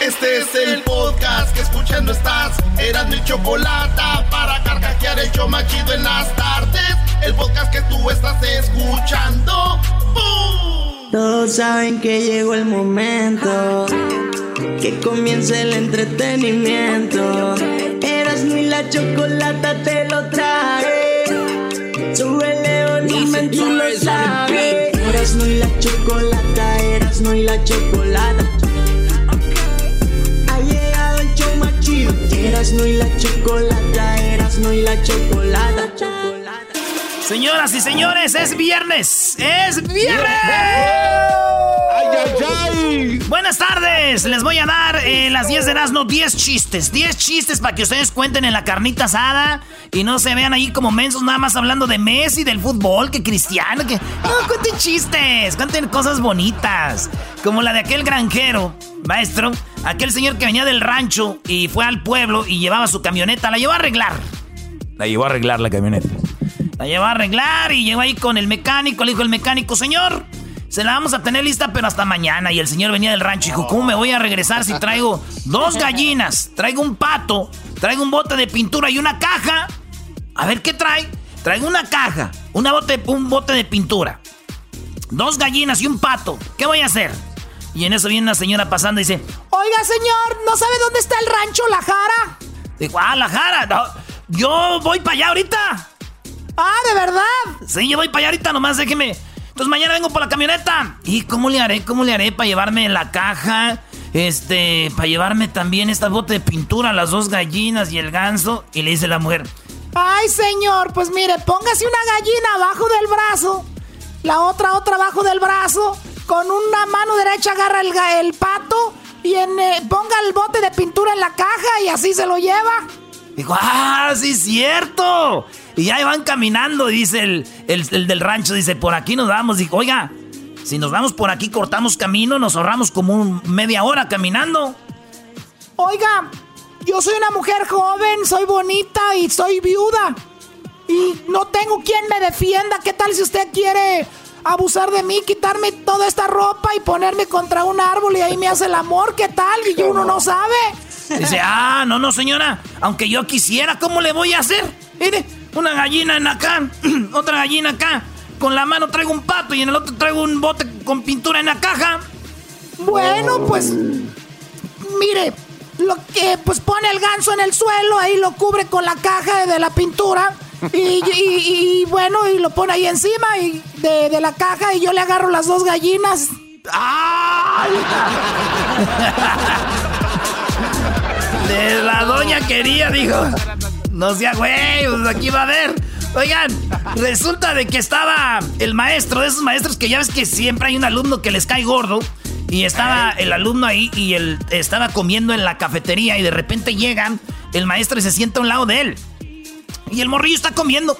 Este es el podcast que escuchando estás. Eran mi chocolate para carcajear el yo machido en las tardes. El podcast que tú estás escuchando. Todos saben que llegó el momento. Que comience el entretenimiento. Eras ni la chocolata te lo trae. Volumen, tú lo sabes. Eras no y la chocolata, eras no y la chocolata. Chido. Eras no y la chocolata, eras no y la chocolata. Señoras y señores, es viernes. ¡Es viernes! ¡Ay, ay, ay! Buenas tardes. Les voy a dar en las 10 de Erasmo 10 chistes. 10 chistes para que ustedes cuenten en la carnita asada y no se vean ahí como mensos nada más hablando de Messi, del fútbol, que Cristiano, que... No, cuenten chistes, cuenten cosas bonitas. Como la de aquel granjero, maestro, aquel señor que venía del rancho y fue al pueblo y llevaba su camioneta, la llevó a arreglar. La llevó a arreglar la camioneta. La llevó a arreglar y llegó ahí con el mecánico. Le dijo el mecánico, señor, se la vamos a tener lista, pero hasta mañana. Y el señor venía del rancho y dijo, ¿cómo me voy a regresar si traigo dos gallinas, traigo un pato, traigo un bote de pintura y una caja? A ver, ¿qué trae? Traigo una caja, una bote, un bote de pintura, dos gallinas y un pato. ¿Qué voy a hacer? Y en eso viene una señora pasando y dice, Oiga, señor, ¿no sabe dónde está el rancho La Jara? digo, ah, la jara. no, yo voy para allá ahorita. Ah, ¿de verdad? Sí, yo voy para allá ahorita, nomás déjeme. Entonces mañana vengo por la camioneta. ¿Y cómo le haré? ¿Cómo le haré para llevarme la caja? Este, para llevarme también esta bote de pintura, las dos gallinas y el ganso. Y le dice la mujer, Ay, señor, pues mire, póngase una gallina abajo del brazo, la otra, otra abajo del brazo, con una mano derecha agarra el, el pato y en, eh, ponga el bote de pintura en la caja y así se lo lleva. Dijo, ah, sí es cierto. Y ahí van caminando, y dice el, el- el del rancho, dice, por aquí nos vamos. Dijo, oiga, si nos vamos por aquí, cortamos camino, nos ahorramos como un media hora caminando. Oiga, yo soy una mujer joven, soy bonita y soy viuda. Y no tengo quien me defienda. ¿Qué tal si usted quiere abusar de mí, quitarme toda esta ropa y ponerme contra un árbol y ahí me hace el amor? ¿Qué tal? Y uno no sabe. Dice, ah, no, no, señora, aunque yo quisiera, ¿cómo le voy a hacer? Mire, una gallina en acá, otra gallina acá. Con la mano traigo un pato y en el otro traigo un bote con pintura en la caja. Bueno, pues mire, lo que pues pone el ganso en el suelo, ahí lo cubre con la caja de la pintura y, y- y, bueno, y lo pone ahí encima y de, de la caja y yo le agarro las dos gallinas. ¡Ay! De la doña quería, dijo. No sea güey, pues aquí va a ver. Oigan, resulta de que estaba el maestro, de esos maestros que ya ves que siempre hay un alumno que les cae gordo. Y estaba el alumno ahí y él estaba comiendo en la cafetería y de repente llegan, el maestro y se sienta a un lado de él. Y el morrillo está comiendo.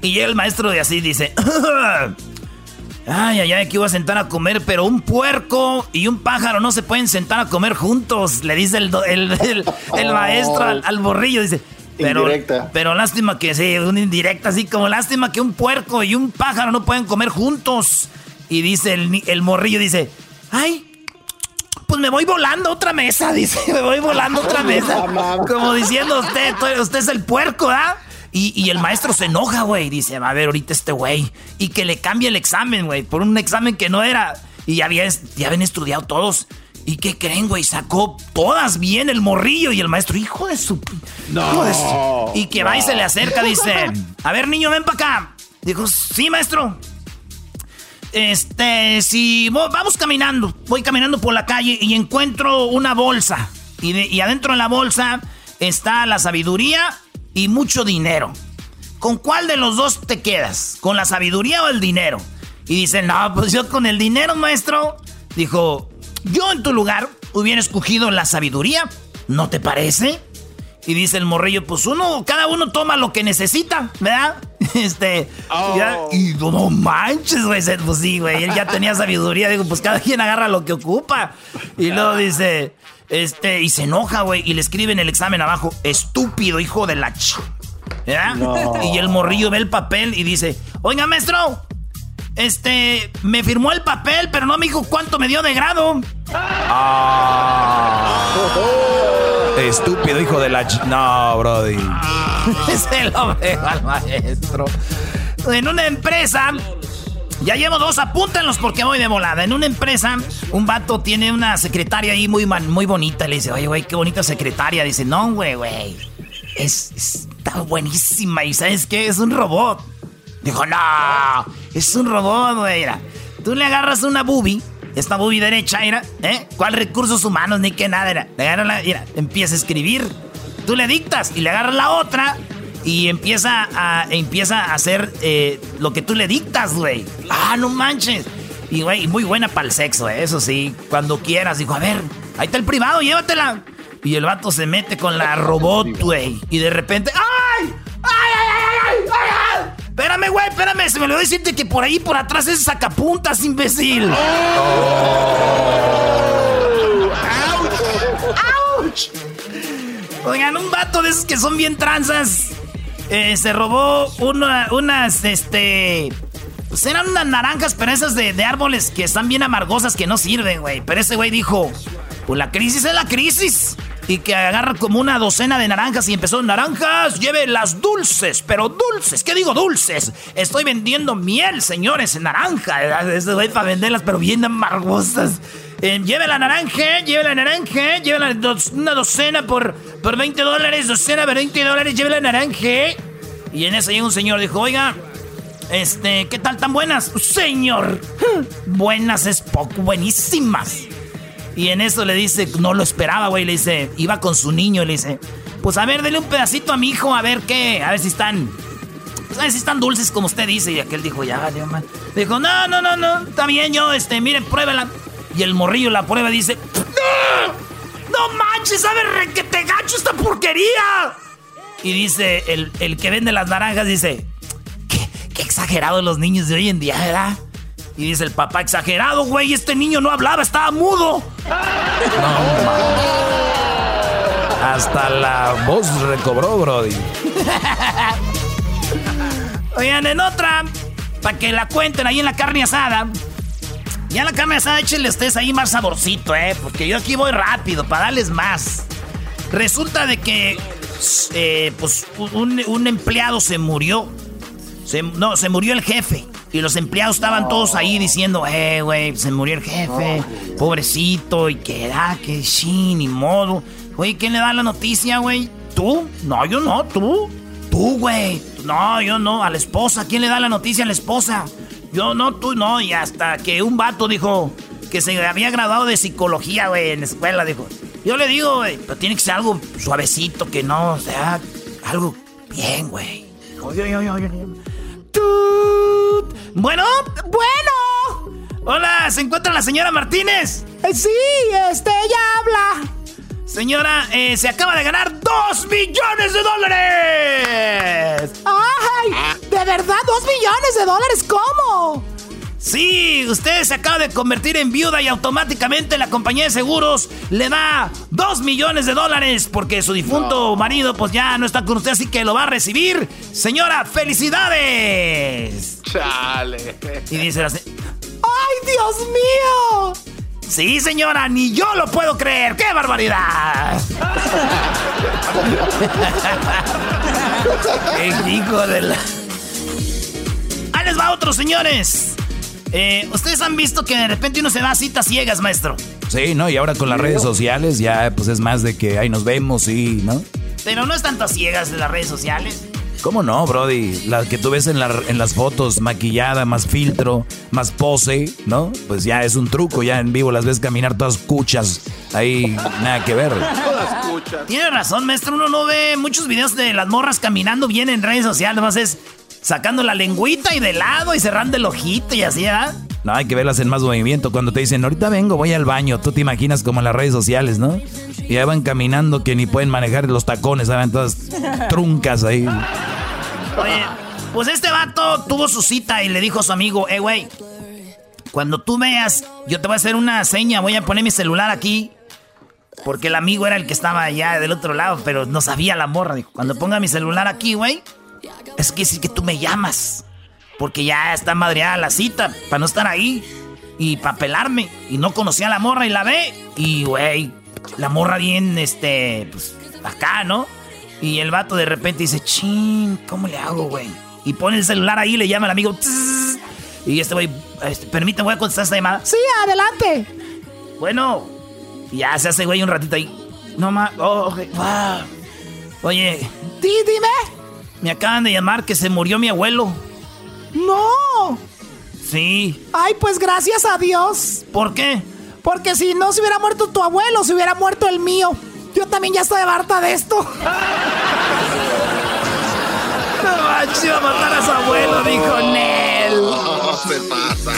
Y llega el maestro de así dice, Ay, ay, ay, que iba a sentar a comer, pero un puerco y un pájaro no se pueden sentar a comer juntos, le dice el, el, el- el maestro al, al borrillo, dice. Pero, Indirecta. pero lástima que sí, una indirecta, así como lástima que un puerco y un pájaro no pueden comer juntos. Y dice el, el morrillo, dice, ay, pues me voy volando a otra mesa, dice, me voy volando a otra mesa. Como diciendo usted, usted es el puerco, ¿ah? Y, y el maestro se enoja, güey. Dice, va a ver ahorita este güey. Y que le cambie el examen, güey. Por un examen que no era. Y ya, había, ya habían estudiado todos. ¿Y qué creen, güey? Sacó todas bien el morrillo. Y el maestro, hijo de su... hijo de su-". Y que va y se le acerca, dice, a ver, niño, ven para acá. Dijo, sí, maestro. este, si vamos caminando, voy caminando por la calle y encuentro una bolsa. Y, y adentro de la bolsa está la sabiduría y mucho dinero. ¿Con cuál de los dos te quedas? ¿Con la sabiduría o el dinero? Y dice, no, pues yo con el dinero, maestro. Dijo, yo en tu lugar hubiera escogido la sabiduría. ¿No te parece? Y dice el morrillo, pues uno, cada uno toma lo que necesita, ¿verdad? Este, oh. y no manches, güey, pues sí, güey, él ya tenía sabiduría, digo, pues cada quien agarra lo que ocupa. Y luego dice, este, y se enoja, güey, y le escribe en el examen abajo, estúpido hijo de la ch... ¿verdad? Y el morrillo ve el papel y dice, oiga, maestro, este, me firmó el papel, pero no me dijo cuánto me dio de grado. Ah. Estúpido hijo de la... No, Brody. Se lo veo al maestro. En una empresa... Ya llevo dos, apúntenlos porque voy de volada. En una empresa, un vato tiene una secretaria ahí muy, muy bonita. Le dice, oye, güey, qué bonita secretaria. Dice, no, güey, güey. Es, está buenísima. ¿Y sabes qué? Es un robot. Dijo, no, es un robot, güey. Tú le agarras una boobie, esta boobie derecha, mira, ¿eh? ¿Cuál recursos humanos ni qué nada era? Le agarras la, empieza a escribir. Tú le dictas y le agarras la otra y empieza a, empieza a hacer eh, lo que tú le dictas, güey. Ah, no manches. Y, güey, muy buena para el sexo, eh, eso sí. Cuando quieras, dijo, a ver, ahí está el privado, llévatela. Y el vato se mete con la robot, güey. Y de repente, ¡ay! ¡Ay, ay, ay, ay, ay! ay! Espérame, güey, espérame. Se me olvidó decirte que por ahí, por atrás es sacapuntas, imbécil. ¡Auch! Oigan, un vato de esos que son bien tranzas. Eh, se robó unas, este... Pues eran unas naranjas, pero esas de, árboles que están bien amargosas que no sirven, güey. Pero ese güey dijo, pues la crisis es la crisis y que agarra como una docena de naranjas y empezó, naranjas, lleve las dulces, pero dulces, ¿qué digo dulces? Estoy vendiendo miel, señores, naranja, es para venderlas, pero bien amargosas. Eh, lleve la naranja, lleve la naranja, lleve una docena por, por 20 dólares, docena por 20 dólares, lleve la naranja. Y en eso llega un señor, dijo, oiga, este, ¿qué tal tan buenas? Señor, buenas es poco, buenísimas. Y en eso le dice, no lo esperaba, güey. Le dice, iba con su niño. Le dice, pues a ver, dele un pedacito a mi hijo, a ver qué, a ver si están. Pues a ver si están dulces como usted dice. Y aquel dijo, ya, Dios man. Dijo, no, no, no, no, está bien, yo, este, miren, pruébela. Y el morrillo la prueba y dice, ¡No! ¡No manches! ¿Sabe re que te gacho esta porquería? Y dice, el, el que vende las naranjas dice, qué, qué exagerados los niños de hoy en día, ¿verdad? Y dice el papá, exagerado, güey, este niño no hablaba, estaba mudo. No, Hasta la voz recobró, Brody. Oigan, en otra, para que la cuenten ahí en la carne asada. Ya la carne asada, échenle ustedes ahí más saborcito, ¿eh? Porque yo aquí voy rápido, para darles más. Resulta de que, eh, pues, un, empleado se murió. no, se murió el jefe. Y los empleados estaban todos ahí diciendo, eh, güey, se murió el jefe, pobrecito, y que da, que sí, ni modo. Güey, ¿quién le da la noticia, güey? ¿Tú? No, yo no, tú. Tú, güey. No, yo no, a la esposa. ¿Quién le da la noticia a la esposa? Yo no, tú no. Y hasta que un vato dijo que se había graduado de psicología, güey, en la escuela, dijo. Yo le digo, güey, pero tiene que ser algo suavecito, que no, o sea, algo bien, güey. Oye, oye, oye. Bueno, bueno. Hola, ¿se encuentra la señora Martínez? Eh, sí, este, ella habla. Señora, eh, se acaba de ganar dos millones de dólares. ¡Ay! ¿De verdad dos millones de dólares? ¿Cómo? Sí, usted se acaba de convertir en viuda y automáticamente la compañía de seguros le da dos millones de dólares porque su difunto marido pues ya no está con usted, así que lo va a recibir. Señora, felicidades. Chale. Y dice así. ¡Ay, Dios mío! Sí, señora, ni yo lo puedo creer. ¡Qué barbaridad! ¡Qué hijo de la... Ahí les va otro, señores. Eh, Ustedes han visto que de repente uno se da a citas ciegas, maestro. Sí, ¿no? Y ahora con las redes sociales ya pues es más de que ahí nos vemos y, ¿no? Pero no es tanto ciegas en las redes sociales. ¿Cómo no, Brody? La que tú ves en, en las fotos, maquillada, más filtro, más pose, ¿no? Pues ya es un truco, ya en vivo las ves caminar todas cuchas. Ahí nada que ver. Tiene razón, maestro. Uno no ve muchos videos de las morras caminando bien en redes sociales. Además es sacando la lengüita y de lado y cerrando el ojito y así, ¿ah? No, hay que verlas en más movimiento. Cuando te dicen, ahorita vengo, voy al baño, tú te imaginas como en las redes sociales, ¿no? Y ya van caminando que ni pueden manejar los tacones, ¿saben? Todas truncas ahí. Oye, pues este vato tuvo su cita y le dijo a su amigo, eh, güey, cuando tú veas, yo te voy a hacer una seña, voy a poner mi celular aquí. Porque el amigo era el que estaba allá del otro lado, pero no sabía la morra. Dijo, cuando ponga mi celular aquí, güey, es que sí que tú me llamas. Porque ya está madreada la cita, para no estar ahí. Y para pelarme. Y no conocía a la morra y la ve. Y, güey, la morra bien, este, pues, acá, ¿no? Y el vato de repente dice, chin, ¿cómo le hago, güey? Y pone el celular ahí, le llama al amigo. y este güey, este, permítame, voy a contestar esta llamada. Sí, adelante. Bueno, ya se hace, güey, un ratito ahí. No más, oh, Oye. dime. Me acaban de llamar que se murió mi abuelo. ¡No! Sí. Ay, pues gracias a Dios. ¿Por qué? Porque si no se hubiera muerto tu abuelo, se hubiera muerto el mío. Yo también ya estoy harta de esto. No iba a matar a su abuelo, dijo Nel. se pasa.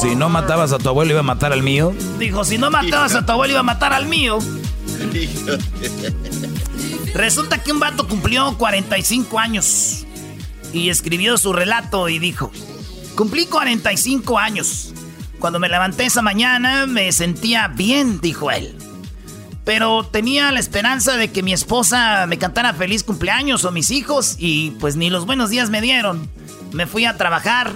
Si no matabas a tu abuelo, iba a matar al mío. Dijo, si no matabas a tu abuelo, iba a matar al mío. Resulta que un vato cumplió 45 años y escribió su relato y dijo, cumplí 45 años. Cuando me levanté esa mañana me sentía bien, dijo él. Pero tenía la esperanza de que mi esposa me cantara feliz cumpleaños o mis hijos y pues ni los buenos días me dieron. Me fui a trabajar,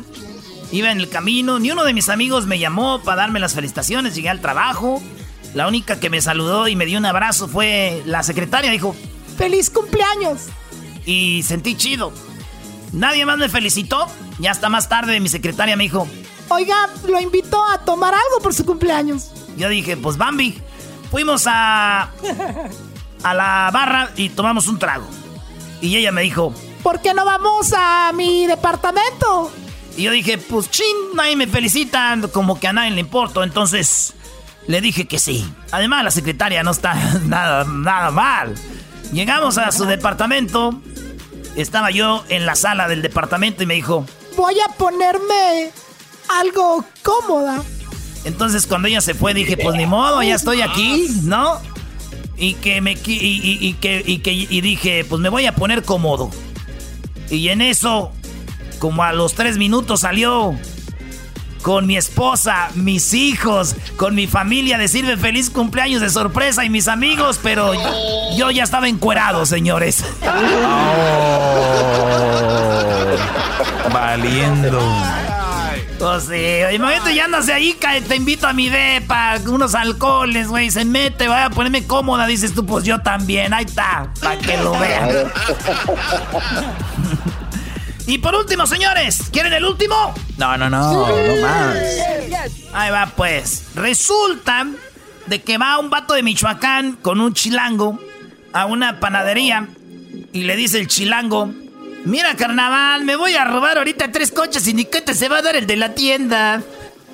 iba en el camino, ni uno de mis amigos me llamó para darme las felicitaciones, llegué al trabajo. La única que me saludó y me dio un abrazo fue la secretaria, dijo, ¡Feliz cumpleaños! Y sentí chido. Nadie más me felicitó. Ya hasta más tarde mi secretaria me dijo, Oiga, lo invitó a tomar algo por su cumpleaños. Yo dije, pues Bambi. Fuimos a, a la barra y tomamos un trago. Y ella me dijo, ¿por qué no vamos a mi departamento? Y yo dije, pues chin, nadie me felicita, como que a nadie le importa. Entonces le dije que sí. Además, la secretaria no está nada, nada mal. Llegamos a su departamento. Estaba yo en la sala del departamento y me dijo, voy a ponerme algo cómoda. Entonces cuando ella se fue dije, pues ni modo, ya estoy aquí, ¿no? Y que me y, que y que y dije, pues me voy a poner cómodo. Y en eso, como a los tres minutos salió con mi esposa, mis hijos, con mi familia, decirme feliz cumpleaños de sorpresa y mis amigos, pero yo, ya estaba encuerado, señores. Oh, valiendo. Pues sí, imagínate, ya andas de ahí, te invito a mi depa, unos alcoholes, güey, se mete, voy a ponerme cómoda, dices tú, pues yo también, ahí está, para que lo vean. Y por último, señores, ¿quieren el último? No, no, no, no más. Ahí va, pues. Resulta de que va un vato de Michoacán con un chilango a una panadería y le dice el chilango, mira carnaval, me voy a robar ahorita tres coches y ni que te se va a dar el de la tienda.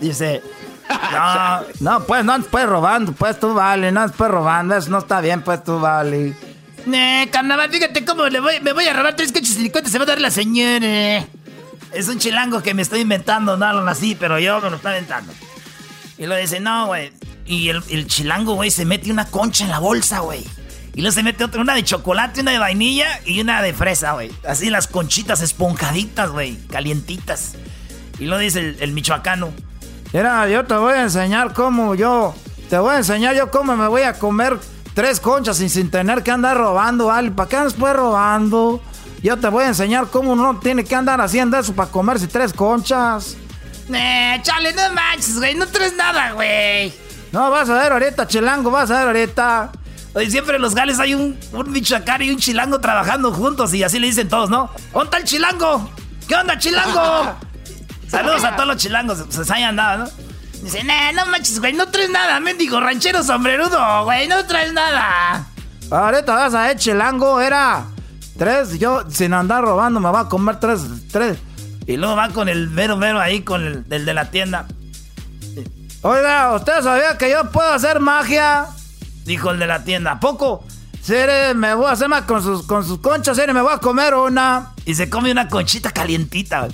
Dice, no, no, pues no puedes robando, pues tú vale, no puedes robando, eso no está bien, pues tú vale. Eh, carnaval, fíjate cómo le voy, me voy a robar tres coches y se va a dar la señora. Es un chilango que me estoy inventando, no lo así, pero yo me lo estoy inventando. Y lo dice, no, güey. Y el, chilango, güey, se mete una concha en la bolsa, güey. Y luego se mete otra, una de chocolate, una de vainilla y una de fresa, güey. Así las conchitas esponjaditas, güey, calientitas. Y lo dice el, el michoacano. Mira, yo te voy a enseñar cómo yo... Te voy a enseñar yo cómo me voy a comer tres conchas sin, sin tener que andar robando, ¿vale? ¿Para qué andas pues robando? Yo te voy a enseñar cómo uno tiene que andar haciendo eso para comerse tres conchas. Eh, chale, no manches, güey, no traes nada, güey. No, vas a ver ahorita, chilango, vas a ver ahorita. Oye, siempre en los gales hay un, un michoacán y un chilango trabajando juntos y así le dicen todos, ¿no? ¿Dónde está el chilango? ¿Qué onda, chilango? Saludos a todos los chilangos, se hayan dado, ¿no? Dice, nah, no manches, güey, no traes nada, mendigo ranchero sombrerudo, güey, no traes nada. Ahorita vas a ver, chilango, era. Tres, yo sin andar robando me voy a comer tres, tres. Y luego va con el vero vero ahí, con el, de la tienda. Oiga, ¿usted sabía que yo puedo hacer magia? Dijo el de la tienda. ¿A poco? Sí, me voy a hacer más con sus, con sus conchas, sí, me voy a comer una. Y se come una conchita calientita.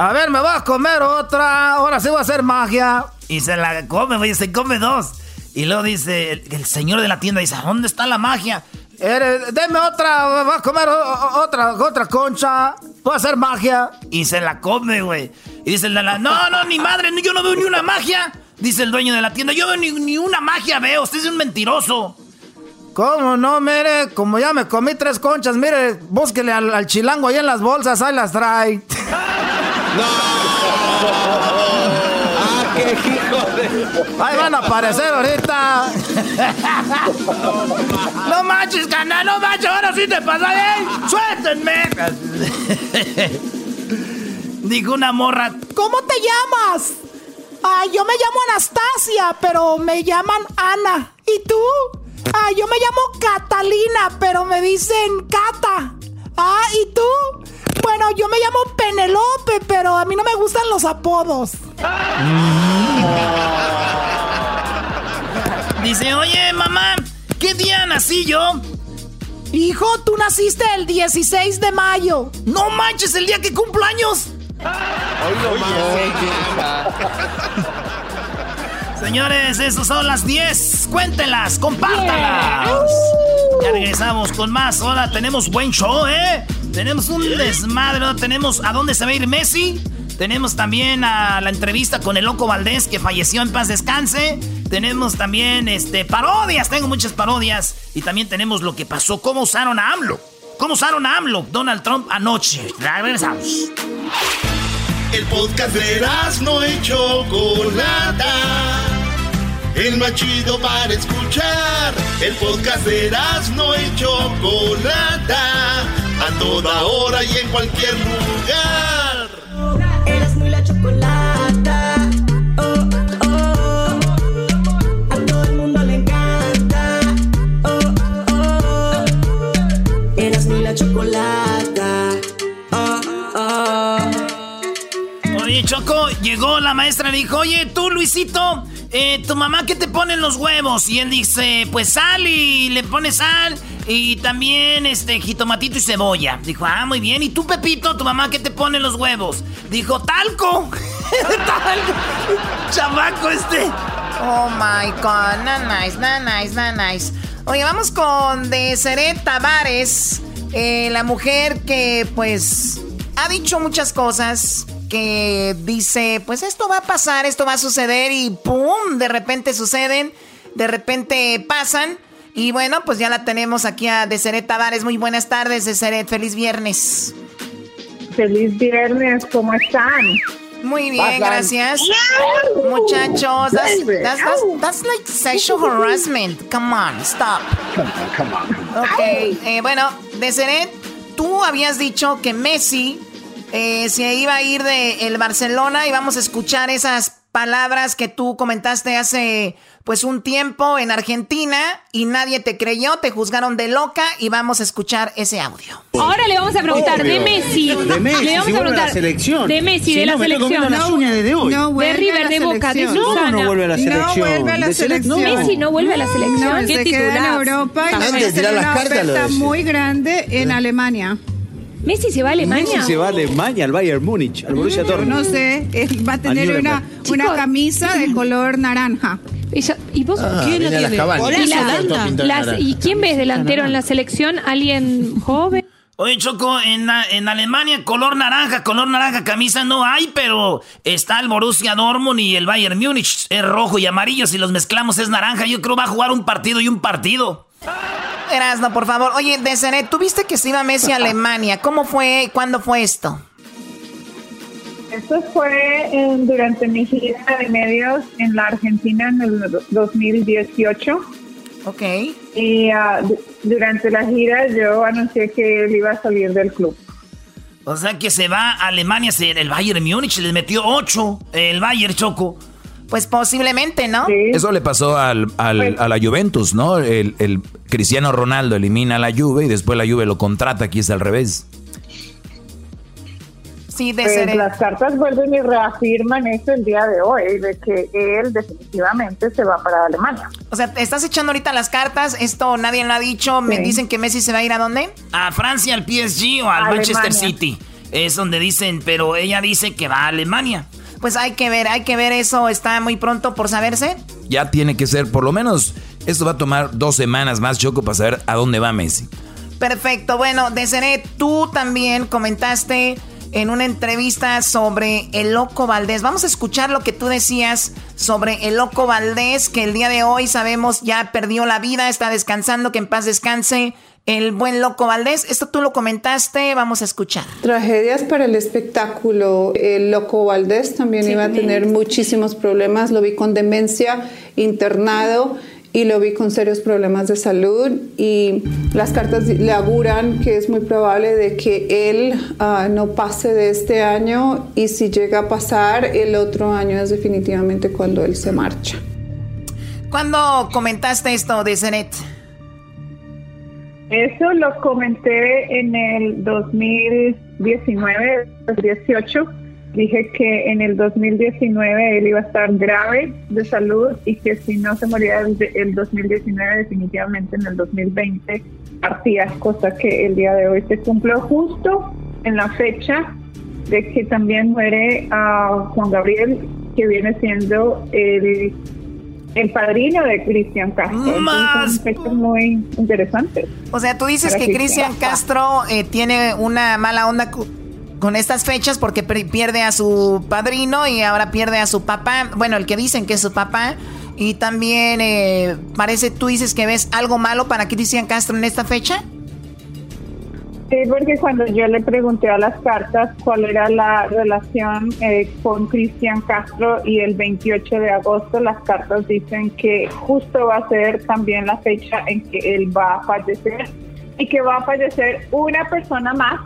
A ver, me voy a comer otra. Ahora sí voy a hacer magia. Y se la come, y se come dos. Y luego dice, el, señor de la tienda dice, ¿dónde está la magia? deme otra, voy a comer otra, otra concha. Voy a hacer magia. Y se la come, güey. Y dice el de la, no, no, ni madre, yo no veo ni una magia. Dice el dueño de la tienda, yo veo ni, ni una magia, veo, usted es un mentiroso. ¿Cómo no? Mire, como ya me comí tres conchas, mire, búsquele al, chilango ahí en las bolsas, ahí las trae. ¡No! ¡Ah, qué hijo de... Ahí van a aparecer ahorita. no manches, canal, no manches, ahora sí te pasa bien. ¡Suéltenme! Dijo una morra. ¿Cómo te llamas? Ay, yo me llamo Anastasia, pero me llaman Ana. ¿Y tú? Ah, yo me llamo Catalina, pero me dicen Cata. Ah, ¿y tú? Bueno, yo me llamo Penelope, pero a mí no me gustan los apodos. Dice, oye, mamá, ¿qué día nací yo? Hijo, tú naciste el 16 de mayo. No manches, el día que cumplo años. Señores, esas son las 10. Cuéntelas, compártanlas. Ya regresamos con más. Ahora tenemos buen show, ¿eh? Tenemos un desmadre. Tenemos a dónde se va a ir Messi. Tenemos también a la entrevista con el Loco Valdés que falleció en paz descanse. Tenemos también este parodias, tengo muchas parodias. Y también tenemos lo que pasó, cómo usaron a AMLO. ¿Cómo usaron a AMLO Donald Trump anoche? Regresamos. El podcast de no hecho Chocolata el más chido para escuchar. El podcast de no Chocolata, a toda hora y en cualquier lugar. Eras muy la chocolata. Oh, oh, a todo el mundo le encanta. Oh, oh, eras muy la chocolata. Oh, oh. Oye, Choco, llegó la maestra y dijo, oye, tú, Luisito eh, ¿tu mamá qué te pone en los huevos? Y él dice, pues sal y le pone sal y también este jitomatito y cebolla. Dijo, ah, muy bien. ¿Y tú, Pepito, tu mamá qué te pone en los huevos? Dijo, talco. talco. Chamaco este. Oh my god, not nice, not nice, not nice. Oye, vamos con Deseret Tavares, eh, la mujer que pues ha dicho muchas cosas que dice, pues esto va a pasar, esto va a suceder y ¡pum! De repente suceden, de repente pasan. Y bueno, pues ya la tenemos aquí a Deseret Tavares. Muy buenas tardes, Deseret. Feliz viernes. Feliz viernes, ¿cómo están? Muy bien, gracias. Muchachos, that's, that's, like sexual harassment. Come on, stop. Come on, Ok, eh, bueno, Deseret, tú habías dicho que Messi eh, se iba a ir de el Barcelona y vamos a escuchar esas palabras que tú comentaste hace pues un tiempo en Argentina y nadie te creyó, te juzgaron de loca y vamos a escuchar ese audio. Ahora le vamos a preguntar de Messi. De Messi, le vamos a preguntar la selección. De Messi, de la selección. No, de, hoy. no de River, de Boca, de Susana. No, no vuelve a la selección. No vuelve a la selección. Messi no vuelve a la selección. ¿Qué titular? en Europa y va a ser una muy grande en Alemania. Messi se va a Alemania. Messi se va a Alemania, al Bayern Múnich, al Borussia Dortmund. No sé, va a tener una, una camisa de color naranja. ¿Y vos ah, quién la tiene? ¿Y, quién ves delantero en la selección? ¿Alguien joven? Oye, Choco, en, en Alemania color naranja, color naranja, camisa no hay, pero está el Borussia Dortmund y el Bayern Múnich. Es rojo y amarillo, si los mezclamos es naranja. Yo creo va a jugar un partido y un partido. Erasno, por favor. Oye, Deseret, tú viste que se iba Messi a Alemania. ¿Cómo fue y cuándo fue esto? Esto fue durante mi gira de medios en la Argentina en el 2018. Ok. Y ah, durante la gira yo anuncié que él iba a salir del club. O sea que se va a Alemania, el Bayern Múnich les metió 8, el Bayern Choco. Pues posiblemente, ¿no? Eso le pasó al, al, a la Juventus, ¿no? El, el, Cristiano Ronaldo elimina a la Juve y después la Juve lo contrata, aquí es al revés. Sí, de pues las cartas vuelven y reafirman eso el día de hoy, de que él definitivamente se va para Alemania. O sea, estás echando ahorita las cartas, esto nadie lo ha dicho, me dicen que Messi se va a ir a dónde? A Francia, al PSG o al Manchester City. Es donde dicen, pero ella dice que va a Alemania. Pues hay que ver, hay que ver eso, está muy pronto por saberse. Ya tiene que ser, por lo menos, esto va a tomar dos semanas más, Choco, para saber a dónde va Messi. Perfecto, bueno, Deseret, tú también comentaste en una entrevista sobre el Loco Valdés. Vamos a escuchar lo que tú decías sobre el Loco Valdés, que el día de hoy sabemos ya perdió la vida, está descansando, que en paz descanse el buen Loco Valdés. Esto tú lo comentaste, vamos a escuchar. Tragedias para el espectáculo. El Loco Valdés también iba a tener muchísimos problemas. Lo vi con demencia, internado y lo vi con serios problemas de salud y las cartas le auguran que es muy probable de que él ah, no pase de este año y si llega a pasar el otro año es definitivamente cuando él se marcha. ¿Cuándo comentaste esto de Zenet? Eso lo comenté en el 2019, 2018. Dije que en el 2019 él iba a estar grave de salud y que si no se moría el, el 2019, definitivamente en el 2020 partía, cosa que el día de hoy se cumplió justo en la fecha de que también muere a Juan Gabriel, que viene siendo el el padrino de Cristian Castro. Más. muy interesante. O sea, tú dices que Cristian Castro eh, tiene una mala onda con estas fechas porque pierde a su padrino y ahora pierde a su papá. Bueno, el que dicen que es su papá. Y también eh, parece, tú dices que ves algo malo para Cristian Castro en esta fecha. Sí, porque cuando yo le pregunté a las cartas cuál era la relación eh, con Cristian Castro y el 28 de agosto, las cartas dicen que justo va a ser también la fecha en que él va a fallecer y que va a fallecer una persona más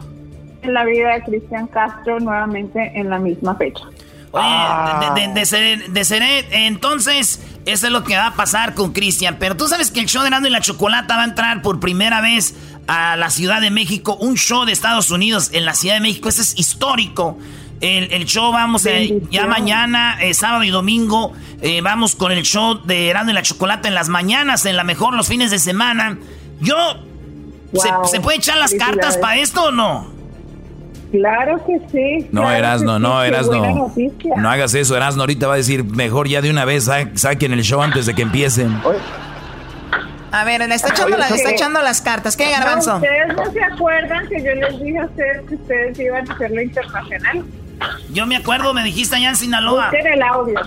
en la vida de Cristian Castro nuevamente en la misma fecha. Oye, de, ser, de, entonces, eso es lo que va a pasar con Cristian. Pero tú sabes que el show de Nando y la Chocolata va a entrar por primera vez a la Ciudad de México, un show de Estados Unidos en la Ciudad de México. Eso es histórico. El, show vamos eh, ya mañana, eh, sábado y domingo, eh, vamos con el show de Erasmo y la Chocolata en las mañanas, en la mejor los fines de semana. Yo, ¿se, puede echar las cartas para esto o no? Claro que sí. No, Erasno, no, Erasno. No hagas eso, Erasno. Ahorita va a decir, mejor ya de una vez saquen el show antes de que empiecen. A ver, le está echando, está echando las cartas. ¿Qué, Garbanzo? ¿Ustedes no se acuerdan que yo les dije a ustedes que ustedes iban a hacerlo internacional? Yo me acuerdo, me dijiste allá en Sinaloa. Busquen el audio.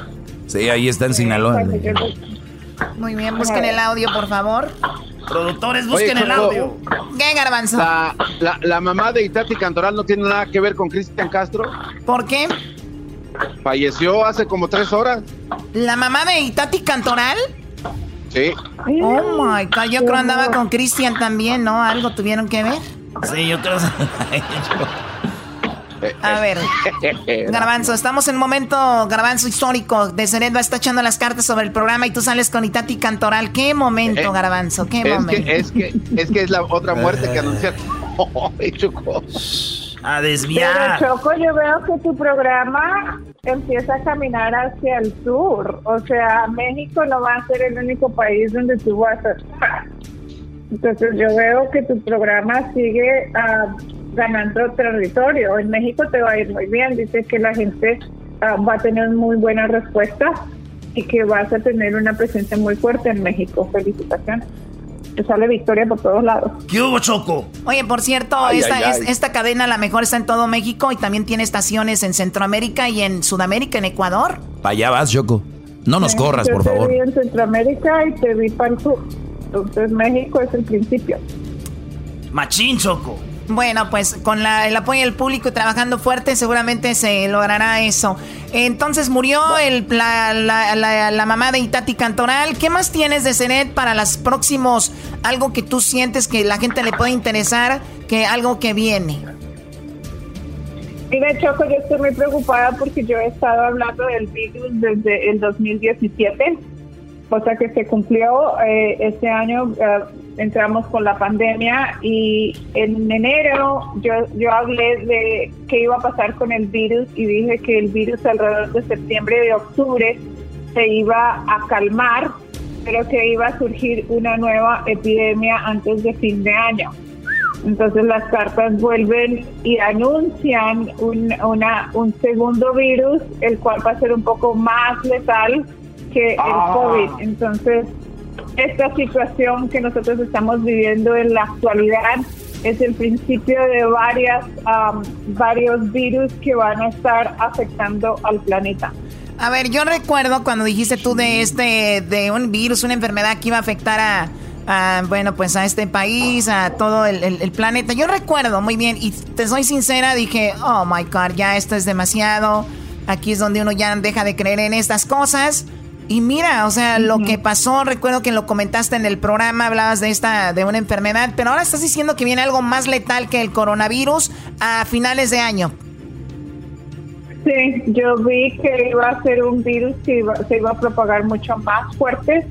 Sí, ahí está en Sinaloa. Muy bien, busquen el audio, por favor. Productores, busquen el audio. ¿Qué, Garbanzo? La, la, mamá de Itati Cantoral no tiene nada que ver con Cristian Castro. ¿Por qué? Falleció hace como tres horas. ¿La mamá de Itati Cantoral? Sí. Oh my God, yo creo andaba con Cristian también, ¿no? Algo tuvieron que ver. Sí, yo creo. A ver, Garbanzo, estamos en un momento, Garbanzo histórico. De va está echando las cartas sobre el programa y tú sales con Itati Cantoral. ¿Qué momento, eh, Garbanzo? ¿Qué es momento? Que, es, que, es que es la otra muerte que anunciaron. Oh, a desviar. Pero Choco, yo veo que tu programa empieza a caminar hacia el sur. O sea, México no va a ser el único país donde tú vas a estar. Entonces yo veo que tu programa sigue uh, ganando territorio. En México te va a ir muy bien. Dice que la gente ah, va a tener muy buena respuesta y que vas a tener una presencia muy fuerte en México. Felicitaciones sale victoria por todos lados. ¿Qué hubo, Choco? Oye, por cierto, esta, esta cadena la mejor está en todo México y también tiene estaciones en Centroamérica y en Sudamérica, en Ecuador. Para allá vas, Choco. No nos corras, por favor. Te vi en Centroamérica y te vi para el sur. Entonces México es el principio. Machín, Choco. Bueno, pues con el apoyo del público y trabajando fuerte seguramente se logrará eso. Entonces murió el, la, mamá de Itati Cantoral. ¿Qué más tienes de Cenet para los próximos? Algo que tú sientes que la gente le puede interesar, que algo que viene. Mira, Choco, yo estoy muy preocupada porque yo he estado hablando del virus desde el 2017, cosa que se cumplió eh, este año. Eh, entramos con la pandemia y en enero yo, yo hablé de qué iba a pasar con el virus y dije que el virus alrededor de septiembre y de octubre se iba a calmar, pero que iba a surgir una nueva epidemia antes de fin de año. Entonces las cartas vuelven y anuncian un, una, un segundo virus, el cual va a ser un poco más letal que el Ah. COVID. Entonces, esta situación que nosotros estamos viviendo en la actualidad es el principio de varias, am, varios virus que van a estar afectando al planeta. A ver, yo recuerdo cuando dijiste tú de este, de un virus, una enfermedad que iba a afectar a, a, bueno, pues a este país, a todo el, el- el planeta. Yo recuerdo muy bien, y te soy sincera, dije, oh my God, ya esto es demasiado. Aquí es donde uno ya deja de creer en estas cosas. Y mira, o sea, lo que pasó, recuerdo que lo comentaste en el programa, hablabas de esta, de una enfermedad, pero ahora estás diciendo que viene algo más letal que el coronavirus a finales de año. Sí, yo vi que iba a ser un virus que iba- se iba a propagar mucho más fuerte.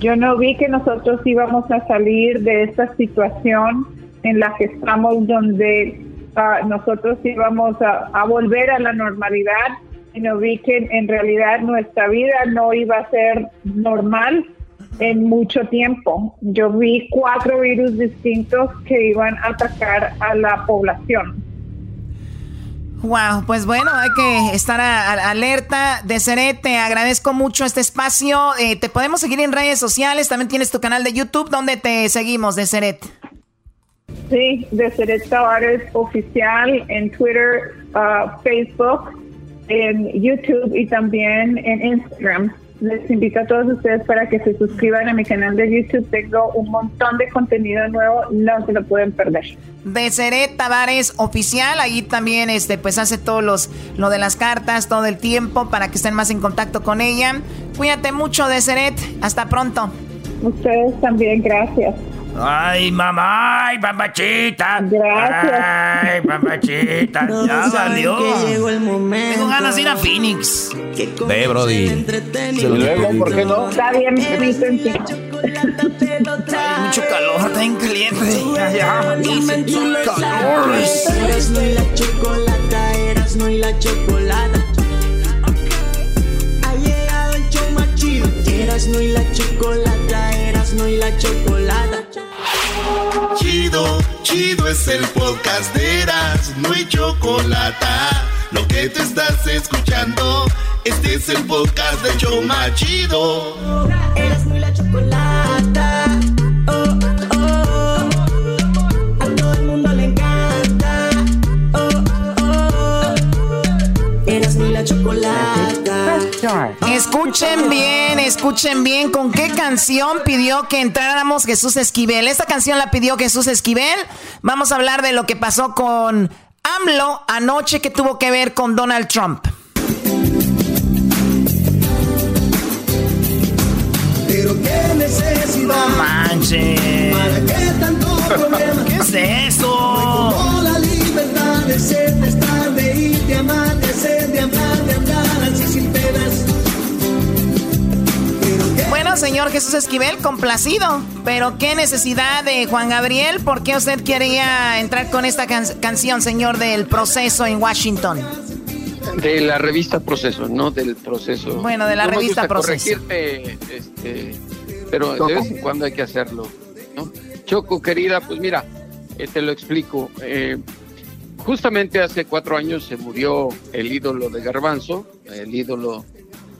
Yo no vi que nosotros íbamos a salir de esta situación en la que estamos, donde ah, nosotros íbamos a, a volver a la normalidad. Y no vi que en, realidad nuestra vida no iba a ser normal en mucho tiempo. Yo vi cuatro virus distintos que iban a atacar a la población. Wow, pues bueno, hay que estar a- a- alerta. Deseret, te agradezco mucho este espacio. Eh, te podemos seguir en redes sociales. También tienes tu canal de YouTube. ¿Dónde te seguimos, Deseret? Sí, de Seret Tavares oficial en Twitter, ah, Facebook, en YouTube y también en Instagram. Les invito a todos ustedes para que se suscriban a mi canal de YouTube. Tengo un montón de contenido nuevo, no se lo pueden perder. Deseret Tavares Oficial. Ahí también este, pues hace todos los, lo de las cartas todo el tiempo para que estén más en contacto con ella. Cuídate mucho, Deseret. Hasta pronto. Ustedes también, gracias. Ay, mamá, ay, papachita. Gracias. Ay, papachita. Todos Ya valió. que llegó el momento. Tengo ganas de ir a Phoenix. Ve, Brody. Y luego, ¿por qué no? Está bien. Hay mucho calor, está bien caliente. Ya, ya. Calores. Eras no y la chocolata, eras no y la chocolata. Eras no y la chocolata, eras no y la chocolata. Chido, chido es el podcast de Eras, no hay chocolate. Lo que te estás escuchando, este es el podcast de Choma Chido. Eras no y la chocolata. Oh, oh, oh. A todo el mundo le encanta. Oh, oh, oh. Eras no y la chocolata. Escuchen bien, escuchen bien con qué canción pidió que entráramos Jesús Esquivel. Esta canción la pidió Jesús Esquivel. Vamos a hablar de lo que pasó con AMLO anoche que tuvo que ver con Donald Trump. Pero qué necesidad. No manches. ¿Para qué tanto problema? ¿Qué es eso? La libertad de ser, de estar, de ir, de amar, de ser, de hablar, Bueno, señor Jesús Esquivel, complacido. Pero qué necesidad de Juan Gabriel. ¿Por qué usted quería entrar con esta can- canción, señor, del proceso en Washington? De la revista Proceso, no del proceso. Bueno, de la No me revista gusta Proceso. corregirte, este, pero de vez en cuando hay que hacerlo. ¿no? Choco, querida, pues mira, eh, te lo explico. Eh, justamente hace cuatro años se murió el ídolo de Garbanzo, el ídolo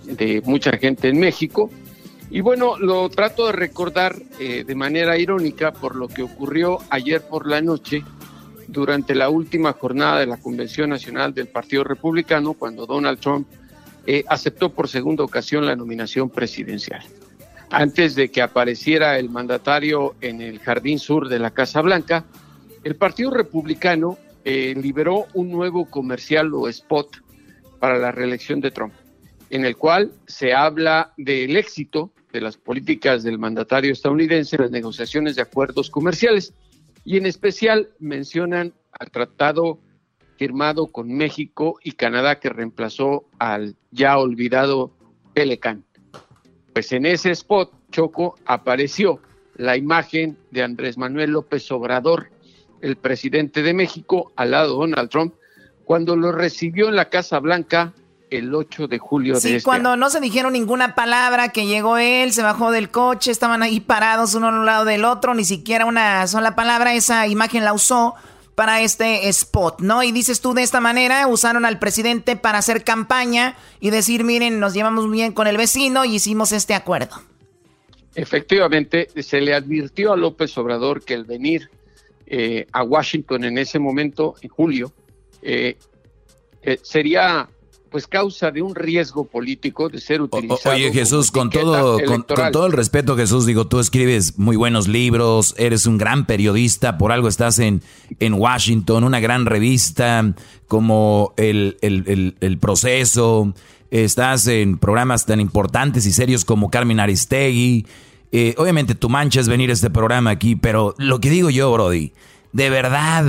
de mucha gente en México. Y bueno, lo trato de recordar eh, de manera irónica por lo que ocurrió ayer por la noche durante la última jornada de la Convención Nacional del Partido Republicano, cuando Donald Trump eh, aceptó por segunda ocasión la nominación presidencial. Antes de que apareciera el mandatario en el jardín sur de la Casa Blanca, el Partido Republicano eh, liberó un nuevo comercial o spot para la reelección de Trump, en el cual se habla del éxito de las políticas del mandatario estadounidense en las negociaciones de acuerdos comerciales y en especial mencionan al tratado firmado con México y Canadá que reemplazó al ya olvidado Pelecan. Pues en ese spot, Choco, apareció la imagen de Andrés Manuel López Obrador, el presidente de México, al lado de Donald Trump, cuando lo recibió en la Casa Blanca el 8 de julio sí, de este cuando no se dijeron ninguna palabra, que llegó él, se bajó del coche, estaban ahí parados uno a un lado del otro, ni siquiera una sola palabra, esa imagen la usó para este spot, ¿no? Y dices tú de esta manera, usaron al presidente para hacer campaña y decir, miren, nos llevamos bien con el vecino y hicimos este acuerdo. Efectivamente, se le advirtió a López Obrador que el venir eh, a Washington en ese momento, en julio, eh, eh, sería pues causa de un riesgo político de ser utilizado. oye Jesús, con todo, con, todo el respeto Jesús, digo, tú escribes muy buenos libros, eres un gran periodista, por algo estás en, en Washington, una gran revista como el, el, el, Proceso, estás en programas tan importantes y serios como Carmen Aristegui. Eh, obviamente tu mancha es venir a este programa aquí, pero lo que digo yo, Brody, de verdad,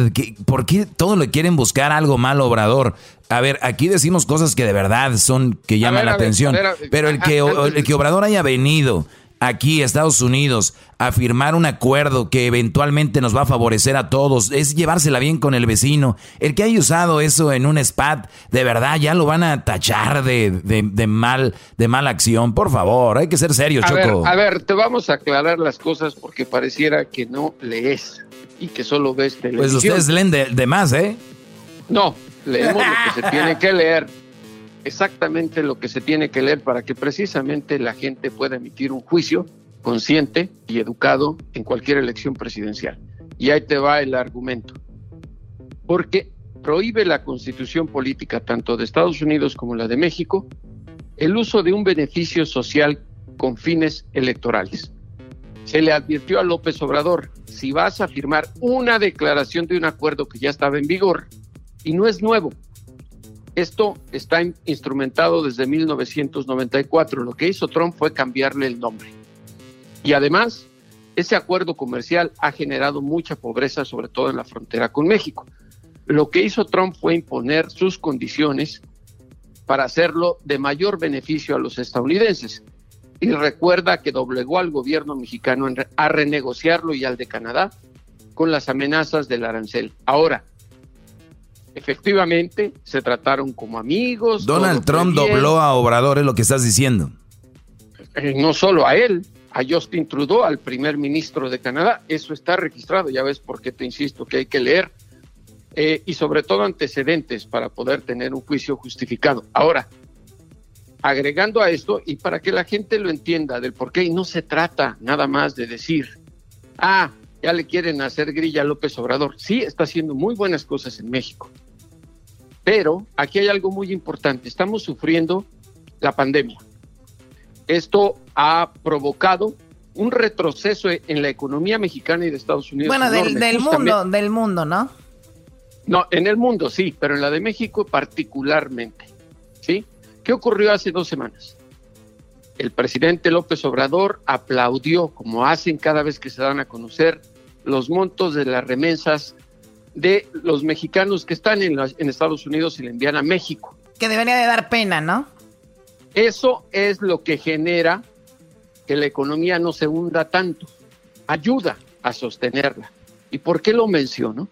¿por qué todo le quieren buscar algo mal Obrador? A ver, aquí decimos cosas que de verdad son que llaman la atención, pero el que, el que Obrador haya venido aquí Estados Unidos a firmar un acuerdo que eventualmente nos va a favorecer a todos, es llevársela bien con el vecino. El que haya usado eso en un spat, de verdad ya lo van a tachar de, de, mal, de mala acción. Por favor, hay que ser serio, Choco. a ver, te vamos a aclarar las cosas porque pareciera que no lees y que solo ves televisión. Pues ustedes leen de, más, ¿eh? No, leemos lo que se tiene que leer. Exactamente lo que se tiene que leer para que precisamente la gente pueda emitir un juicio consciente y educado en cualquier elección presidencial. Y ahí te va el argumento. Porque prohíbe la constitución política tanto de Estados Unidos como la de México el uso de un beneficio social con fines electorales. Se le advirtió a López Obrador, si vas a firmar una declaración de un acuerdo que ya estaba en vigor, y no es nuevo, esto está instrumentado desde 1994, lo que hizo Trump fue cambiarle el nombre. Y además, ese acuerdo comercial ha generado mucha pobreza, sobre todo en la frontera con México. Lo que hizo Trump fue imponer sus condiciones para hacerlo de mayor beneficio a los estadounidenses y recuerda que doblegó al gobierno mexicano a renegociarlo y al de Canadá con las amenazas del arancel. Ahora, efectivamente, se trataron como amigos. Donald Trump dobló a Obrador, es lo que estás diciendo. Eh, no solo a él, a Justin Trudeau, al primer ministro de Canadá. Eso está registrado, ya ves por qué te insisto que hay que leer. Eh, y sobre todo antecedentes para poder tener un juicio justificado. Ahora, agregando a esto, y para que la gente lo entienda del por qué, y no se trata nada más de decir, ah, ya le quieren hacer grilla a López Obrador. Sí, está haciendo muy buenas cosas en México. Pero aquí hay algo muy importante. Estamos sufriendo la pandemia. Esto ha provocado un retroceso en la economía mexicana y de Estados Unidos. Bueno, del, del mundo, del mundo, ¿no? No, en el mundo sí, pero en la de México particularmente. ¿Sí? ¿Qué ocurrió hace dos semanas? El presidente López Obrador aplaudió, como hacen cada vez que se dan a conocer, los montos de las remesas de los mexicanos que están en, en Estados Unidos y le envían a México. Que debería de dar pena, ¿no? Eso es lo que genera que la economía no se hunda tanto, ayuda a sostenerla. ¿Y por qué lo menciono?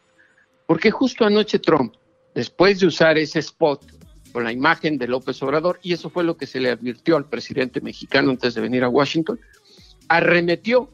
Porque justo anoche Trump, después de usar ese spot con la imagen de López Obrador, y eso fue lo que se le advirtió al presidente mexicano antes de venir a Washington, arremetió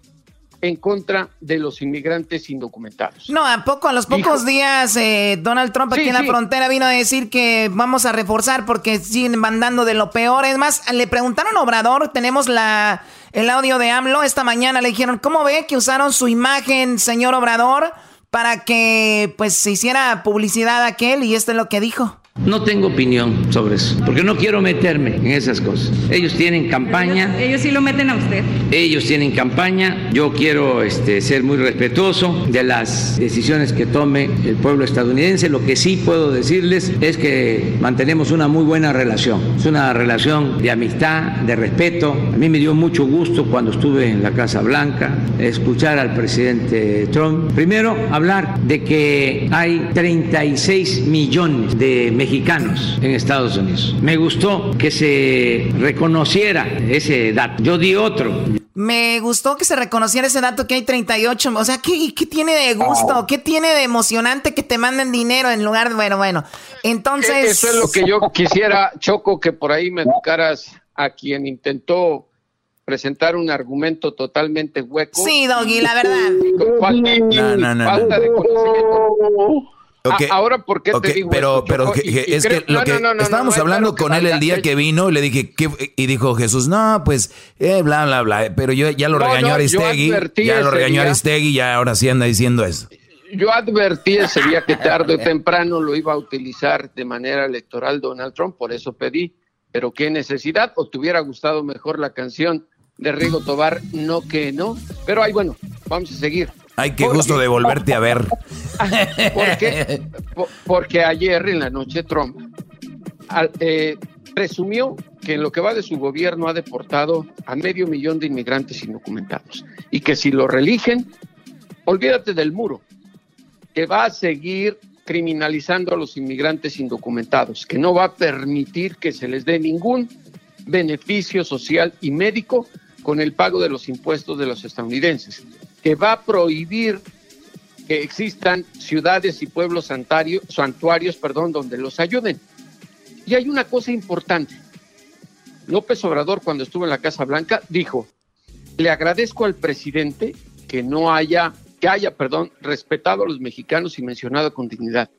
en contra de los inmigrantes indocumentados. No, a poco, a los pocos días, eh, Donald Trump aquí en la frontera vino a decir que vamos a reforzar porque siguen mandando de lo peor. Es más, le preguntaron a Obrador, tenemos la, el audio de AMLO, esta mañana le dijeron, ¿cómo ve que usaron su imagen, señor Obrador, para que pues se hiciera publicidad aquel? Y esto es lo que dijo. No tengo opinión sobre eso, porque no quiero meterme en esas cosas. Ellos tienen campaña. Ellos, sí lo meten a usted. Ellos tienen campaña. Yo quiero este, ser muy respetuoso de las decisiones que tome el pueblo estadounidense. Lo que sí puedo decirles es que mantenemos una muy buena relación. Es una relación de amistad, de respeto. A mí me dio mucho gusto cuando estuve en la Casa Blanca escuchar al presidente Trump. Primero, hablar de que hay 36 millones de mexicanos mexicanos en Estados Unidos. Me gustó que se reconociera ese dato. Yo di otro. Me gustó que se reconociera ese dato que hay 38. O sea, ¿qué, qué tiene de gusto? ¿Qué tiene de emocionante que te manden dinero en lugar de... Bueno, bueno. Entonces... E-, eso es lo que yo quisiera, Choco, que por ahí me educaras a quien intentó presentar un argumento totalmente hueco. Sí, Doggy, la verdad. no, no, no, de conocimiento. Ah, ahora, ¿por qué te digo Pero, pero es que lo que estábamos hablando con él el día que vino, le dije, ¿qué? y dijo Jesús, no, pues, eh, bla, bla, bla. Pero yo ya lo regañó Aristegui, ya lo regañó Aristegui, y ahora sí anda diciendo eso. Yo advertí ese día que tarde o temprano lo iba a utilizar de manera electoral Donald Trump, por eso pedí. Pero qué necesidad, o te hubiera gustado mejor la canción de Rigo Tobar, no que no. Pero ahí, bueno, vamos a seguir. Ay, qué gusto de volverte a ver. Porque, porque ayer en la noche Trump eh, presumió que en lo que va de su gobierno ha deportado a medio millón de inmigrantes indocumentados y que si lo religen, olvídate del muro, que va a seguir criminalizando a los inmigrantes indocumentados, que no va a permitir que se les dé ningún beneficio social y médico con el pago de los impuestos de los estadounidenses que va a prohibir que existan ciudades y pueblos santuarios, perdón, donde los ayuden. Y hay una cosa importante. López Obrador, cuando estuvo en la Casa Blanca, dijo: Le agradezco al presidente que no haya, que haya, perdón, respetado a los mexicanos y mencionado con dignidad.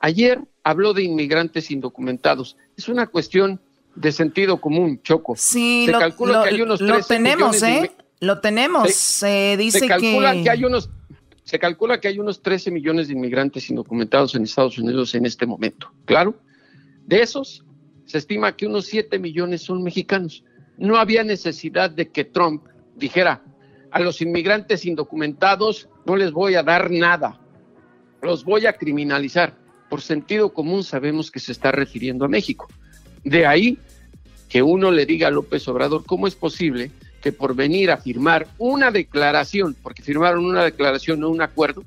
Ayer habló de inmigrantes indocumentados. Es una cuestión de sentido común, Choco. Sí, Se calcula que hay unos lo tenemos, ¿eh? Lo tenemos. Se, dice calcula que... hay unos se calcula que hay unos 13 millones de inmigrantes indocumentados en Estados Unidos en este momento. Claro, de esos se estima que unos 7 millones son mexicanos. No había necesidad de que Trump dijera a los inmigrantes indocumentados no les voy a dar nada, los voy a criminalizar. Por sentido común sabemos que se está refiriendo a México. De ahí que uno le diga a López Obrador cómo es posible que por venir a firmar una declaración, porque firmaron una declaración, no un acuerdo,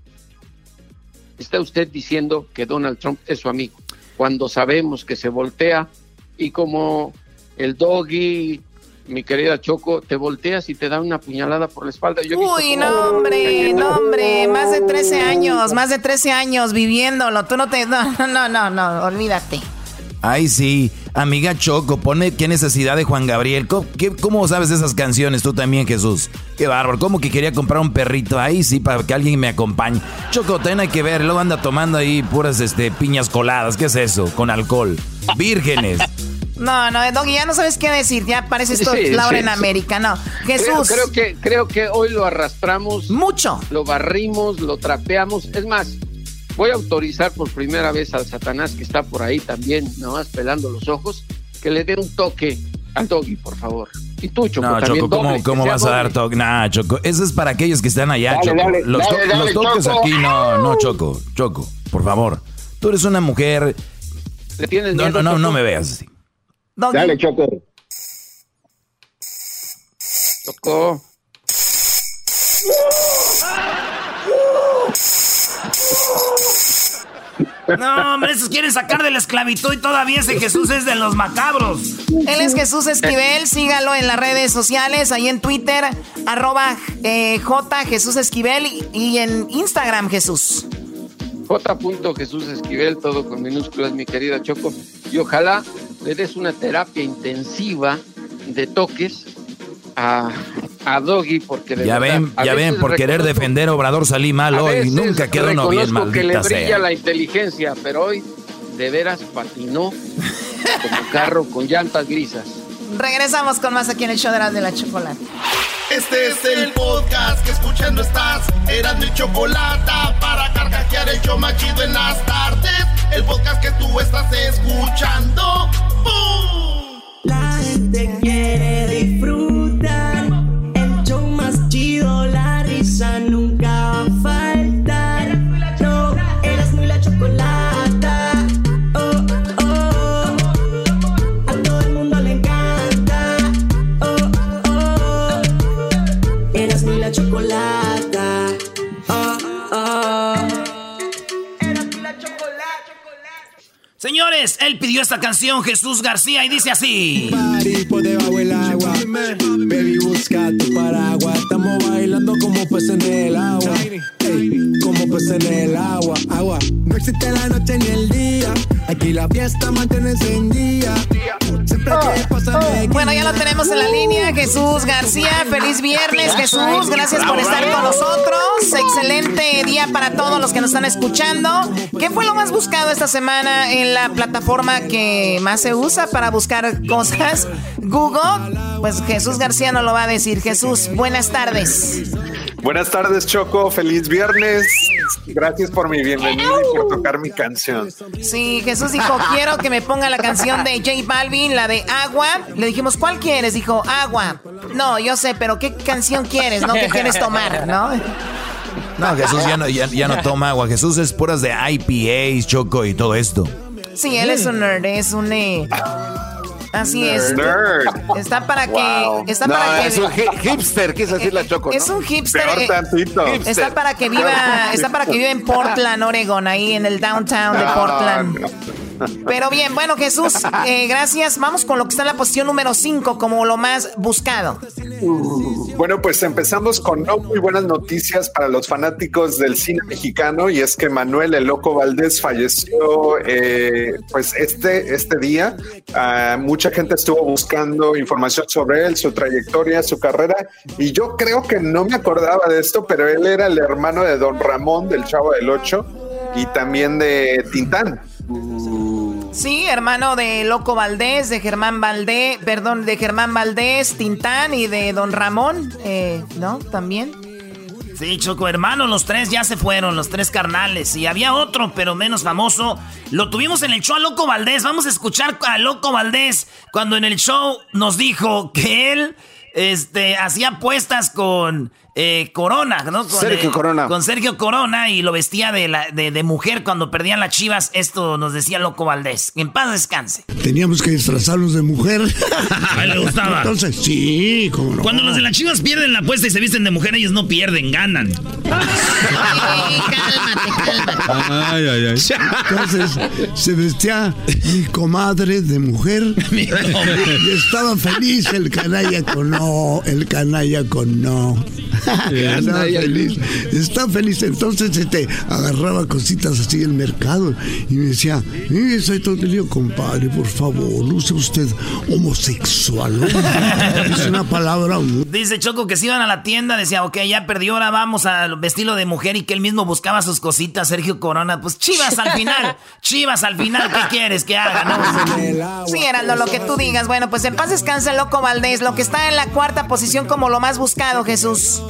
está usted diciendo que Donald Trump es su amigo, cuando sabemos que se voltea y como el doggy, mi querida Choco, te volteas y te da una puñalada por la espalda. Uy, no, hombre, no, hombre, más de 13 años, más de 13 años viviéndolo, tú no te, no, no, no, no, olvídate. Ay, sí. Amiga Choco, ponme qué necesidad de Juan Gabriel. ¿Cómo, sabes esas canciones tú también, Jesús? Qué bárbaro. ¿Cómo que quería comprar un perrito? Ahí sí, para que alguien me acompañe. Choco, ten hay que ver. Luego anda tomando ahí puras este, piñas coladas. ¿Qué es eso? Con alcohol. Vírgenes. No, no, Doggy, ya no sabes qué decir. Ya parece esto Laura en América. No, Jesús. Creo, que, creo que hoy lo arrastramos. Mucho. Lo barrimos, lo trapeamos. Es más, Voy a autorizar por primera vez al Satanás que está por ahí también, nomás pelando los ojos, que le dé un toque al Doggy, por favor. Y tú, Choco, no, Choco, ¿cómo, vas a dar toque? Nah, Choco, eso es para aquellos que están allá, Choco. los, toques aquí, no, no, Choco, Choco, por favor. Tú eres una mujer... ¿Le tienes no, no, no, no me veas así. Dale, Choco. Choco. No, hombre, esos quieren sacar de la esclavitud y todavía ese Jesús es de los macabros. Él es Jesús Esquivel, sígalo en las redes sociales, ahí en Twitter, arroba eh, J Jesús Esquivel y, en Instagram Jesús. J. Jesús Esquivel, todo con minúsculas, mi querida Choco. Y ojalá le des una terapia intensiva de toques a, a Doggy porque ya ven, ya ven, por querer defender Obrador salí mal hoy, nunca quedó uno bien maldita que le brilla la inteligencia, pero hoy de veras patinó como carro con llantas grisas. Regresamos con más aquí en el show de de la chocolate. Este es el podcast que escuchando estás. Eran mi chocolate para carcajear el show machido en las tardes. el podcast que tú estás escuchando. La gente quiere disfrutar. Señores, él pidió esta canción, Jesús García, y dice así. Party por debajo del agua. Baby, busca tu paraguas. Estamos bailando como peces en el agua. Ey, como peces en el agua. Agua. No existe la noche ni el día. Aquí la fiesta mantiene encendida. Pasa me Bueno, ya lo tenemos en la línea. Jesús García, feliz viernes, Jesús. Gracias por estar con nosotros. Excelente día para todos los que nos están escuchando. ¿Qué fue lo más buscado esta semana en la plataforma que más se usa para buscar cosas? Google. Pues Jesús García nos lo va a decir. Jesús, buenas tardes. Buenas tardes, Choco. Feliz viernes. Gracias por mi bienvenida y por tocar mi canción. Sí, Jesús dijo, quiero que me ponga la canción de J Balvin, la de Agua. Le dijimos, ¿cuál quieres? Dijo, Agua. No, yo sé, pero ¿qué canción quieres? ¿No? ¿Qué quieres tomar? ¿No? No, Jesús ya no, ya, ya no toma agua. Jesús es puras de IPAs, choco y todo esto. Sí, él es un nerd, es un... eh, Así es. Nerd. Está para que... Está No, para que... es un hi- hipster, quiso decir la Choco. Es ¿no? un hipster. Peor eh. Está para que viva, está para que viva en Portland, Oregon, ahí en el downtown de Ah, Portland. Pero bien, bueno, Jesús, eh, gracias. Vamos con lo que está en la posición número 5 como lo más buscado. Bueno, pues empezamos con no muy buenas noticias para los fanáticos del cine mexicano y es que Manuel el Loco Valdés falleció eh, pues este, este día. Ah, mucha gente estuvo buscando información sobre él, su trayectoria, su carrera y yo creo que no me acordaba de esto, pero él era el hermano de Don Ramón del Chavo del Ocho y también de Tintán. Sí, hermano de Loco Valdés, de Germán Valdés, perdón, de Germán Valdés, Tintán y de Don Ramón, eh, ¿no? También. Sí, Choco, hermano, los tres ya se fueron, los tres carnales. Y había otro, pero menos famoso. Lo tuvimos en el show a Loco Valdés. Vamos a escuchar a Loco Valdés cuando en el show nos dijo que él este, hacía apuestas con eh, Corona, ¿no? Con, Sergio eh, Corona. Con Sergio Corona y lo vestía de, la, de, de mujer cuando perdían las chivas. Esto nos decía Loco Valdés. En paz descanse. Teníamos que disfrazarnos de mujer. A él le gustaba. Entonces, sí, como no. Cuando los de las chivas pierden la apuesta y se visten de mujer, ellos no pierden, ganan. Ay, ay, ay. Entonces se vestía mi comadre de mujer y estaba feliz el canalla con no, el canalla con no. Estaba feliz, estaba feliz. Entonces este, agarraba cositas así del mercado y me decía, eh, soy todo el lío, compadre, por favor, no sea usted homosexual. ¿no? Es una palabra muy Dice Choco que si iban a la tienda, decía, ok, ya perdió, ahora vamos al vestirlo de mujer y que él mismo buscaba sus cositas, Sergio Corona. Pues chivas al final, chivas al final, ¿qué quieres que haga? No? Sí, Heraldo, lo que tú digas. Bueno, pues en paz descansa Loco Valdés, lo que está en la cuarta posición como lo más buscado, Jesús.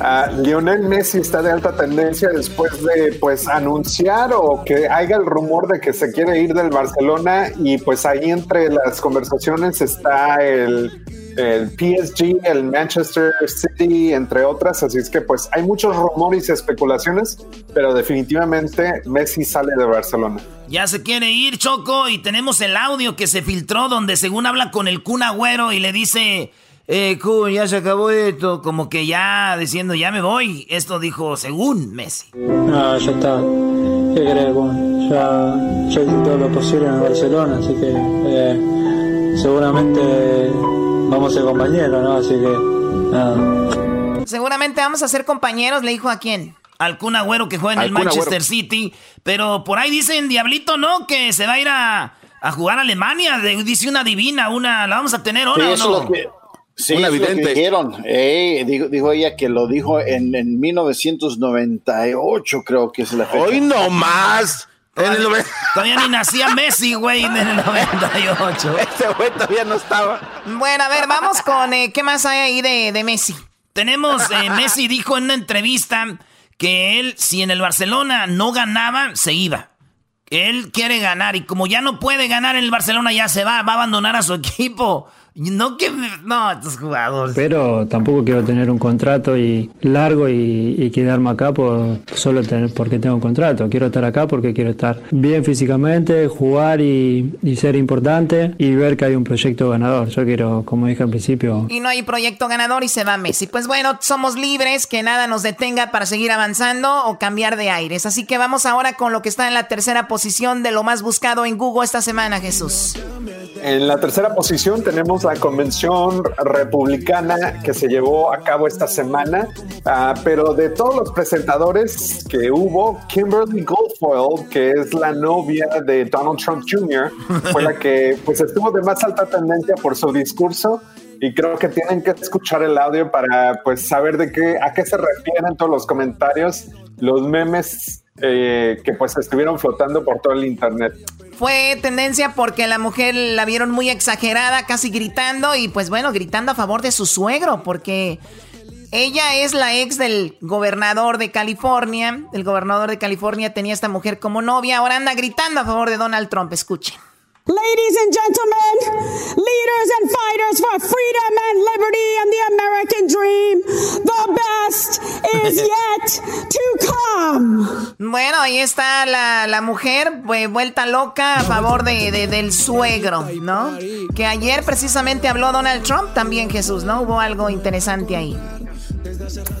Ah, Lionel Messi está de alta tendencia después de pues anunciar o que haya el rumor de que se quiere ir del Barcelona y pues ahí entre las conversaciones está el, el PSG, el Manchester City, entre otras, así es que pues hay muchos rumores y especulaciones, pero definitivamente Messi sale de Barcelona. Ya se quiere ir, Choco, y tenemos el audio que se filtró donde según habla con el Kun Agüero y le dice, eh, Kun, ya se acabó esto, como que ya diciendo, ya me voy. Esto dijo según Messi. No, ya está. ¿Qué querés, Juan? Ya, ya hice todo lo posible en el Barcelona, así que eh, seguramente vamos a ser compañeros, ¿no? Así que nada. Seguramente vamos a ser compañeros, le dijo a quién. Al Kun Agüero que juega en Al el Manchester Agüero. City, pero por ahí dicen, Diablito, ¿no? Que se va a ir a, a jugar a Alemania. De- dice una divina, una, ¿la vamos a tener Sí, ahora o eso no? es lo que, sí, Una lo que vidente. dijeron. Eh, dijo, dijo ella que lo dijo en, en 1998, creo que es la fecha. Hoy no más. En el Todavía ni nacía Messi, güey, en el 98. Este güey todavía no estaba. Bueno, a ver, vamos con eh, qué más hay ahí de, de Messi. Tenemos, eh, Messi dijo en una entrevista que él, si en el Barcelona no ganaba, se iba. Él quiere ganar y como ya no puede ganar en el Barcelona, ya se va, va a abandonar a su equipo. No que no, estos jugadores. Pero tampoco quiero tener un contrato y largo y, quedarme acá por solo tener porque tengo un contrato. Quiero estar acá porque quiero estar bien físicamente, jugar y, ser importante y ver que hay un proyecto ganador. Yo quiero, como dije al principio. Y no hay proyecto ganador y se va Messi. Pues bueno, somos libres, que nada nos detenga para seguir avanzando o cambiar de aires. Así que vamos ahora con lo que está en la tercera posición de lo más buscado en Google esta semana, Jesús. En la tercera posición tenemos la convención republicana que se llevó a cabo esta semana, ah, pero de todos los presentadores que hubo, Kimberly Goldfoyle, que es la novia de Donald Trump Jr., fue la que pues estuvo de más alta tendencia por su discurso y creo que tienen que escuchar el audio para pues saber de qué a qué se refieren todos los comentarios, los memes eh, que pues estuvieron flotando por todo el internet. Fue tendencia porque la mujer la vieron muy exagerada, casi gritando y pues bueno, gritando a favor de su suegro porque ella es la ex del gobernador de California. El gobernador de California tenía a esta mujer como novia, ahora anda gritando a favor de Donald Trump. Escuchen. Ladies and gentlemen, leaders and fighters for freedom and liberty and the American dream, the best is yet to come. Bueno, ahí está la, la mujer vuelta loca a favor de, del suegro, ¿no? Que ayer precisamente habló Donald Trump también, Jesús, ¿no? Hubo algo interesante ahí.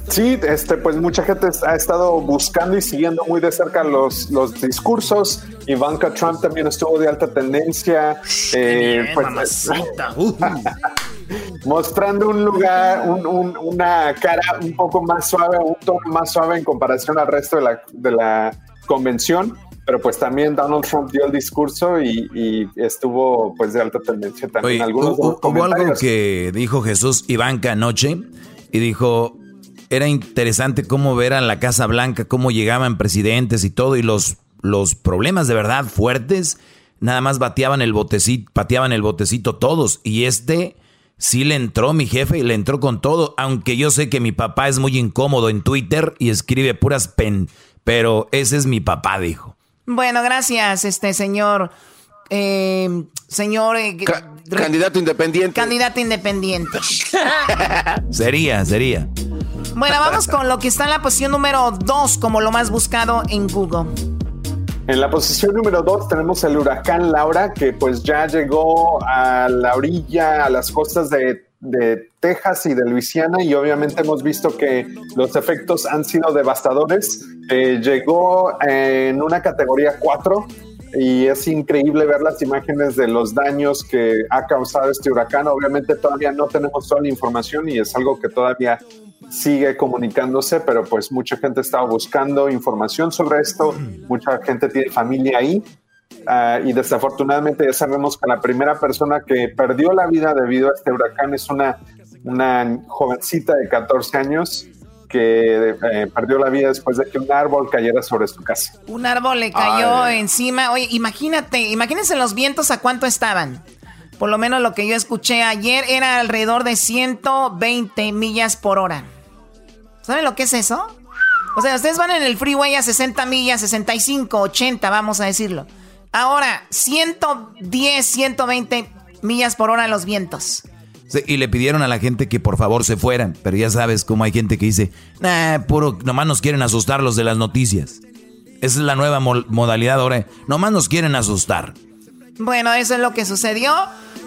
Sí, este, pues mucha gente ha estado buscando y siguiendo muy de cerca los, los discursos. Ivanka Trump también estuvo de alta tendencia. Eh, pues, mostrando un lugar, una cara un poco más suave, un tono más suave en comparación al resto de la, de la convención. Pero pues también Donald Trump dio el discurso y, estuvo pues de alta tendencia también. Algunos hubo algo que dijo Jesús Ivanka anoche y dijo, era interesante cómo ver a la Casa Blanca, cómo llegaban presidentes y todo, y los, los problemas de verdad fuertes, nada más bateaban el botecito, pateaban el botecito todos, y este sí le entró mi jefe y le entró con todo, aunque yo sé que mi papá es muy incómodo en Twitter y escribe puras pen, pero ese es mi papá, dijo. Bueno, gracias, este señor. Eh, señor. Eh, candidato independiente. Candidato independiente. sería, sería. Bueno, vamos con lo que está en la posición número 2 como lo más buscado en Google. En la posición número 2 tenemos el huracán Laura, que pues ya llegó a la orilla, a las costas de, Texas y de Luisiana, y obviamente hemos visto que los efectos han sido devastadores. Eh, llegó en una categoría 4 y es increíble ver las imágenes de los daños que ha causado este huracán. Obviamente todavía no tenemos toda la información y es algo que todavía sigue comunicándose, pero pues mucha gente estaba buscando información sobre esto, mucha gente tiene familia ahí. Ah, y desafortunadamente ya sabemos que la primera persona que perdió la vida debido a este huracán es una, una jovencita de 14 años que eh, perdió la vida después de que un árbol cayera sobre su casa. Un árbol le cayó encima. Oye, imagínate, imagínense los vientos a cuánto estaban. Por lo menos lo que yo escuché ayer era alrededor de 120 millas por hora. ¿Saben lo que es eso? O sea, ustedes van en el freeway a 60 millas, 65, 80, vamos a decirlo. Ahora, 110, 120 millas por hora los vientos. Y le pidieron a la gente que por favor se fueran, pero ya sabes cómo hay gente que dice, nah, puro, nomás nos quieren asustar los de las noticias. Esa es la nueva modalidad ahora, nomás nos quieren asustar. Bueno, eso es lo que sucedió.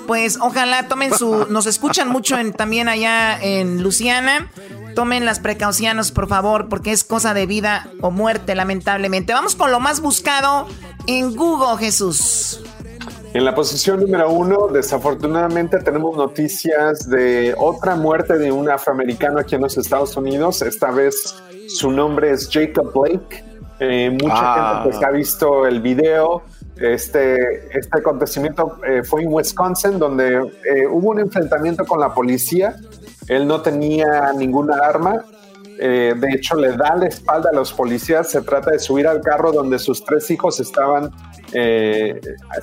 Pues ojalá tomen su. Nos escuchan mucho en, también allá en Luciana. Tomen las precauciones, por favor, porque es cosa de vida o muerte, lamentablemente. Vamos con lo más buscado en Google, Jesús. En la posición número uno, desafortunadamente tenemos noticias de otra muerte de un afroamericano aquí en los Estados Unidos. Esta vez su nombre es Jacob Blake. Eh, mucha ah. gente pues, ha visto el video. Este, este acontecimiento eh, fue en Wisconsin, donde eh, hubo un enfrentamiento con la policía. Él no tenía ninguna arma. Eh, de hecho, le da la espalda a los policías. Se trata de subir al carro donde sus tres hijos estaban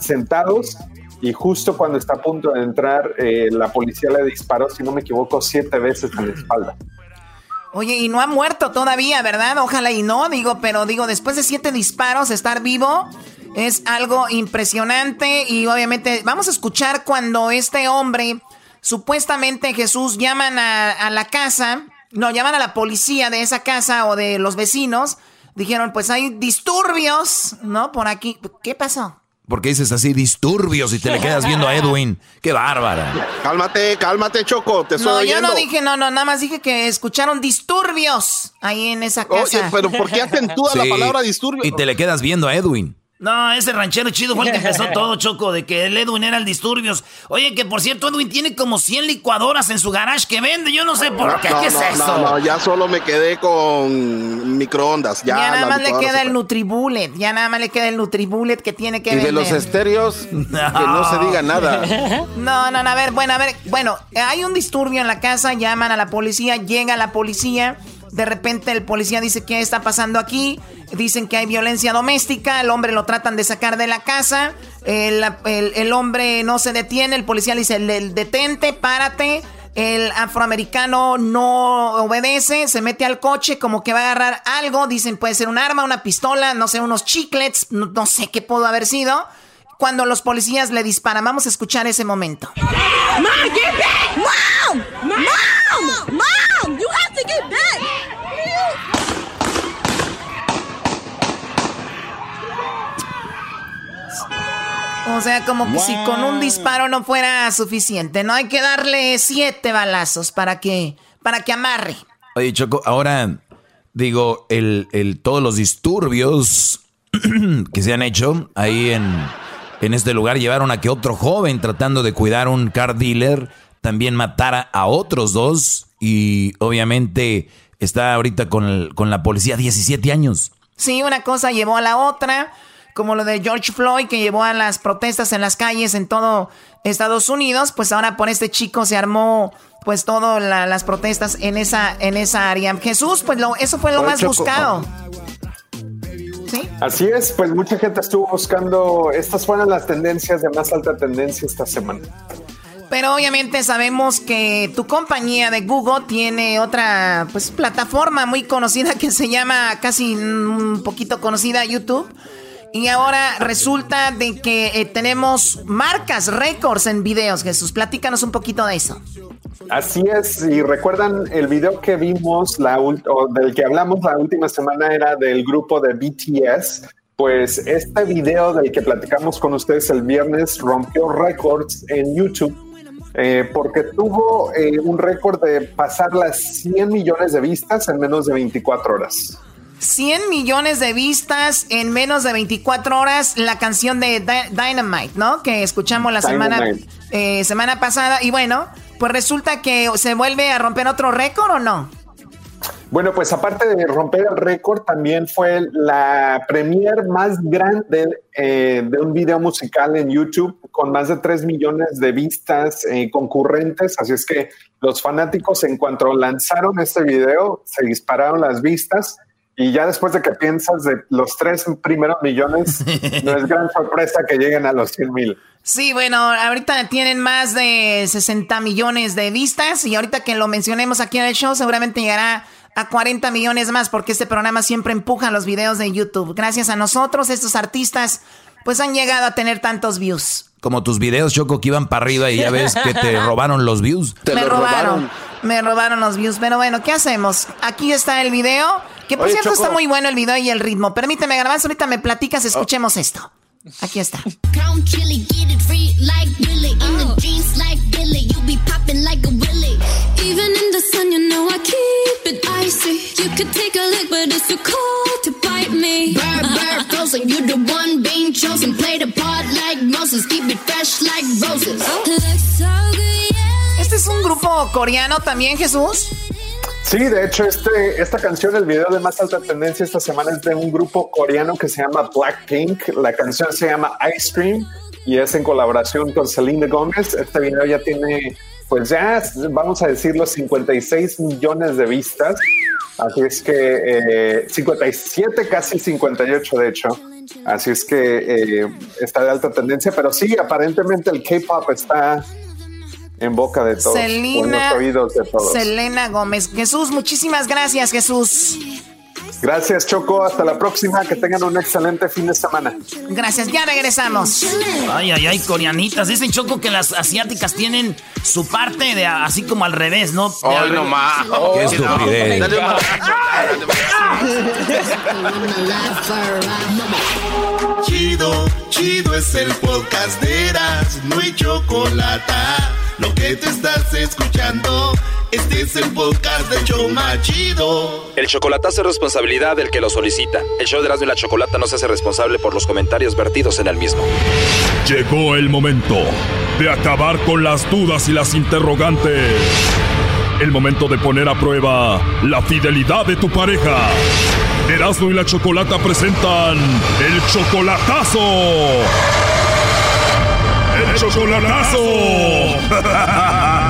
sentados. Y justo cuando está a punto de entrar, la policía le disparó, si no me equivoco, siete veces en la espalda. Oye, y no ha muerto todavía, ¿verdad? Ojalá y no, digo, pero digo, después de siete disparos, estar vivo Es algo impresionante y obviamente vamos a escuchar cuando este hombre, supuestamente Jesús, llaman a, la casa, no, llaman a la policía de esa casa o de los vecinos. Dijeron, pues hay disturbios, ¿no? Por aquí. ¿Qué pasó? Porque dices así disturbios y te le quedas viendo a Edwin. ¡Qué bárbara! Cálmate, cálmate, Choco. Te estoy no, yo no dije, no, no, nada más dije que escucharon disturbios ahí en esa casa. Oye, pero ¿por qué acentúa la palabra disturbios? Y te le quedas viendo a Edwin. No, ese ranchero chido fue el que empezó todo, Choco, de que el Edwin era el disturbios. Oye, que por cierto, Edwin tiene como 100 licuadoras en su garage que vende. Yo no sé por qué. ¿Qué es eso? No, no, ya solo me quedé con microondas. Ya, nada más le queda el Nutribullet. Ya nada más le queda el Nutribullet que tiene que Y de los estéreos, que no se diga nada. No, no, no, a ver, bueno, a ver. Bueno, hay un disturbio en la casa, llaman a la policía, llega la policía. De repente el policía dice, ¿qué está pasando aquí? Dicen que hay violencia doméstica, el hombre lo tratan de sacar de la casa, el, hombre no se detiene, el policía le dice, detente, párate. El afroamericano no obedece, se mete al coche como que va a agarrar algo, dicen puede ser un arma, una pistola, no sé, unos chiclets, no, sé qué pudo haber sido. Cuando los policías le disparan, vamos a escuchar ese momento. Mom, get back! Mom! Mom! Mom! You have to get back! O sea, como que si con un disparo no fuera suficiente, ¿no? Hay que darle siete balazos para que, para que amarre. Oye, Choco, ahora digo, el, el, todos los disturbios que se han hecho ahí en, en este lugar llevaron a que otro joven tratando de cuidar un car dealer también matara a otros dos y obviamente está ahorita con, con la policía 17 años. Sí, una cosa llevó a la otra como lo de George Floyd que llevó a las protestas en las calles en todo Estados Unidos, pues ahora por este chico se armó pues todas las protestas en esa en esa área. Jesús, pues lo, eso fue lo más buscado. ¿Sí? Así es, pues mucha gente estuvo buscando, estas fueron las tendencias de más alta tendencia esta semana. Pero obviamente sabemos que tu compañía de Google tiene otra pues plataforma muy conocida que se llama casi un poquito conocida YouTube y ahora resulta de que eh, tenemos marcas, récords en videos, Jesús. Platícanos un poquito de eso. Así es, y recuerdan el video que vimos, la o del que hablamos la última semana era del grupo de BTS. Pues este video del que platicamos con ustedes el viernes rompió récords en YouTube eh, porque tuvo eh, un récord de pasar las 100 millones de vistas en menos de 24 horas. 100 millones de vistas en menos de 24 horas la canción de Dynamite, ¿no? Que escuchamos la semana, eh, semana pasada. Y bueno, pues resulta que se vuelve a romper otro récord o no? Bueno, pues aparte de romper el récord, también fue la premier más grande eh, de un video musical en YouTube con más de 3 millones de vistas eh, concurrentes. Así es que los fanáticos en cuanto lanzaron este video, se dispararon las vistas y ya después de que piensas de los tres primeros millones, no es gran sorpresa que lleguen a los 100 mil. Sí, bueno, ahorita tienen más de 60 millones de vistas y ahorita que lo mencionemos aquí en el show seguramente llegará a 40 millones más porque este programa siempre empuja los videos de YouTube. Gracias a nosotros, estos artistas pues han llegado a tener tantos views. Como tus videos, Choco, que iban para arriba y ya ves que te robaron los views. me robaron, Me robaron los views. Pero bueno, ¿qué hacemos? Aquí está el video. Que por cierto está muy bueno el video y el ritmo. Permíteme grabar, ahorita me platicas, escuchemos esto. Aquí está. Este es un grupo coreano también, Jesús. Sí, de hecho, este, esta canción, el video de más alta tendencia esta semana es de un grupo coreano que se llama Blackpink. La canción se llama Ice Cream y es en colaboración con Selena Gomez. Este video ya tiene, pues ya, vamos a decir, los 56 millones de vistas. Así es que 57, eh, casi 58 de hecho. Así es que eh, está de alta tendencia, pero sí, aparentemente el K-pop está en boca de todos. Selena, oídos de todos. Selena Gómez. Jesús, muchísimas gracias, Jesús. Gracias, Choco. Hasta la próxima. Que tengan un excelente fin de semana. Gracias. Ya regresamos. Ay, ay, ay, coreanitas. Dicen, Choco, que las asiáticas tienen su parte de así como al revés, ¿no? Ay, no más. Qué estupidez. Chido, chido es el podcast de Eras, no hay chocolate. Lo que te estás escuchando, este es el podcast de Choma Chido. El chocolatazo es responsabilidad del que lo solicita. El show de Erasmo y la Chocolata no se hace responsable por los comentarios vertidos en el mismo. Llegó el momento de acabar con las dudas y las interrogantes. El momento de poner a prueba la fidelidad de tu pareja. Erasmo y la Chocolata presentan el chocolatazo. Chocolatazo.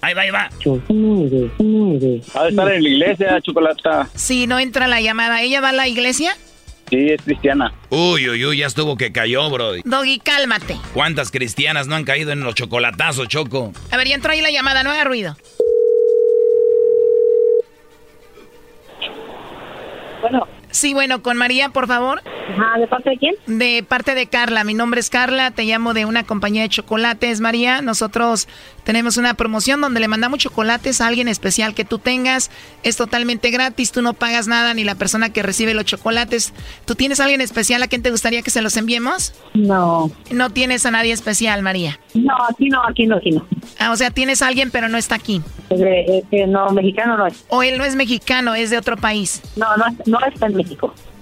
Ahí va, ahí va. Ha de estar en la iglesia, Chocolata. Sí, no entra la llamada. ¿Ella va a la iglesia? Sí, es cristiana. Uy, uy, uy, ya estuvo que cayó, bro. Doggy, cálmate. ¿Cuántas cristianas no han caído en los chocolatazos, Choco? A ver, ya entró ahí la llamada, no haga ruido. Bueno. Sí, bueno, con María, por favor. Ajá, ¿de parte de quién? De parte de Carla. Mi nombre es Carla, te llamo de una compañía de chocolates, María. Nosotros tenemos una promoción donde le mandamos chocolates a alguien especial que tú tengas. Es totalmente gratis, tú no pagas nada ni la persona que recibe los chocolates. ¿Tú tienes a alguien especial a quien te gustaría que se los enviemos? No. No tienes a nadie especial, María. No, aquí no, aquí no, aquí no. Ah, o sea, tienes a alguien pero no está aquí. Eh, eh, no, mexicano no es. O él no es mexicano, es de otro país. No, no, no está en México.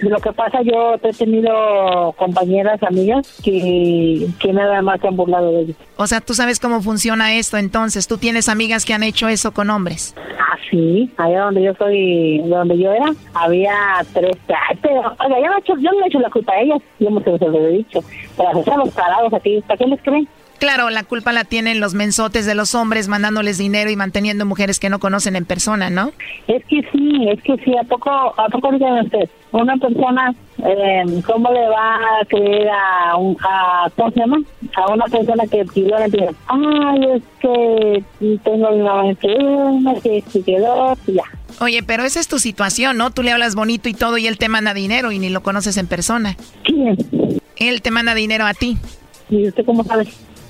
Lo que pasa, yo he tenido compañeras, amigas, que, que nada más se han burlado de ellos. O sea, tú sabes cómo funciona esto, entonces. ¿Tú tienes amigas que han hecho eso con hombres? Ah, sí. Allá donde yo soy, donde yo era, había tres. pero, oiga, yo no, he hecho, yo no le he hecho la culpa a ellas. Yo me se lo he dicho. Pero los parados aquí, ¿para qué les creen? Claro, la culpa la tienen los mensotes de los hombres mandándoles dinero y manteniendo mujeres que no conocen en persona, ¿no? Es que sí, es que sí. ¿A poco, a poco digan ustedes? Una persona, eh, ¿cómo le va a creer a, un, a, ¿cómo se llama? A una persona que pidió la dinero. Ay, es que tengo una enferma, que se quedó, y ya. Oye, pero esa es tu situación, ¿no? Tú le hablas bonito y todo y él te manda dinero y ni lo conoces en persona. ¿Quién? Él te manda dinero a ti. ¿Y usted cómo sabe?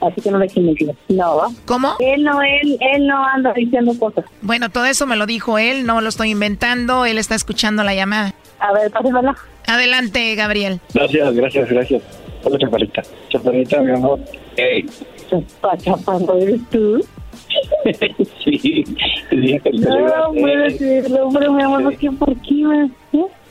Así que no me mentiras. No, ¿va? ¿Cómo? Él no, él, él no anda diciendo cosas. Bueno, todo eso me lo dijo él, no lo estoy inventando, él está escuchando la llamada. A ver, pásenmela. Adelante, Gabriel. Gracias, gracias, gracias. Hola, chaparrita. Chaparrita, mi amor. Hey. Chapa, chaparro, ¿eres tú? sí, te dije que No, hacer. decirlo, pero mi amor, ¿qué por qué me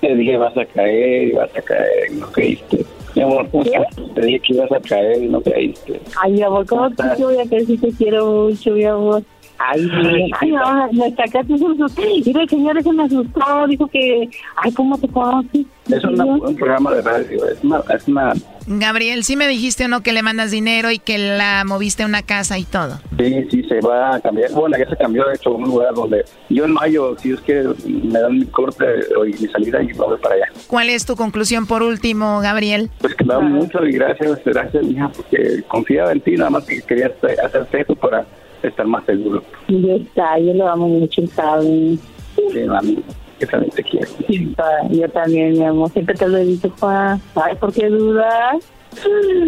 Te dije vas a caer y vas a caer no caíste. Mi amor, ¿cómo estás? Te dije que ibas a caer y no caíste. Ay, mi amor, ¿cómo te yo voy a creer si te quiero mucho, mi amor? Ay, mi- ay, no, me sacaste un susto. Mira, el señor ese me asustó, dijo que, ay, ¿cómo te conoces? Es una- un programa de radio, es una, es una Gabriel, sí me dijiste o no que le mandas dinero y que la moviste a una casa y todo. Sí, sí, se va a cambiar. Bueno, ya se cambió, de hecho, a un lugar donde yo en mayo, si es que me dan mi corte y mi salida y me voy para allá. ¿Cuál es tu conclusión por último, Gabriel? Pues que me da mucho y gracias, gracias, mija, porque confiaba en ti, nada más que quería hacer- hacerte eso para estar más seguro. Ya está, yo lo amo mucho, ¿sabes? Sí, mami, que también te quiero. Yo también, mi amor, siempre te lo he dicho, Juan. Ay, ¿por qué dudas?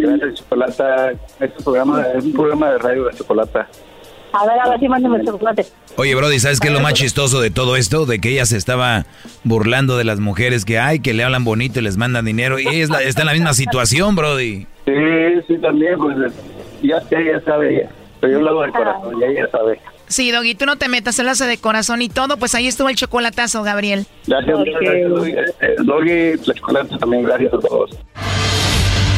Gracias, Chocolata. Este programa es un programa de radio de Chocolata. A ver, a ver si mándame el chocolate. Oye, Brody, ¿sabes qué es lo más chistoso de todo esto? De que ella se estaba burlando de las mujeres que hay, que le hablan bonito y les mandan dinero. Y ella es la- está en la misma situación, Brody. Sí, sí, también, pues ya, ya, ya sabe ella. Pero yo lo hago de corazón, ya ella sabe. Sí, Doggy, tú no te metas, él hace de corazón y todo, pues ahí estuvo el chocolatazo, Gabriel. Gracias, gracias, Doggy. Eh, Doggy, la Chocolata también, gracias a todos.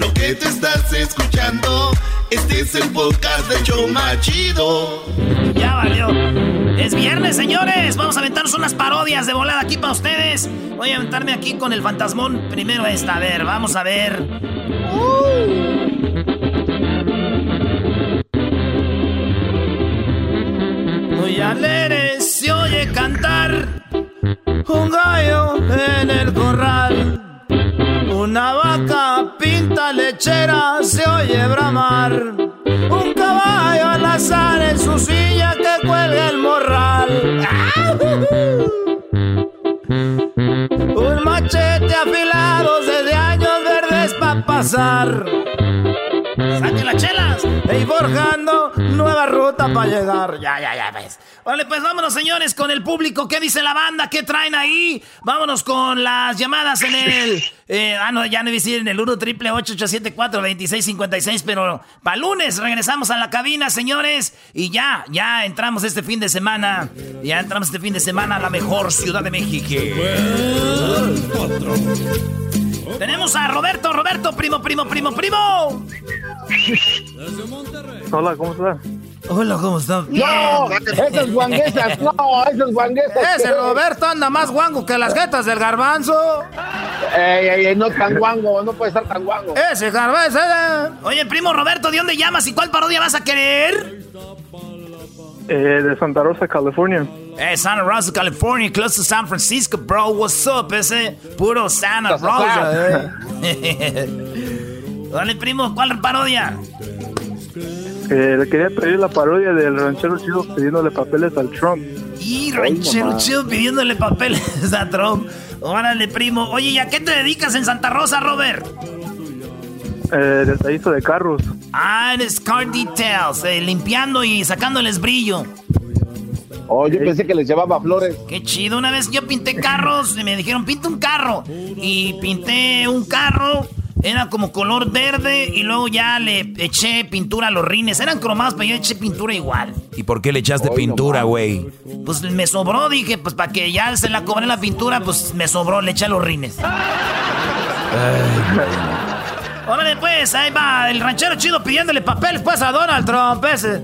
Lo que te estás escuchando, este es el podcast de Choma Chido. Ya valió. Es viernes, señores. Vamos a aventarnos unas parodias de volada aquí para ustedes. Voy a aventarme aquí con el fantasmón. Primero esta, a ver, vamos a ver. Muy alegre se oye cantar un gallo en el corral. Una vaca pinta lechera se oye bramar. Un caballo al azar en su silla que cuelga el morral. Un machete afilado desde años verdes pa' pasar. ¡Saquen las chelas! Y forjando nuevas rutas ruta para llegar. Ya, ya, ya, ves. Vale, pues vámonos, señores, con el público. ¿Qué dice la banda? ¿Qué traen ahí? Vámonos con las llamadas en el. Eh, ah, no, ya no decir en el 1 triple 874 2656 pero para lunes regresamos a la cabina, señores. Y ya, ya entramos este fin de semana. Ya entramos este fin de semana a la mejor ciudad de México. Tenemos a Roberto, Roberto, primo, primo, primo, primo. Hola, ¿cómo estás? Hola, ¿cómo estás? No, esas guanguesas, no, esas guanguesas. Ese Roberto anda más guango que las jetas del garbanzo. Ey, ey, ey, no tan guango, no puede estar tan guango. Ese garbanzo. Oye, primo Roberto, ¿de dónde llamas y cuál parodia vas a querer? Eh, de Santa Rosa, California. Eh, Santa Rosa, California, close to San Francisco, bro. What's up, ese? Puro Santa Rosa, eh. Dale, primo, ¿cuál parodia? Eh, le quería pedir la parodia del ranchero chido pidiéndole papeles al Trump. Y ranchero chido pidiéndole papeles a Trump. Órale, primo. Oye, ¿y a qué te dedicas en Santa Rosa, Robert? Eh, detallista de carros. Ah, eres car details, eh, limpiando y sacándoles brillo. Oh, yo pensé que les llevaba flores. Qué chido. Una vez yo pinté carros y me dijeron, pinta un carro. Y pinté un carro, era como color verde y luego ya le eché pintura a los rines. Eran cromados, pero yo eché pintura igual. ¿Y por qué le echaste pintura, güey? pues me sobró, dije, pues para que ya se la cobré la pintura, pues me sobró, le eché a los rines. Órale, pues, ahí va el ranchero chido pidiéndole papeles, pues, a Donald Trump, ese.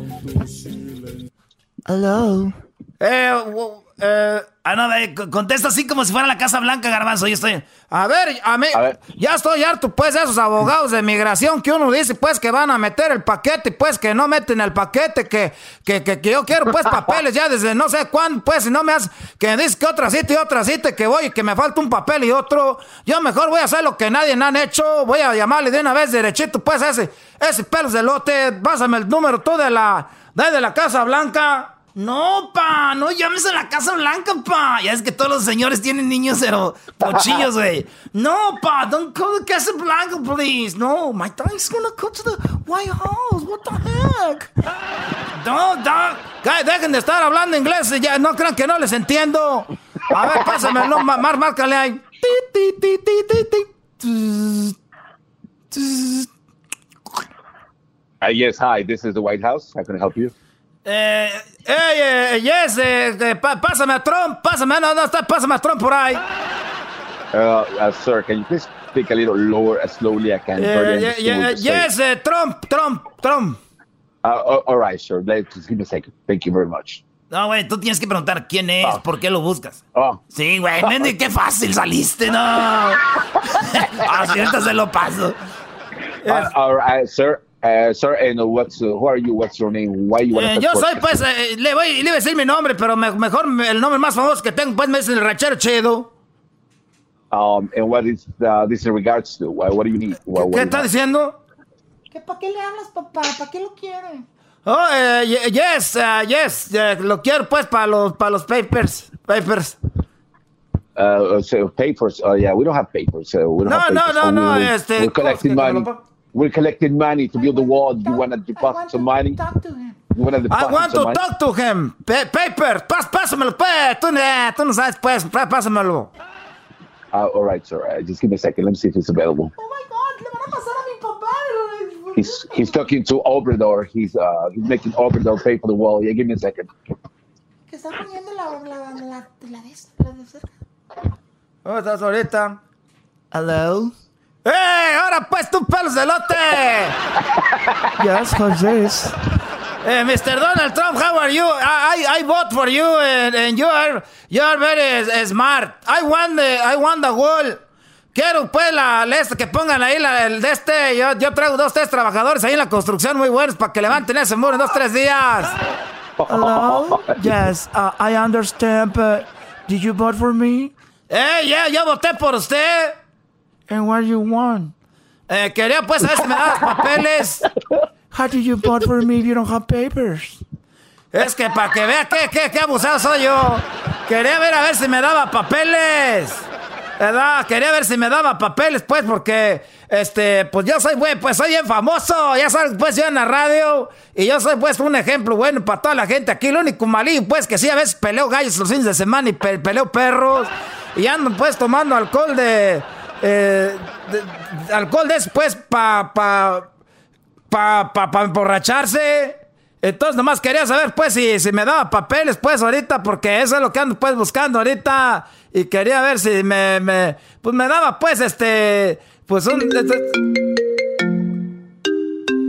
Hello. Eh, eh, ah, no, eh, contesta así como si fuera la Casa Blanca, Garbanzo. Yo estoy. A ver, a mí, ya estoy harto, pues, de esos abogados de migración que uno dice, pues, que van a meter el paquete, pues, que no meten el paquete, que, que, que, yo quiero, pues, papeles ya desde no sé cuándo, pues, si no me hace, que dice que otra cita y otra cita, que voy y que me falta un papel y otro. Yo mejor voy a hacer lo que nadie me han hecho, voy a llamarle de una vez derechito, pues, ese, ese pelos de lote, pásame el número tú de la, de la Casa Blanca. No, pa, no llames a la Casa Blanca, pa. Ya es que todos los señores tienen niños, pero pochillos, güey. No, pa, don't call the Casa Blanca, please. No, my dad's gonna come to the White House. What the heck? No, no. Dejen de estar hablando inglés. Ya no crean que no les entiendo. A ver, pásame, no, mar, márcale ahí. Uh, yes, hi, this is the White House. How can I help you? Eh, eh, yes, eh, pásame a Trump, pásame, no, no, está, pásame a Trump por ahí. Uh, uh, sir, can you please speak a little lower, as slowly I can? Yeah, yeah, yes, uh, Trump, Trump, Trump. Uh, all right, sir. Just give me a second. Thank you very much. No, güey, tú tienes que preguntar quién es, oh. por qué lo buscas. Oh. Sí, güey, qué fácil saliste, no. Así ahorita se lo paso. Uh, all right, sir. Uh, sir, and what's, uh, who are you? What's your name? Why you eh, yo soy, pues, eh, le, voy, le voy a decir mi nombre, pero me, mejor el nombre más famoso que tengo, pues, me es el ranchero chido. Um, and what is uh, this in regards to? What, what do you need? What, ¿Qué, ¿qué está diciendo? ¿Que ¿Para qué le hablas, papá? ¿Para qué lo quiere? Oh, uh, yes, uh, yes, uh, lo quiero, pues, para los, para los papers, papers. Uh, so papers, oh, yeah, we don't have papers. So we don't no, have papers. no, no, no, este... We're collecting money. We're collecting money to build the wall. You want to deposit some money? Talk to him. You want to deposit I want to money? talk to him. Pa paper, Pas, pásamelo, pues. Tú, tú no sabes, pues. Pásamelo. Uh, all right, sir. Uh, just give me a second. Let me see if it's available. Oh my God, le van a pasar a mi papá. He's he's talking to Obrador. He's uh he's making Obrador pay for the wall. Yeah, give me a second. Que está poniendo la la la la, la de la de cerca. ¿Cómo estás ahorita? Hello. ¡Eh! ¡Ahora pues tú pelos de lote! yes, Jose. Eh, Mr. Donald Trump, how are you? I, I, I vote for you and, and you are you are very smart. I want the I want the wall. Quiero pues la, la que pongan ahí la, el de este. Yo, yo traigo dos, tres trabajadores ahí en la construcción muy buenos para que levanten ese muro en dos, tres días. Hello? Yes, uh, I understand, but did you vote for me? Eh, yeah, yo voté por usted. And what you want? Eh, quería pues saber si me dabas papeles. How do you vote for me if you don't have papers? Es que para que vea qué, qué, qué abusado soy yo. Quería ver a ver si me daba papeles. ¿Verdad? Quería ver si me daba papeles, pues, porque este, pues yo soy, güey, pues soy bien famoso, ya sabes, pues yo en la radio, y yo soy, pues, un ejemplo bueno para toda la gente aquí. Lo único malín, pues, que sí, a veces peleo gallos los fines de semana y peleo perros, y ando, pues, tomando alcohol de, eh, alcohol después pa, pa, pa, pa, pa emborracharse. Entonces nomás quería saber pues si, si me daba papeles pues ahorita porque eso es lo que ando pues buscando ahorita y quería ver si me, me pues me daba pues este pues un este...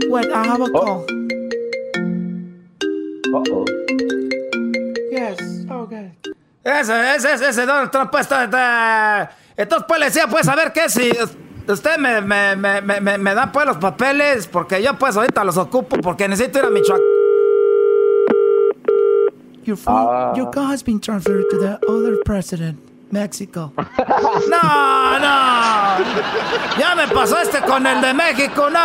What, I have a call. Uh -oh. Yes, okay. Ese, ese, ese, ese Donald Trump pues está, está... Entonces pues le decía pues a ver qué si usted me, me, me, me, me da pues los papeles porque yo pues ahorita los ocupo porque necesito ir a Michoacán. Your, phone, uh, your car has been transferred to the other president, Mexico. no, no. Ya me pasó este con el de México. No,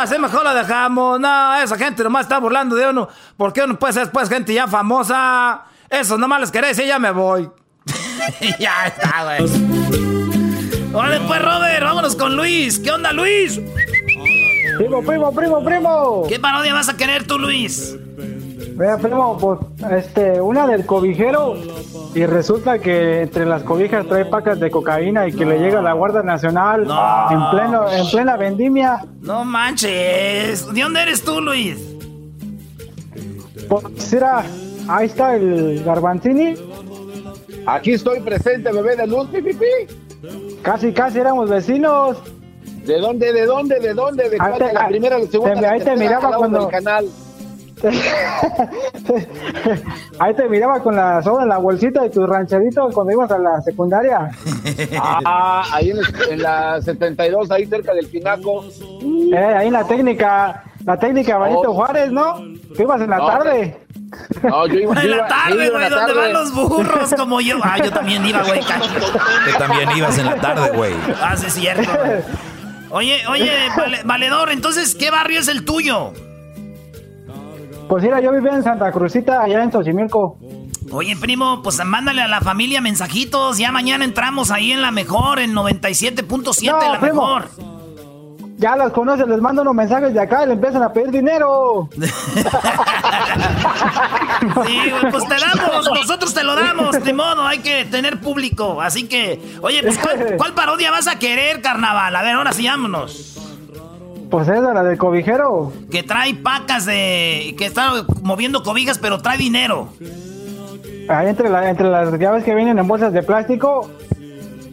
así mejor lo dejamos. No, esa gente nomás está burlando de uno. Porque uno puede ser pues gente ya famosa. Eso nomás les queréis y ya me voy. ya está, güey. Órale pues, Robert, vámonos con Luis. ¿Qué onda, Luis? Primo, primo, primo, primo. ¿Qué parodia vas a querer tú, Luis? Vea, primo, pues, este, una del cobijero y resulta que entre las cobijas trae pacas de cocaína y que le llega a la Guardia Nacional en pleno, en plena vendimia. No manches. ¿De dónde eres tú, Luis? Pues era, ahí está el Garbanzini. Aquí estoy presente, bebé de luz, pipipi. Casi, casi éramos vecinos. ¿De dónde, de dónde, de dónde? ¿De cuál? la primera, la segunda, ahí te miraba cuando... canal. Ahí te miraba con la soda en la bolsita de tu rancherito cuando ibas a la secundaria. Ah, ahí en, la 72, ahí cerca del Pinaco. Eh, ahí en la técnica, la técnica Benito oh. Juárez, ¿no? Que ibas en la tarde. No, yo iba, en la tarde, güey, donde van los burros como yo. Ah, yo también iba, güey. Tú también ibas en la tarde, güey. Ah, sí, es cierto. Oye, oye, valedor, entonces, ¿qué barrio es el tuyo? Pues mira, yo vivía en Santa Cruzita, allá en Xochimilco. Oye, primo, pues mándale a la familia mensajitos. Ya mañana entramos ahí en la mejor, en 97.7, la mejor. Ya los conoces, les mando unos mensajes de acá y le empiezan a pedir dinero. sí, pues te damos, nosotros te lo damos, de modo, hay que tener público. Así que, oye, pues ¿cuál, parodia vas a querer, carnaval? A ver, ahora sí, vámonos. Pues esa, la del cobijero. Que trae pacas de. que está moviendo cobijas, pero trae dinero. Ahí entre, la, entre las llaves que vienen en bolsas de plástico.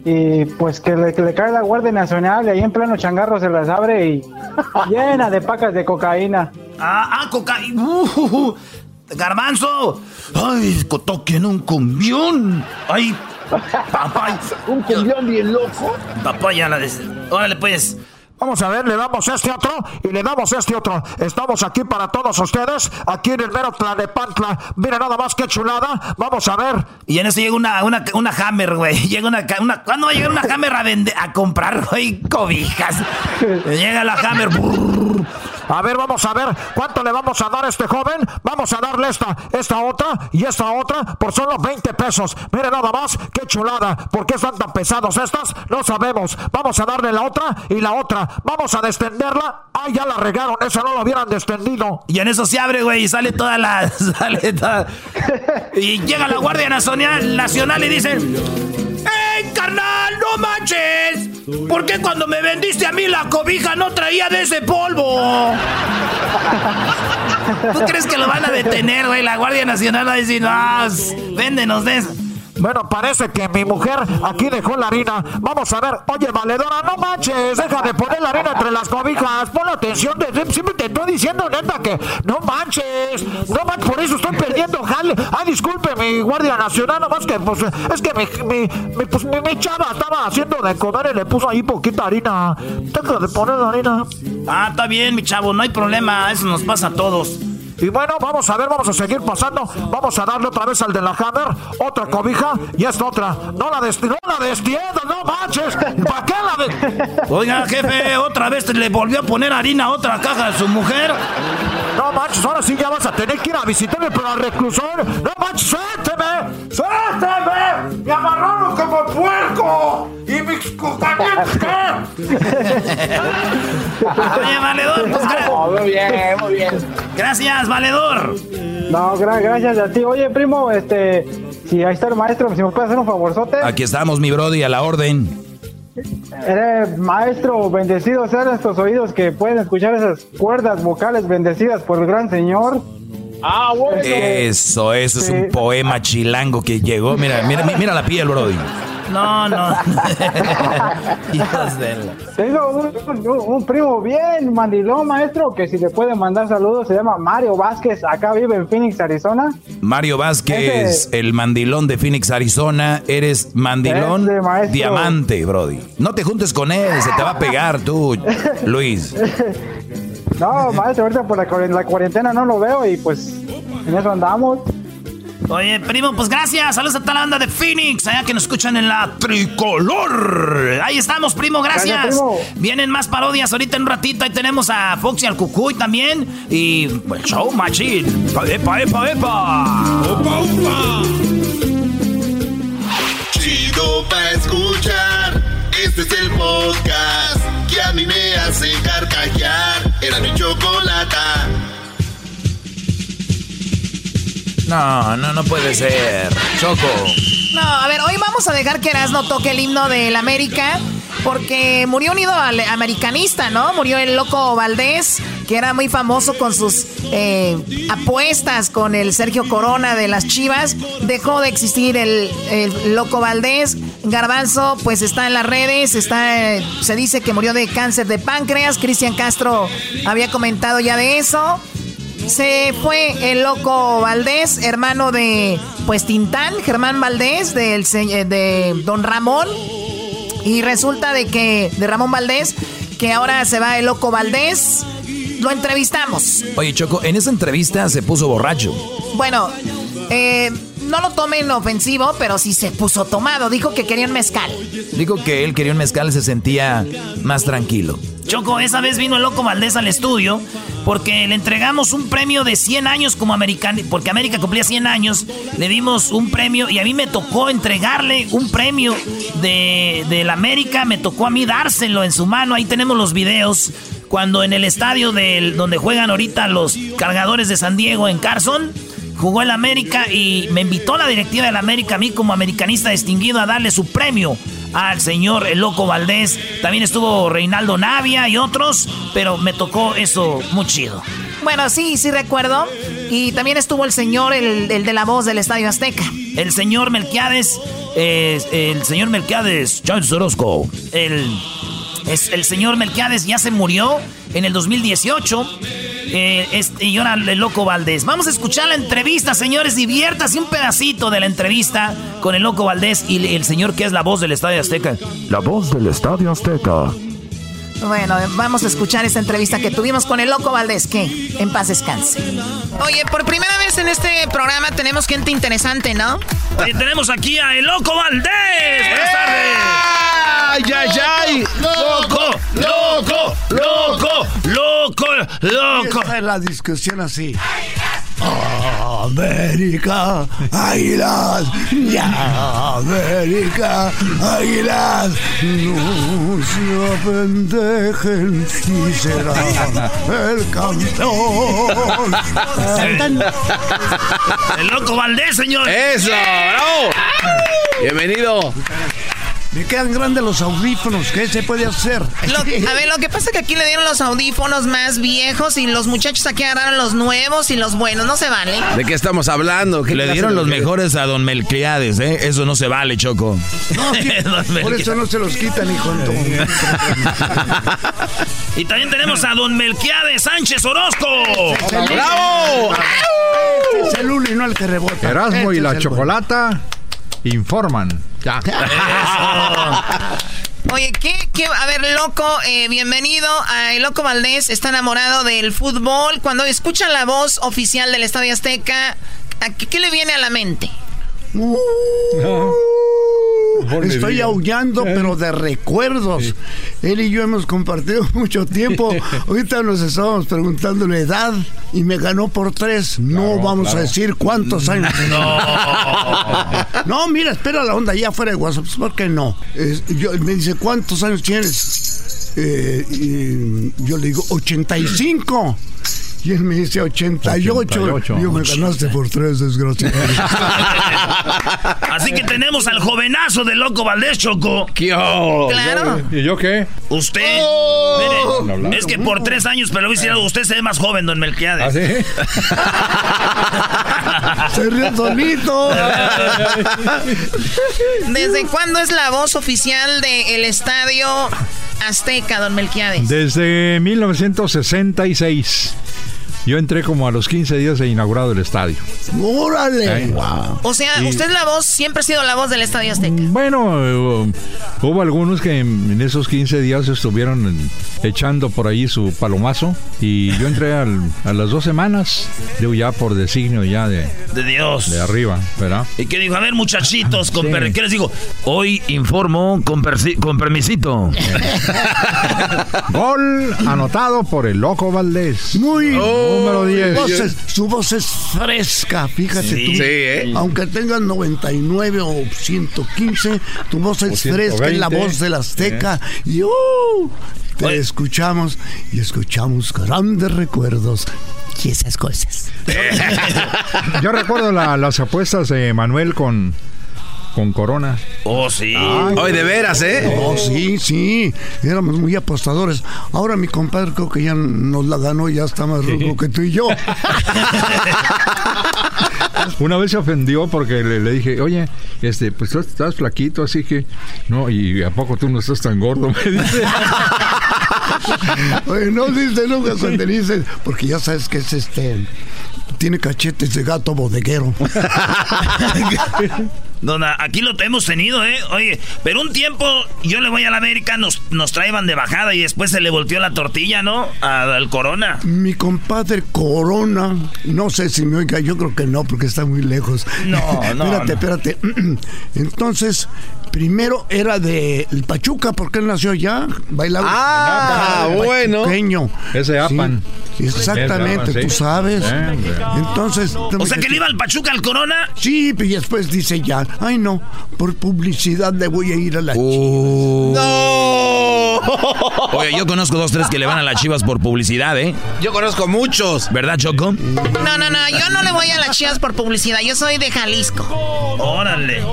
Y pues que le, cae la Guardia Nacional y ahí en pleno changarro se las abre y llena de pacas de cocaína. Ah, ah, cocaína. Uh, garbanzo. Ay, en un cumbión. Ay, papá. un cumbión bien loco. Papá ya la des... Órale, pues. Vamos a ver, le damos este otro y le damos este otro. Estamos aquí para todos ustedes, aquí en el mero Tlanepantla. Mira nada más que chulada. Vamos a ver. Y en eso llega una, una, una Hammer, güey. Llega una, una, ¿Cuándo va a llegar una Hammer a, vender, a comprar, güey, cobijas? llega la Hammer. A ver, vamos a ver cuánto le vamos a dar a este joven. Vamos a darle esta, esta otra y esta otra por solo 20 pesos. Mire nada más, qué chulada. ¿Por qué están tan pesados estas? No sabemos. Vamos a darle la otra y la otra. Vamos a descenderla. Ah, ya la regaron. Esa no lo hubieran descendido. Y en eso se abre, güey, y sale toda la. Y llega la Guardia Nacional, Nacional y dicen: ¡Ey, carnal, no manches! ¿Por qué cuando me vendiste a mí la cobija no traía de ese polvo? ¿Tú crees que lo van a detener, güey? La Guardia Nacional va a decir, no, véndenos de eso. Bueno, parece que mi mujer aquí dejó la harina. Vamos a ver. Oye, valedora, no manches. Deja de poner la harina entre las cobijas. Pon atención. siempre te estoy diciendo, neta, que no manches. No manches, por eso estoy perdiendo jale. Ay, disculpe, mi guardia nacional. Nomás que, pues, es que mi, mi, pues, mi, chava estaba haciendo de comer y le puso ahí poquita harina. Deja de poner la harina. Ah, está bien, mi chavo. No hay problema. Eso nos pasa a todos. Y bueno, vamos a ver, vamos a seguir pasando. Vamos a darle otra vez al de la Hammer, otra cobija y esta otra. No la destiendo, no la destiendo, no manches. ¿Para qué la de... Oiga, jefe, otra vez le volvió a poner harina a otra caja de su mujer. No manches, ahora sí ya vas a tener que ir a visitarme pero al reclusor. No manches, suélteme, suélteme. Me amarraron como puerco. Y mis compañeros, ¿qué? Oye, valedor, pues muy bien, muy bien. Gracias, valedor. No, gracias a ti. Oye, primo, este, si ahí está el maestro, si me puede hacer un favorzote. Aquí estamos, mi brody, a la orden. Eres maestro, bendecidos sean estos oídos que pueden escuchar esas cuerdas vocales bendecidas por el gran Señor. Ah, bueno. Eso, eso es un poema chilango que llegó. Mira, mira, mira la piel, brody. No, no. Tengo un, primo bien mandilón, maestro, que si le puede mandar saludos, se llama Mario Vázquez, acá vive en Phoenix, Arizona. Mario Vázquez, el mandilón de Phoenix, Arizona. Eres mandilón diamante, Brody. No te juntes con él, se te va a pegar tú, Luis. No, maestro, ahorita por la cuarentena no lo veo y pues en eso andamos. Oye, primo, pues gracias. Saludos a toda la banda de Phoenix, allá que nos escuchan en la tricolor. Ahí estamos, primo, gracias. Vienen más parodias ahorita en un ratito. Ahí tenemos a Foxy al Cucuy también. Y pues, show machine. Epa, epa, epa. Opa, opa. Chido pa' escuchar. Este es el podcast que a mí me hace carcajear. Era mi chocolata. No, no, no puede ser. Choco. No, a ver, hoy vamos a dejar que Erasmo toque el himno del América. Porque murió unido al americanista, ¿no? Murió el loco Valdés, que era muy famoso con sus eh, apuestas con el Sergio Corona de las Chivas. Dejó de existir el, loco Valdés. Garbanzo, pues está en las redes, está, se dice que murió de cáncer de páncreas. Cristian Castro había comentado ya de eso. Se fue el loco Valdés, hermano de pues Tintán, Germán Valdés, del, eh, de Don Ramón. Y resulta de que, de Ramón Valdés, que ahora se va el loco Valdés. Lo entrevistamos. Oye, Choco, en esa entrevista se puso borracho. Bueno, eh, no lo tomen ofensivo, pero sí se puso tomado. Dijo que quería un mezcal. Dijo que él quería un mezcal y se sentía más tranquilo. Choco, esa vez vino el loco Valdés al estudio porque le entregamos un premio de 100 años como americano, porque América cumplía 100 años, le dimos un premio y a mí me tocó entregarle un premio de, de la América, me tocó a mí dárselo en su mano, ahí tenemos los videos, cuando en el estadio del, donde juegan ahorita los cargadores de San Diego en Carson, jugó el América y me invitó la directiva del América a mí como americanista distinguido a darle su premio al señor El Loco Valdés. También estuvo Reinaldo Navia y otros, pero me tocó eso muy chido. Bueno, sí, sí recuerdo. Y también estuvo el señor, el, de la voz del Estadio Azteca. El señor Melquiades, el señor Melquiades, Charles Orozco, el, es, el señor Melquiades ya se murió en el 2018 eh, este, y ahora el loco Valdés. Vamos a escuchar la entrevista, señores. Diviértase un pedacito de la entrevista con el loco Valdés y el señor que es la voz del Estadio Azteca. La voz del Estadio Azteca. Bueno, vamos a escuchar esta entrevista que tuvimos con el Loco Valdés, que en paz descanse. Oye, por primera vez en este programa tenemos gente interesante, ¿no? Oye, tenemos aquí a el Loco Valdés. Buenas tardes. ¡Ay, ay, ay! ¡Loco! ¡Loco! ¡Loco! ¡Loco! ¡Loco! Esa es la discusión así. América, águilas, ya, América, águilas, no se apendejen y serán el campeón. El loco Valdés, señor. Eso, bravo. Bienvenido. Me quedan grandes los audífonos, ¿qué se puede hacer? a ver, lo que pasa es que aquí le dieron los audífonos más viejos y los muchachos aquí agarraron los nuevos y los buenos, no se vale. ¿De qué estamos hablando? le dieron los mejores a Don Melquiades, ¿eh? Eso no se vale, Choco. No, por eso no se los quitan, hijo. y también tenemos a Don Melquiades Sánchez Orozco. ¡Bravo! es el uno y no el que rebota. Erasmo y la chocolata informan. Ya. Oye, ¿qué, ¿qué, A ver, loco, eh, bienvenido a El Loco Valdés. Está enamorado del fútbol. Cuando escucha la voz oficial del Estadio Azteca, ¿qué, qué le viene a la mente? Uh, estoy aullando, pero de recuerdos. Él y yo hemos compartido mucho tiempo. Ahorita nos estábamos preguntando la edad y me ganó por tres. no vamos a decir cuántos años. No. no, mira, espera la onda ya fuera de WhatsApp. ¿Por qué no? yo, me dice, ¿cuántos años tienes? eh, y yo le digo, 85. Y él me dice 88. 88. Y yo me ganaste por tres, desgraciado. Así que tenemos al jovenazo de Loco Valdés, Choco. Claro. ¿Y yo qué? Usted. Oh. Mire, es que por tres años, pero lo hice, usted se ve más joven, don Melquiades. ¿Ah, sí? se ríe solito. ¿Desde cuándo es la voz oficial del estadio Azteca, don Melquiades? Desde 1966. Yo entré como a los 15 días de inaugurado el estadio. ¡Órale! Wow. O sea, usted es la voz, siempre ha sido la voz del Estadio Azteca. Bueno, eh, hubo algunos que en, en esos 15 días estuvieron en- echando por ahí su palomazo y yo entré al- a las dos semanas, digo ya por designio ya de, De Dios. de arriba, ¿verdad? Y que dijo, a ver, muchachitos, con Sí. per- ¿qué les digo? Hoy informo con, con permisito. Gol anotado por el Loco Valdés. Muy Número 10. Voz es- su voz es fresca, fíjate Sí. tú. Sí, ¿eh? Aunque tengas 99 o 115, tu voz es fresca, es la 120, voz del Azteca. Y uh, te escuchamos y escuchamos grandes recuerdos y esas cosas. Yo recuerdo la- las apuestas de Manuel con, con Corona. Oh, sí. Hoy de veras, ¿eh? Oh, sí, sí, éramos muy apostadores. Ahora mi compadre creo que ya nos la ganó, ya está más ruco que tú y yo. Una vez se ofendió porque le, le dije, oye, este, pues tú estás flaquito, así que, no, y a poco tú no estás tan gordo, me dice. Oye, no dice nunca cuando dices, porque ya sabes que es este, tiene cachetes de gato bodeguero. Dona, aquí lo hemos tenido, ¿eh? Oye, pero un tiempo yo le voy a la América, nos, nos traían de bajada y después se le volteó la tortilla, ¿no? A- Al Corona. Mi compadre Corona, no sé si me oiga, yo creo que no, porque está muy lejos. No, no, espérate, no. espérate. Entonces, primero era de el Pachuca, porque él nació allá, bailaba. Ah, en bueno. Pachuqueño. Ese Apan. Sí, exactamente, tú sabes. Entonces. O sea que le iba al Pachuca al Corona. Sí, y después dice ya, ay no, por publicidad le voy a ir a la Uh. ¡No! Oye, yo conozco dos, tres que le van a las chivas por publicidad, ¿eh? Yo conozco muchos. ¿Verdad, Choco? No, no, no, yo no le voy a las chivas por publicidad, yo soy de Jalisco. Órale.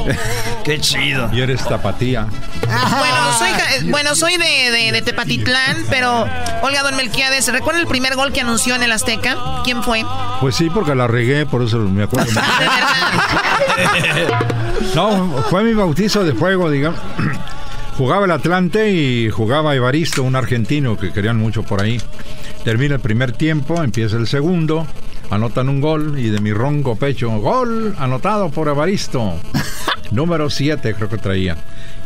Qué chido. Y eres tapatía. Bueno, soy, ja- eh, bueno, soy de, de- de Tepatitlán, pero Olga Don Melquiades, ¿recuerda el primer gol que anunció en el Azteca? ¿Quién fue? Pues sí, porque la regué, por eso me acuerdo. No, fue mi bautizo de fuego, digamos. Jugaba el Atlante y jugaba Evaristo, un argentino que querían mucho por ahí. Termina el primer tiempo, empieza el segundo, anotan un gol y de mi ronco pecho, gol anotado por Evaristo. Número 7 creo que traía.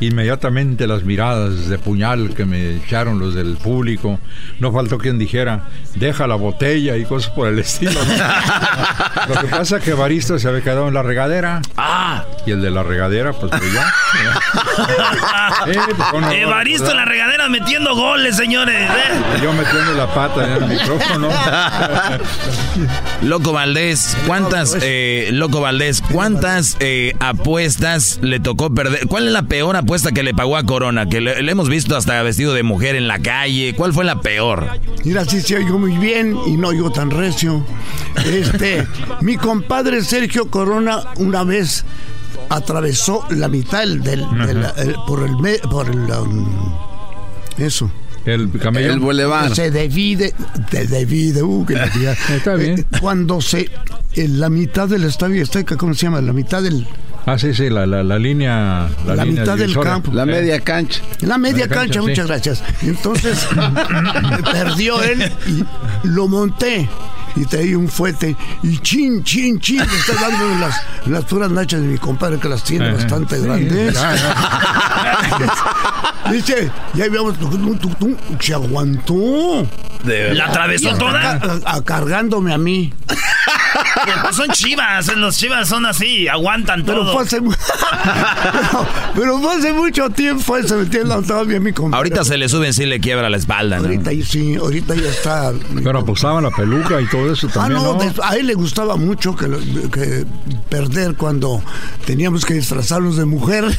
Inmediatamente las miradas de puñal que me echaron los del público. No faltó quien dijera, deja la botella y cosas por el estilo. ¿no? Lo que pasa es que Evaristo se había quedado en la regadera. Ah. Y el de la regadera, pues, pues ya. Eh, pues. Evaristo en la regadera metiendo goles, señores. ¿eh? Yo metiendo la pata en el micrófono. Loco Valdés, ¿cuántas, eh, Loco Valdés, cuántas eh, apuestas le tocó perder? ¿Cuál es la peor apuesta que le pagó a Corona? Que le, le hemos visto hasta vestido de mujer en la calle. ¿Cuál fue la peor? Mira, sí se oigo muy bien y no oigo tan recio. Este, mi compadre Sergio Corona una vez atravesó la mitad del, del- del- el- por el por el um, eso. El camello. El bulevar. Se divide, se divide, uh, que. Está bien. Eh, Cuando se en la mitad del estadio Azteca, ¿cómo se llama? La mitad del Ah, sí, sí, la, la, la línea. La, La línea mitad del campo. La Eh, media cancha. La media Media cancha, cancha, sí. muchas gracias. Entonces, perdió él y lo monté. Y traía un fuete y chin, chin, chin, le está dando en las, en las puras nachas de mi compadre que las tiene bastante Sí, grandes. ya, Dice, ya habíamos se aguantó. ¿La atravesó toda? A- a- cargándome a mí. Pues son chivas, los chivas son así, aguantan pero todo. Fue hace, pero, fue hace mucho tiempo eso, ¿me entiendes? Todavía mi compadre. Ahorita se le suben si le quiebra la espalda, ¿no? Ahorita sí, ahorita ya está. Pero pues usaba la peluca y todo eso también, ah, no, ¿no? a él le gustaba mucho que, que, perder cuando teníamos que disfrazarnos de mujer.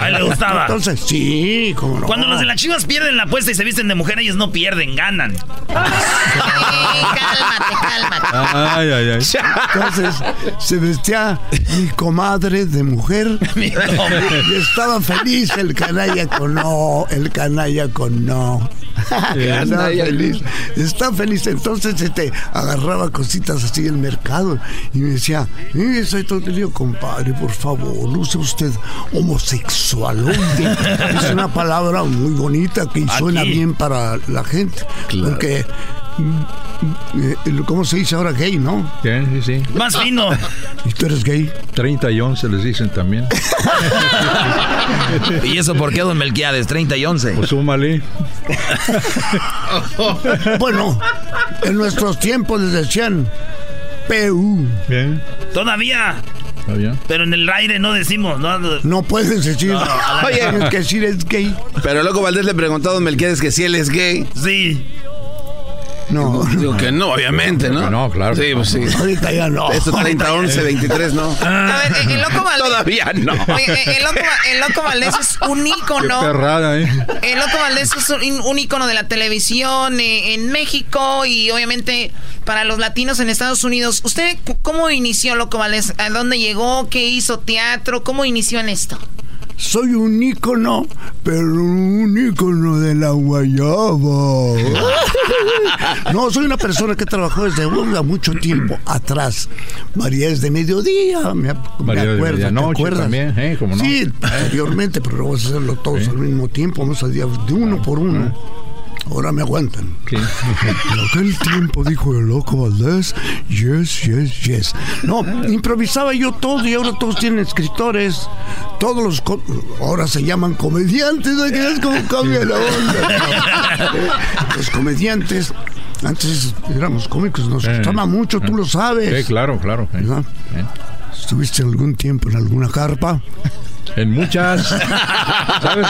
A él le gustaba. Entonces, sí, como no. Cuando los de las chivas pierden la apuesta y se visten de mujer, ellos no pierden, ganan. cálmate, cálmate. Ay, ay, ay. Entonces, se vestía mi comadre de mujer. y estaba feliz el canalla con no, el canalla con no. Estaba feliz. Está feliz. Entonces este, agarraba cositas así del mercado y me decía, soy todo el compadre, por favor, no sea usted homosexual. es una palabra muy bonita que suena bien para la gente. Claro. Porque ¿Cómo se dice ahora gay, no? Sí, sí, sí. Más fino. ¿Y tú eres gay? 30 y 11 les dicen también. ¿Y eso por qué, don Melquiades? 30 y 11. Pues súmale. bueno, en nuestros tiempos les decían PU. Bien. Todavía. ¿Todavía? Pero en el aire no decimos, ¿no? No puedes decir. No, Oye, tienes que decir es gay. Pero loco Valdés le preguntó a don Melquiades que si él es gay. Sí. No. Digo que no, obviamente, ¿no? No, claro. Sí, pues sí. Ahorita ya no. Esto 30, 11, 23, ¿no. A ver, el loco Valdés. Todavía no. Oye, el loco, el loco Valdés es un ícono. Qué perrada, ¿eh? El loco Valdés es un, un ícono de la televisión eh, en México y obviamente para los latinos en Estados Unidos. ¿Usted cómo inició, loco Valdés? ¿A dónde llegó? ¿Qué hizo teatro? ¿Cómo inició en esto? Soy un ícono, pero un ícono de la guayaba. No, soy una persona que trabajó desde mucho tiempo atrás. María es de mediodía, me, María me acuerdo. de ¿te acuerdas? también, ¿eh? ¿Cómo no? Sí, anteriormente, pero vamos a hacerlo todos al mismo tiempo. Vamos a día de uno por uno. Ahora me aguantan. Sí. En aquel tiempo dijo el loco Valdés, yes, yes, yes. No, improvisaba yo todo y ahora todos tienen escritores. Todos los... Ahora se llaman comediantes, ¿no? ¿Qué es como cambia la onda? Los comediantes... Antes éramos cómicos, nos Eh, gustaba mucho, tú lo sabes. Sí, claro, claro. ¿Estuviste algún tiempo en alguna carpa? En muchas. ¿Sabes?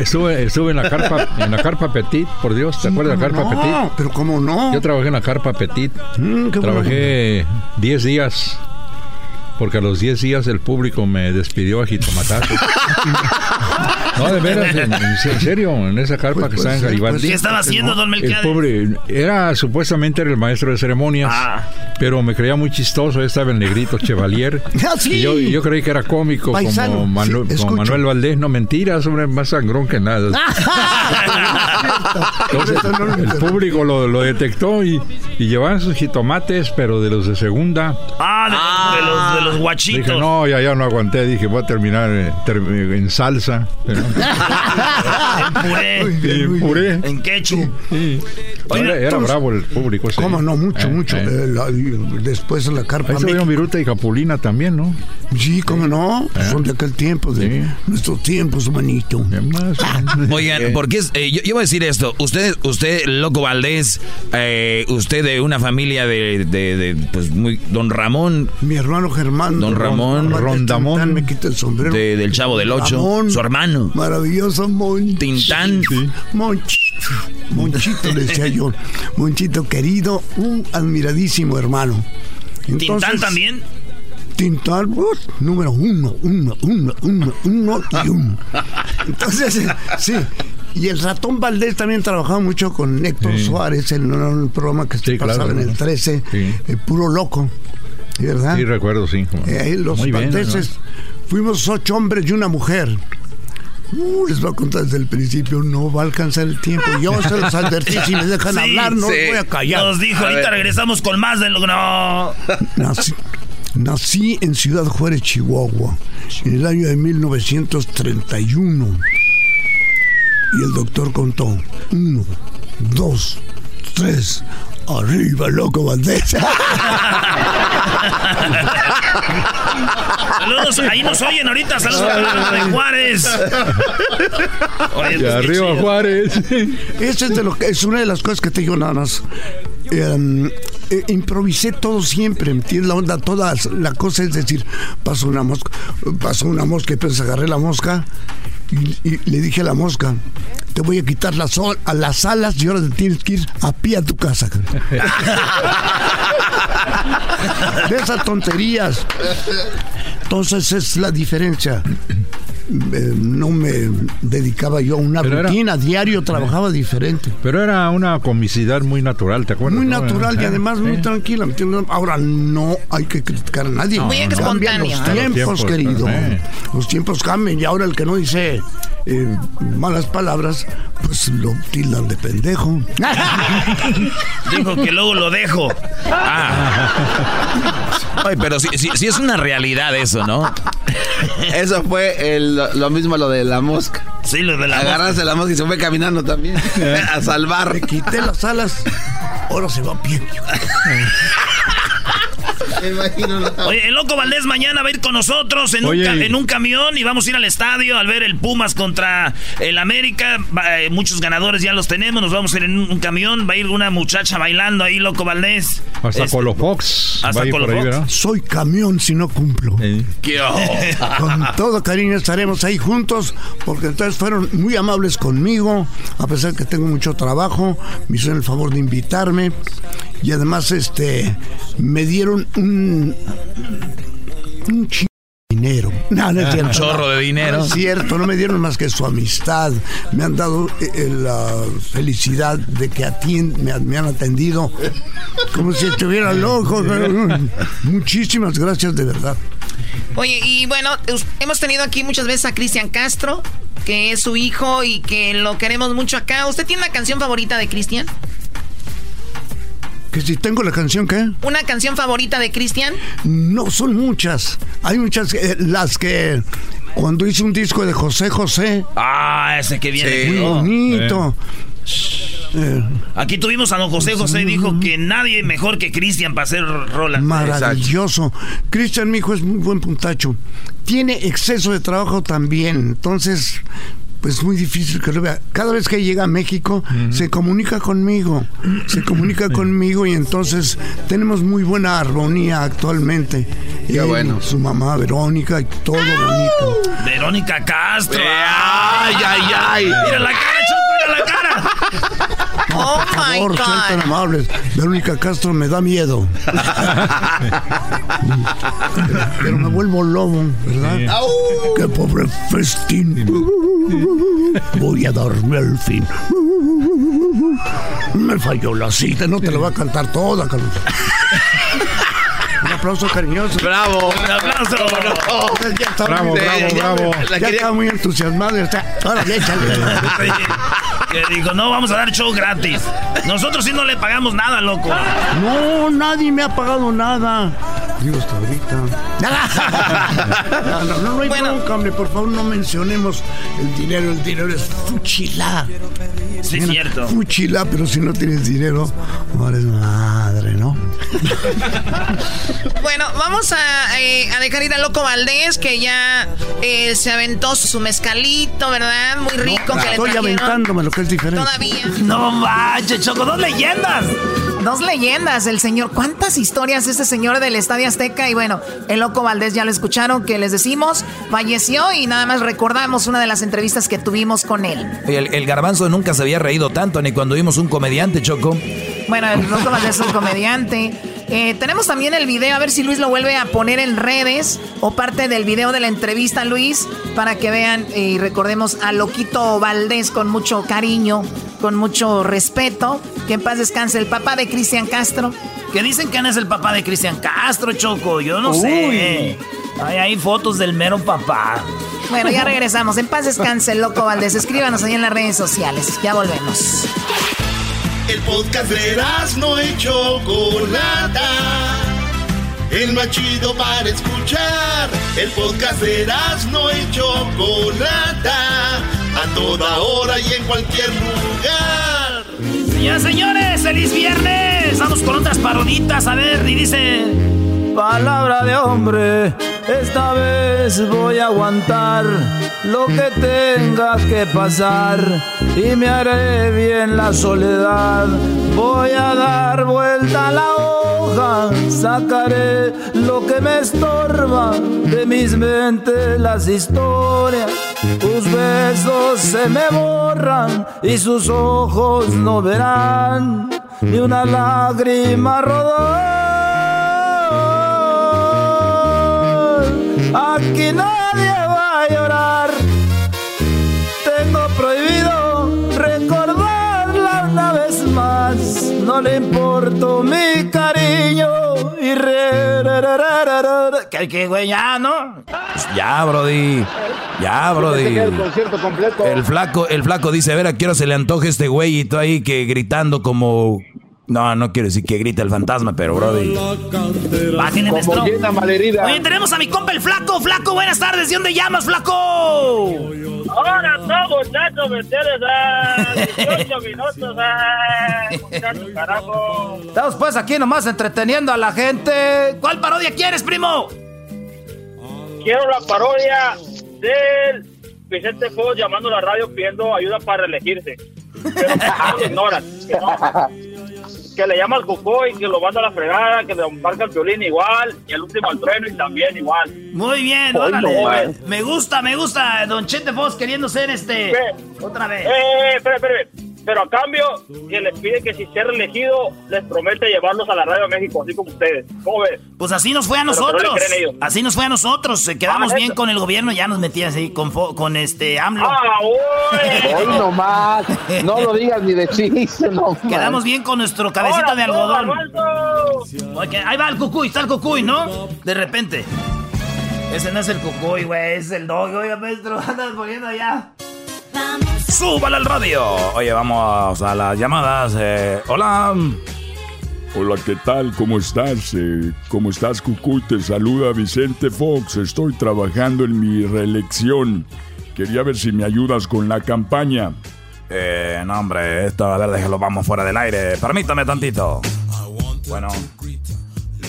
Estuve, estuve en la carpa, en la carpa Petit, por Dios, ¿te acuerdas de la carpa no, Petit? pero cómo no. Yo trabajé en la carpa Petit. Mm, Trabajé 10 días. Porque a los 10 días el público me despidió a jitomatazo. No, de veras, en, en serio, en esa carpa Pues que está puede en. ¿Qué estaba haciendo, don El Melquiades? pobre, era supuestamente era el maestro de ceremonias, Ah. pero me creía muy chistoso. Estaba el negrito Chevalier. Ah, sí. Y yo, yo creí que era cómico, Paisano, como, Manu- sí, como escucho. Manuel Valdés. No, mentiras, hombre, más sangrón que nada. Entonces, el público lo, lo detectó y, y llevaban sus jitomates, pero de los de segunda. Ah, de, de los, de los guachitos. Dije, no, ya, ya no aguanté. Dije, voy a terminar eh, ter- en salsa. Pero- En puré. y puré. En ketchup. Sí. Era, era bravo el público. ese. ¿Cómo no? Mucho, Eh, mucho. eh. Eh, la- después en la carpa. Ahí se vieron Viruta y Capulina también, ¿no? Sí, ¿cómo no? Son de aquel tiempo, de nuestros tiempos, manito. Oigan, porque es, eh, yo, yo voy a decir esto. Usted, usted, Loco Valdés, eh, usted de una familia de, de- de, pues, muy, don Ramón. Mi hermano Germán. Don Ramón. Rondamón. Me quita el sombrero. de- del Chavo del Ocho. Ramón. Su hermano. Maravilloso Monchito. Tintán. Monchito. Monchito, le decía yo. Monchito querido, un admiradísimo hermano. ¿Tintán también? Tintán, número uno, uno, uno, uno, uno y uno. Entonces, eh, sí. Y el ratón Valdés también trabajaba mucho con Héctor Sí. Suárez en un programa que se Sí, pasaba claro, en el ¿no? 13, Sí. el puro loco. ¿Verdad? Sí, recuerdo, sí. Eh, ahí los Muy bien, fuimos ocho hombres y una mujer. Uh, les voy a contar desde el principio, no va a alcanzar el tiempo. Yo se los advertí, si me dejan Sí, hablar, no sí. los voy a callar. Nos dijo, A ahorita ver. regresamos con más de lo que no. Nací, nací en Ciudad Juárez, Chihuahua, en el año de 1931. Y el doctor contó, uno, dos, tres. Arriba, loco Valdés. Saludos, ahí nos oyen ahorita. Saludos de Juárez. Oye, arriba Juárez. Esa es, de lo que, es una de las cosas que te digo nada más. Em, eh, improvisé todo siempre, ¿entiendes? La onda, toda la cosa es decir, pasó una mosca, pasó una mosca y pues agarré la mosca y, le dije a la mosca, te voy a quitar las, a las alas y ahora te tienes que ir a pie a tu casa. de esas tonterías. Entonces es la diferencia. Eh, no me dedicaba yo a una rutina, diario trabajaba diferente. Pero era una comicidad muy natural, ¿te acuerdas? Muy natural y además muy tranquila. Ahora no hay que criticar a nadie. Muy espontáneo. Los tiempos, querido. Los tiempos cambian y ahora el que no dice eh, malas palabras, pues lo tildan de pendejo. Dijo que luego lo dejo. Ah. Ay, pero sí, sí, es una realidad eso, ¿no? Eso fue lo, mismo lo de la mosca. Sí, lo de la Agarrarse la mosca y se fue caminando también a salvar. Le quité las alas. Ahora se va a pie. Oye, el Loco Valdés mañana va a ir con nosotros en, un, en un, camión y vamos a ir al estadio al ver el Pumas contra el América. Eh, muchos ganadores ya los tenemos. Nos vamos a ir en un, camión. Va a ir una muchacha bailando ahí, Loco Valdés. Hasta este, Colofox. Hasta Colofox. Soy camión si no cumplo. con todo cariño estaremos ahí juntos porque entonces fueron muy amables conmigo, a pesar que tengo mucho trabajo. Me hicieron el favor de invitarme y además este me dieron un, un dinero. No, no es cierto. Un chorro de dinero. No es cierto, no me dieron más que su amistad. Me han dado eh, eh, la felicidad de que me, me, han atendido como si estuviera loco. Muchísimas gracias, de verdad. Oye, y bueno, hemos tenido aquí muchas veces a Cristian Castro, que es su hijo y que lo queremos mucho acá. ¿Usted tiene una canción favorita de Cristian? ¿Que si tengo la canción qué? ¿Una canción favorita de Cristian? No, son muchas. Hay muchas, eh, las que cuando hice un disco de José José. Ah, ese que viene. muy bonito. Eh. Aquí tuvimos a don José José, dijo que nadie mejor que Cristian para hacer rolas. Maravilloso. Cristian, mi hijo, es muy buen puntacho. Tiene exceso de trabajo también. Entonces, pues muy difícil que lo vea. Cada vez que llega a México se comunica conmigo, se comunica conmigo y entonces tenemos muy buena armonía actualmente. Qué bueno. Su mamá Verónica y todo bonito. Verónica Castro. ay, ay, ay. Mira la cara, Oh Por favor, sean tan amables. Verónica Castro me da miedo. pero, me vuelvo lobo, ¿verdad? Qué pobre festín. Voy a darme al fin. Me falló la cita, no te lo voy a cantar toda, Carlos. Un aplauso cariñoso. Bravo. Un aplauso. bravo, bravo, bravo. Ya estaba muy entusiasmado. Ahora échale. Que dijo, no, vamos a dar show gratis. Nosotros sí no le pagamos nada, loco. No, nadie me ha pagado nada. Digo hasta ahorita. no, no, no, no hay bueno. hombre. Por favor, no mencionemos el dinero. El dinero es fuchilá. Sí, es cierto. Fuchilá, pero si no tienes dinero, no eres madre, ¿no? bueno, vamos a, eh, a, dejar ir a Loco Valdés, que ya eh, se aventó su mezcalito, ¿verdad? Muy rico. que estoy aventándome lo que es diferente. Todavía. No manches, Choco, dos leyendas. Dos leyendas, el señor. ¿Cuántas historias ese señor del Estadio Azteca? Y bueno, el Loco Valdés ya lo escucharon, que les decimos, falleció y nada más recordamos una de las entrevistas que tuvimos con él. El, el garbanzo nunca se había reído tanto, ni cuando vimos un comediante, Choco. Bueno, el Loco Valdés es un comediante. Eh, tenemos también el video, a ver si Luis lo vuelve a poner en redes o parte del video de la entrevista, Luis, para que vean y recordemos a Loquito Valdés con mucho cariño, con mucho respeto. Que en paz descanse el papá de Cristian Castro. Que dicen que es el papá de Cristian Castro, Choco. Yo no sé. Hay, hay fotos del mero papá. Bueno, ya regresamos. En paz descanse, loco Valdés. Escríbanos ahí en las redes sociales. Ya volvemos. El podcast de no y Chocolata. El más chido para escuchar. El podcast de no y Chocolata. A toda hora y en cualquier lugar. Señoras, señores, feliz viernes. Vamos con otras paroditas, a ver, y dice... Palabra de hombre, esta vez voy a aguantar lo que tenga que pasar y me haré bien la soledad. Voy a dar vuelta a la hoja, sacaré lo que me estorba de mis mentes las historias. Tus besos se me borran y sus ojos no verán ni una lágrima rodar. Aquí nadie va a llorar. Tengo prohibido recordarla una vez más. No le importo mi cariño y re, re, re, que que güey ya, ¿no? Ya, Brody. Ya, Brody. El concierto completo. El flaco, el flaco dice, a ver, a qué hora se le antoje este güey y tú ahí que gritando como no, no quiero decir que grita el fantasma, pero Brody. Bájenle, malherida. Oye, tenemos a mi compa el flaco. Flaco, buenas tardes. ¿De dónde llamas, flaco? Ahora estamos, muchachos, ¿me entiendes? Ah, 18 minutos, ah, muchachos, carajo. Estamos pues aquí nomás entreteniendo a la gente. ¿Cuál parodia quieres, primo? Quiero la parodia del Vicente Fox llamando a la radio pidiendo ayuda para reelegirse. Pero lo ignoran. Que, le llama al Cucoy, que lo manda a la fregada, que le marca el violín igual, y el último al trueno y también igual. Muy bien, Ay, órale. no, me gusta, me gusta. Don Chete Fox queriendo ser este. Otra vez. Eh, espera, espera. Pero a cambio, que les pide que si sea reelegido, les promete llevarlos a la Radio de México, así como ustedes. ¿Cómo ves? Pues así nos fue a Pero que no nosotros. Así nos fue a nosotros. Eh, Quedamos Ah, bien con el gobierno, ya nos metían así con, fo- con este AMLO. ¡Ah, Hoy nomás. No lo digas ni de chiste, no. Quedamos bien con nuestro cabecita Ahora de algodón. Ok, ahí va el cucuy, está el cucuy, ¿no? De repente. Ese no es el cucuy, güey, es el dog. Oiga, maestro, andas poniendo allá. ¡Súbala al radio! Oye, vamos a las llamadas. eh, hola. Hola, ¿qué tal? ¿Cómo estás? Eh, ¿Cómo estás, Cucuy? Te saluda Vicente Fox. Estoy trabajando en mi reelección. Quería ver si me ayudas con la campaña. Eh, no, hombre, esto, a ver, déjalo, vamos fuera del aire. Permítame tantito. Bueno,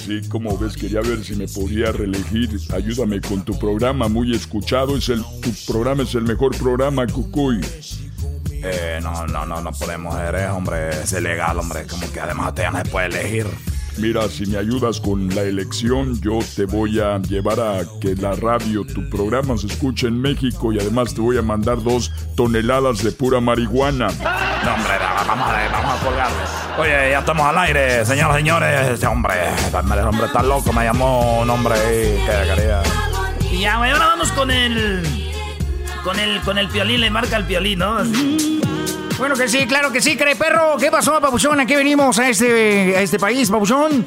Sí, como ves, quería ver si me podía reelegir. Ayúdame con tu programa, muy escuchado. Es el, tu programa es el mejor programa, Cucuy. eh, no, no, no, no podemos hacer hombre. Es ilegal, hombre. Como que además ya no se puede elegir. Mira, si me ayudas con la elección, yo te voy a llevar a que la radio, tu programa se escuche en México y además te voy a mandar dos toneladas de pura marihuana. No, hombre, vamos a, vamos a colgarle. Oye, ya estamos al aire, señoras y señores. Este hombre, este hombre está loco. Me llamó un hombre que quería. Y ya, güey, ahora vamos con el. Con el, con el piolín, le marca el piolín, ¿no? Así. Bueno que sí, claro que sí, cree perro. ¿Qué pasó, papuchón? ¿A qué venimos a este, a este país, papuchón?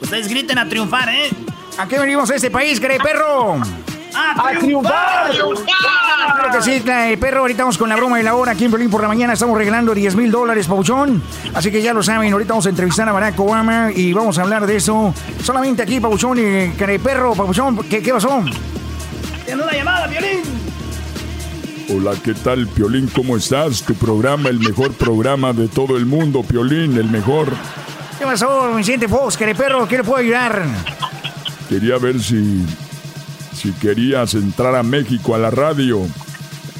Ustedes griten a triunfar, ¿eh? ¿A qué venimos a este país, cree perro? ¡A triunfar! Claro que sí, eh, perro. Ahorita vamos con la broma de la hora aquí en Berlín por la mañana. Estamos regalando 10 mil dólares, Pabuchón. Así que ya lo saben. Ahorita vamos a entrevistar a Barack Obama y vamos a hablar de eso solamente aquí, Pabuchón. Y care perro, Pabuchón. ¿Qué, ¿Qué pasó? Tiene una llamada, violín. Hola, ¿qué tal, Piolín? ¿Cómo estás? Tu programa, el mejor programa de todo el mundo, Piolín, el mejor. ¿Qué pasó, Vicente Fox? Care perro, ¿qué le puedo ayudar? Quería ver si, si querías entrar a México a la radio.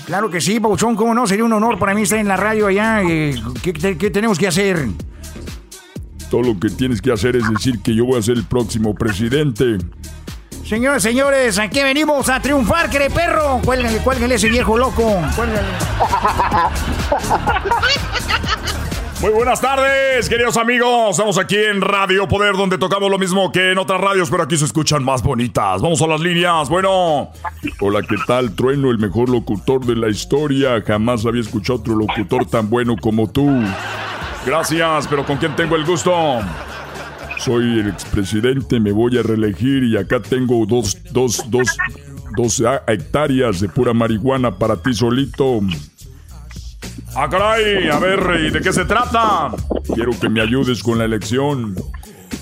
Claro que sí, Pabuchón. ¿Cómo no? Sería un honor para mí estar en la radio allá. eh, ¿Qué, qué- qué tenemos que hacer? Todo lo que tienes que hacer es decir que yo voy a ser el próximo presidente. Señores, señores, aquí venimos a triunfar, care perro. Cuélgale, cuélgale ese viejo loco. Cuélgale. Muy buenas tardes, queridos amigos. Estamos aquí en Radio Poder, donde tocamos lo mismo que en otras radios, pero aquí se escuchan más bonitas. Vamos a las líneas. Bueno, Hola, ¿qué tal, Trueno, el mejor locutor de la historia? Jamás había escuchado otro locutor tan bueno como tú. gracias, pero ¿con quién tengo el gusto? Soy el expresidente, me voy a reelegir y acá tengo dos, dos, dos, dos ah, hectáreas de pura marihuana para ti solito. Ah, caray, a ver, ¿y de qué se trata? Quiero que me ayudes con la elección.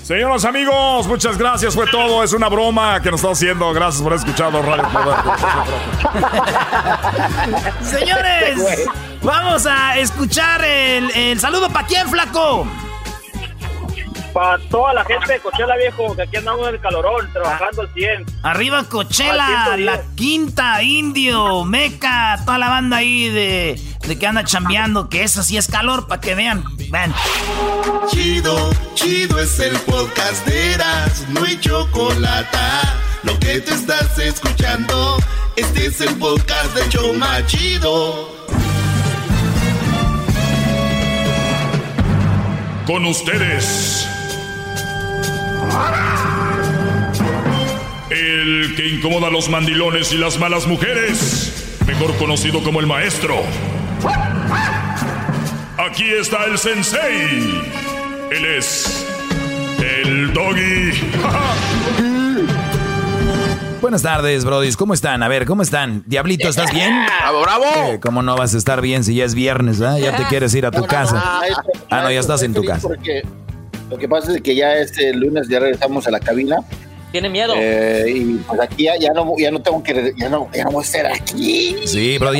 Señoras amigos, muchas gracias. Fue todo. Es una broma que nos está haciendo. Gracias por escuchar los radios. Señores, vamos a escuchar el saludo para quién, flaco para toda la gente de Cochela, viejo, que aquí andamos en el calorón, trabajando al 100. Arriba Cochela, la quinta, Indio, Meca, toda la banda ahí de, de que anda chambeando, que eso sí es calor, para que vean. Ven. Chido, chido es el podcast de Eras, no hay chocolate. Lo que te estás escuchando, este es el podcast de Choma Chido. Con ustedes el que incomoda a los mandilones y las malas mujeres, mejor conocido como el maestro. Aquí está el sensei. Él es el doggy. Buenas tardes, brodis. ¿Cómo están? A ver, ¿cómo están? Diablito, ¿estás bien? ¡Bravo, bravo! Eh, ¿Cómo no vas a estar bien si ya es viernes, ah? Ya te quieres ir a tu casa. Ah, no, ya estás en tu casa. Lo que pasa es que ya este lunes ya regresamos a la cabina. Tiene miedo. Eh, y pues aquí ya, no, ya no tengo que, ya no, ya no voy a estar aquí. Sí, bro,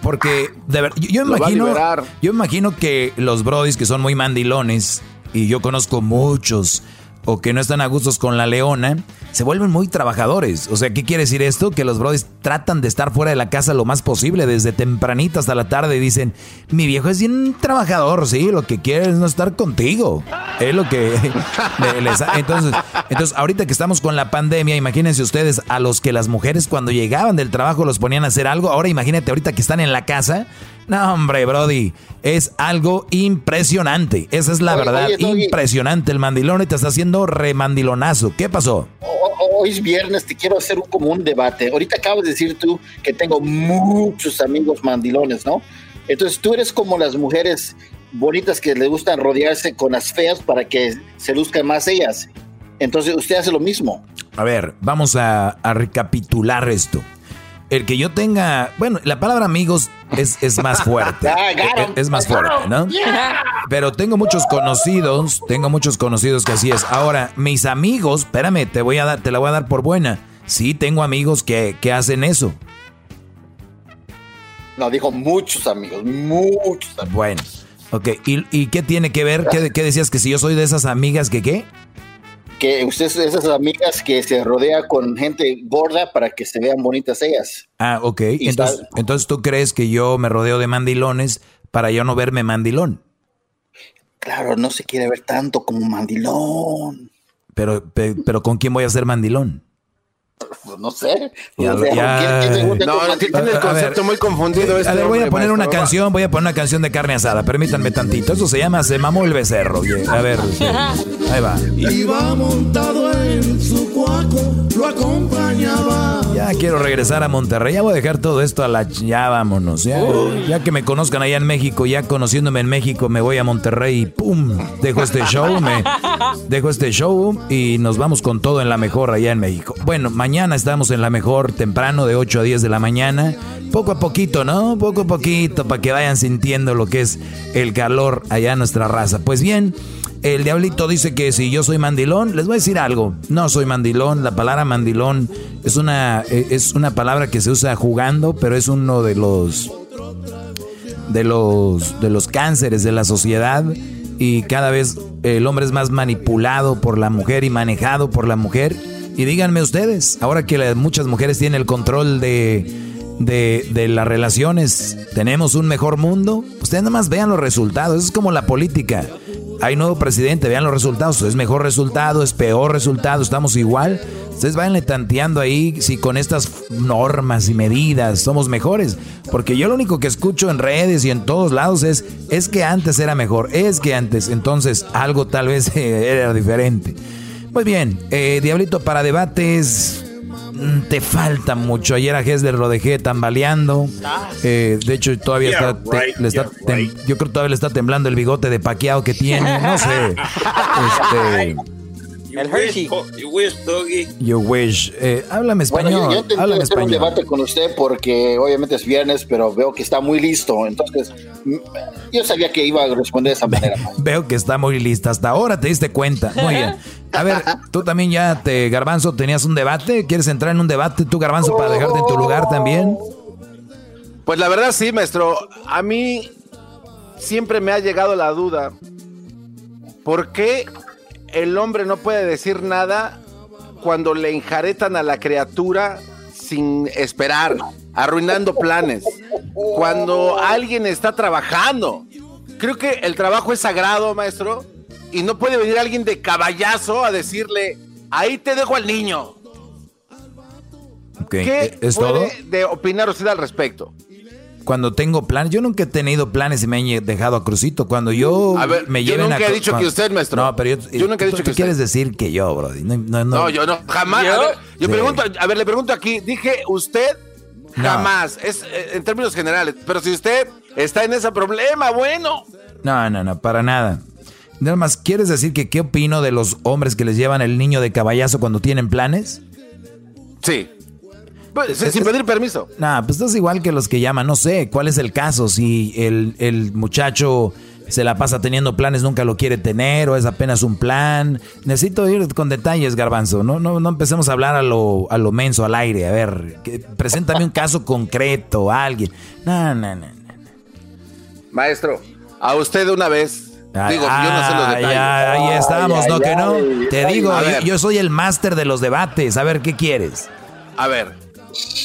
porque de ver, yo, yo imagino, yo imagino que los brodis que son muy mandilones y yo conozco muchos o que no están a gustos con la leona, se vuelven muy trabajadores. O sea, ¿qué quiere decir esto? Que los brothers tratan de estar fuera de la casa lo más posible, desde tempranito hasta la tarde, y dicen, mi viejo es bien trabajador, sí, lo que quiere es no estar contigo. Es lo que les... Entonces, entonces, ahorita que estamos con la pandemia, imagínense ustedes a los que las mujeres cuando llegaban del trabajo los ponían a hacer algo, ahora imagínate ahorita que están en la casa, no, hombre, Brody, es algo impresionante. Esa es la verdad, impresionante. El mandilón te está haciendo remandilonazo. ¿Qué pasó? Hoy es viernes, te quiero hacer un, como un debate. Ahorita acabas de decir tú que tengo muchos amigos mandilones, ¿no? Entonces tú eres como las mujeres bonitas que le gustan rodearse con las feas para que se luzcan más ellas. Entonces usted hace lo mismo. A ver, vamos a, a recapitular esto el que yo tenga, bueno, la palabra amigos es, es más fuerte. es, más fuerte, ¿no? Pero tengo muchos conocidos, tengo muchos conocidos que así es. Ahora, mis amigos, espérame, te voy a dar, te la voy a dar por buena. Sí, tengo amigos que, que hacen eso. No, dijo muchos amigos, muchos amigos. Bueno, ok. ¿Y, y qué tiene que ver? ¿Qué, ¿Qué decías que si yo soy de esas amigas que qué? Que usted es esas amigas que se rodea con gente gorda para que se vean bonitas ellas. Ah, ok. Entonces, entonces tú crees que yo me rodeo de mandilones para yo no verme mandilón. Claro, no se quiere ver tanto como mandilón. Pero, pero, ¿con quién voy a ser mandilón? Pues no sé. no, tiene el concepto muy confundido. Este a ver, voy a poner una canción, voy a poner una canción de carne asada. Permítanme tantito. Eso se llama Se mamó el becerro. A ver, ahí va. Iba montado en su cuaco, lo acompañaba. Ya quiero regresar a Monterrey. Ya voy a dejar todo esto a la. Ya vámonos. Ya, ya que me conozcan allá en México, ya conociéndome en México, me voy a Monterrey y ¡pum! Dejo este show, me dejo este show y nos vamos con todo en la mejor allá en México. Bueno, mañana estamos en la mejor temprano de 8 a 10 de la mañana. Poco a poquito, ¿no? Poco a poquito para que vayan sintiendo lo que es el calor allá en nuestra raza. Pues bien. El diablito dice que si yo soy mandilón, les voy a decir algo. No soy mandilón. La palabra mandilón es una, e, es una palabra que se usa jugando, pero es uno de los de los de los cánceres de la sociedad y cada vez el hombre es más manipulado por la mujer y manejado por la mujer. Y díganme ustedes, ahora que muchas mujeres tienen el control de, de, de, las relaciones, ¿tenemos un mejor mundo? Ustedes nada más vean los resultados, es como la política hay nuevo presidente, vean los resultados, es mejor resultado, es peor resultado, estamos igual. Ustedes vayan tanteando ahí si con estas normas y medidas somos mejores. Porque yo lo único que escucho en redes y en todos lados es, es que antes era mejor, es que antes, entonces algo tal vez era diferente. Muy bien, eh, Diablito para debates, Mm, te falta mucho. Ayer a Hesler lo dejé tambaleando. Eh, de hecho, todavía está, le está yo creo que todavía le está temblando el bigote de paqueado que tiene. No sé. Este, el Hershey. You wish, Doggy. You wish. Eh, háblame español. Bueno, yo, yo háblame hacer un debate con usted porque obviamente es viernes, pero veo que está muy listo. Entonces, yo sabía que iba a responder de esa manera. veo que está muy lista. Hasta ahora te diste cuenta. Muy bien. A ver, tú también ya te, Garbanzo, tenías un debate. ¿Quieres entrar en un debate tú, Garbanzo, para dejarte en tu lugar también? Pues la verdad sí, maestro. A mí siempre me ha llegado la duda. ¿Por qué el hombre no puede decir nada cuando le enjaretan a la criatura sin esperar, arruinando planes? Cuando alguien está trabajando. Creo que el trabajo es sagrado, maestro, y no puede venir alguien de caballazo a decirle, ahí te dejo al niño. ¿Qué ¿Es puede de opinar usted al respecto? Cuando tengo planes, yo nunca he tenido planes y me han dejado a Crucito. Cuando yo A ver, me yo lleven nunca a he dicho que usted, maestro. No, pero yo, Yo nunca he dicho tú que quieres decir que yo, bro. No, no, no. No, yo no, jamás. ¿Yo? A ver, yo Sí. pregunto, a ver, le pregunto aquí, dije usted No. jamás, es eh, en términos generales, pero si usted está en ese problema, bueno. No, no, no, para nada. Nada más, ¿quieres decir que qué opino de los hombres que les llevan el niño de caballazo cuando tienen planes? Sí. Pues, sin pedir permiso. Nah, pues estás igual que los que llaman. No sé, ¿cuál es el caso? Si el, el muchacho se la pasa teniendo planes, nunca lo quiere tener, o es apenas un plan. Necesito ir con detalles, Garbanzo. No, no, no empecemos a hablar a lo, a lo menso, al aire. A ver, que- preséntame un caso concreto, alguien. No, no, no. Maestro, a usted de una vez. Ay, digo, yo no sé los ah, detalles. ya, ahí estamos, ¿no? que no. Te digo, yo, yo soy el máster de los debates. A ver, ¿qué quieres? a ver,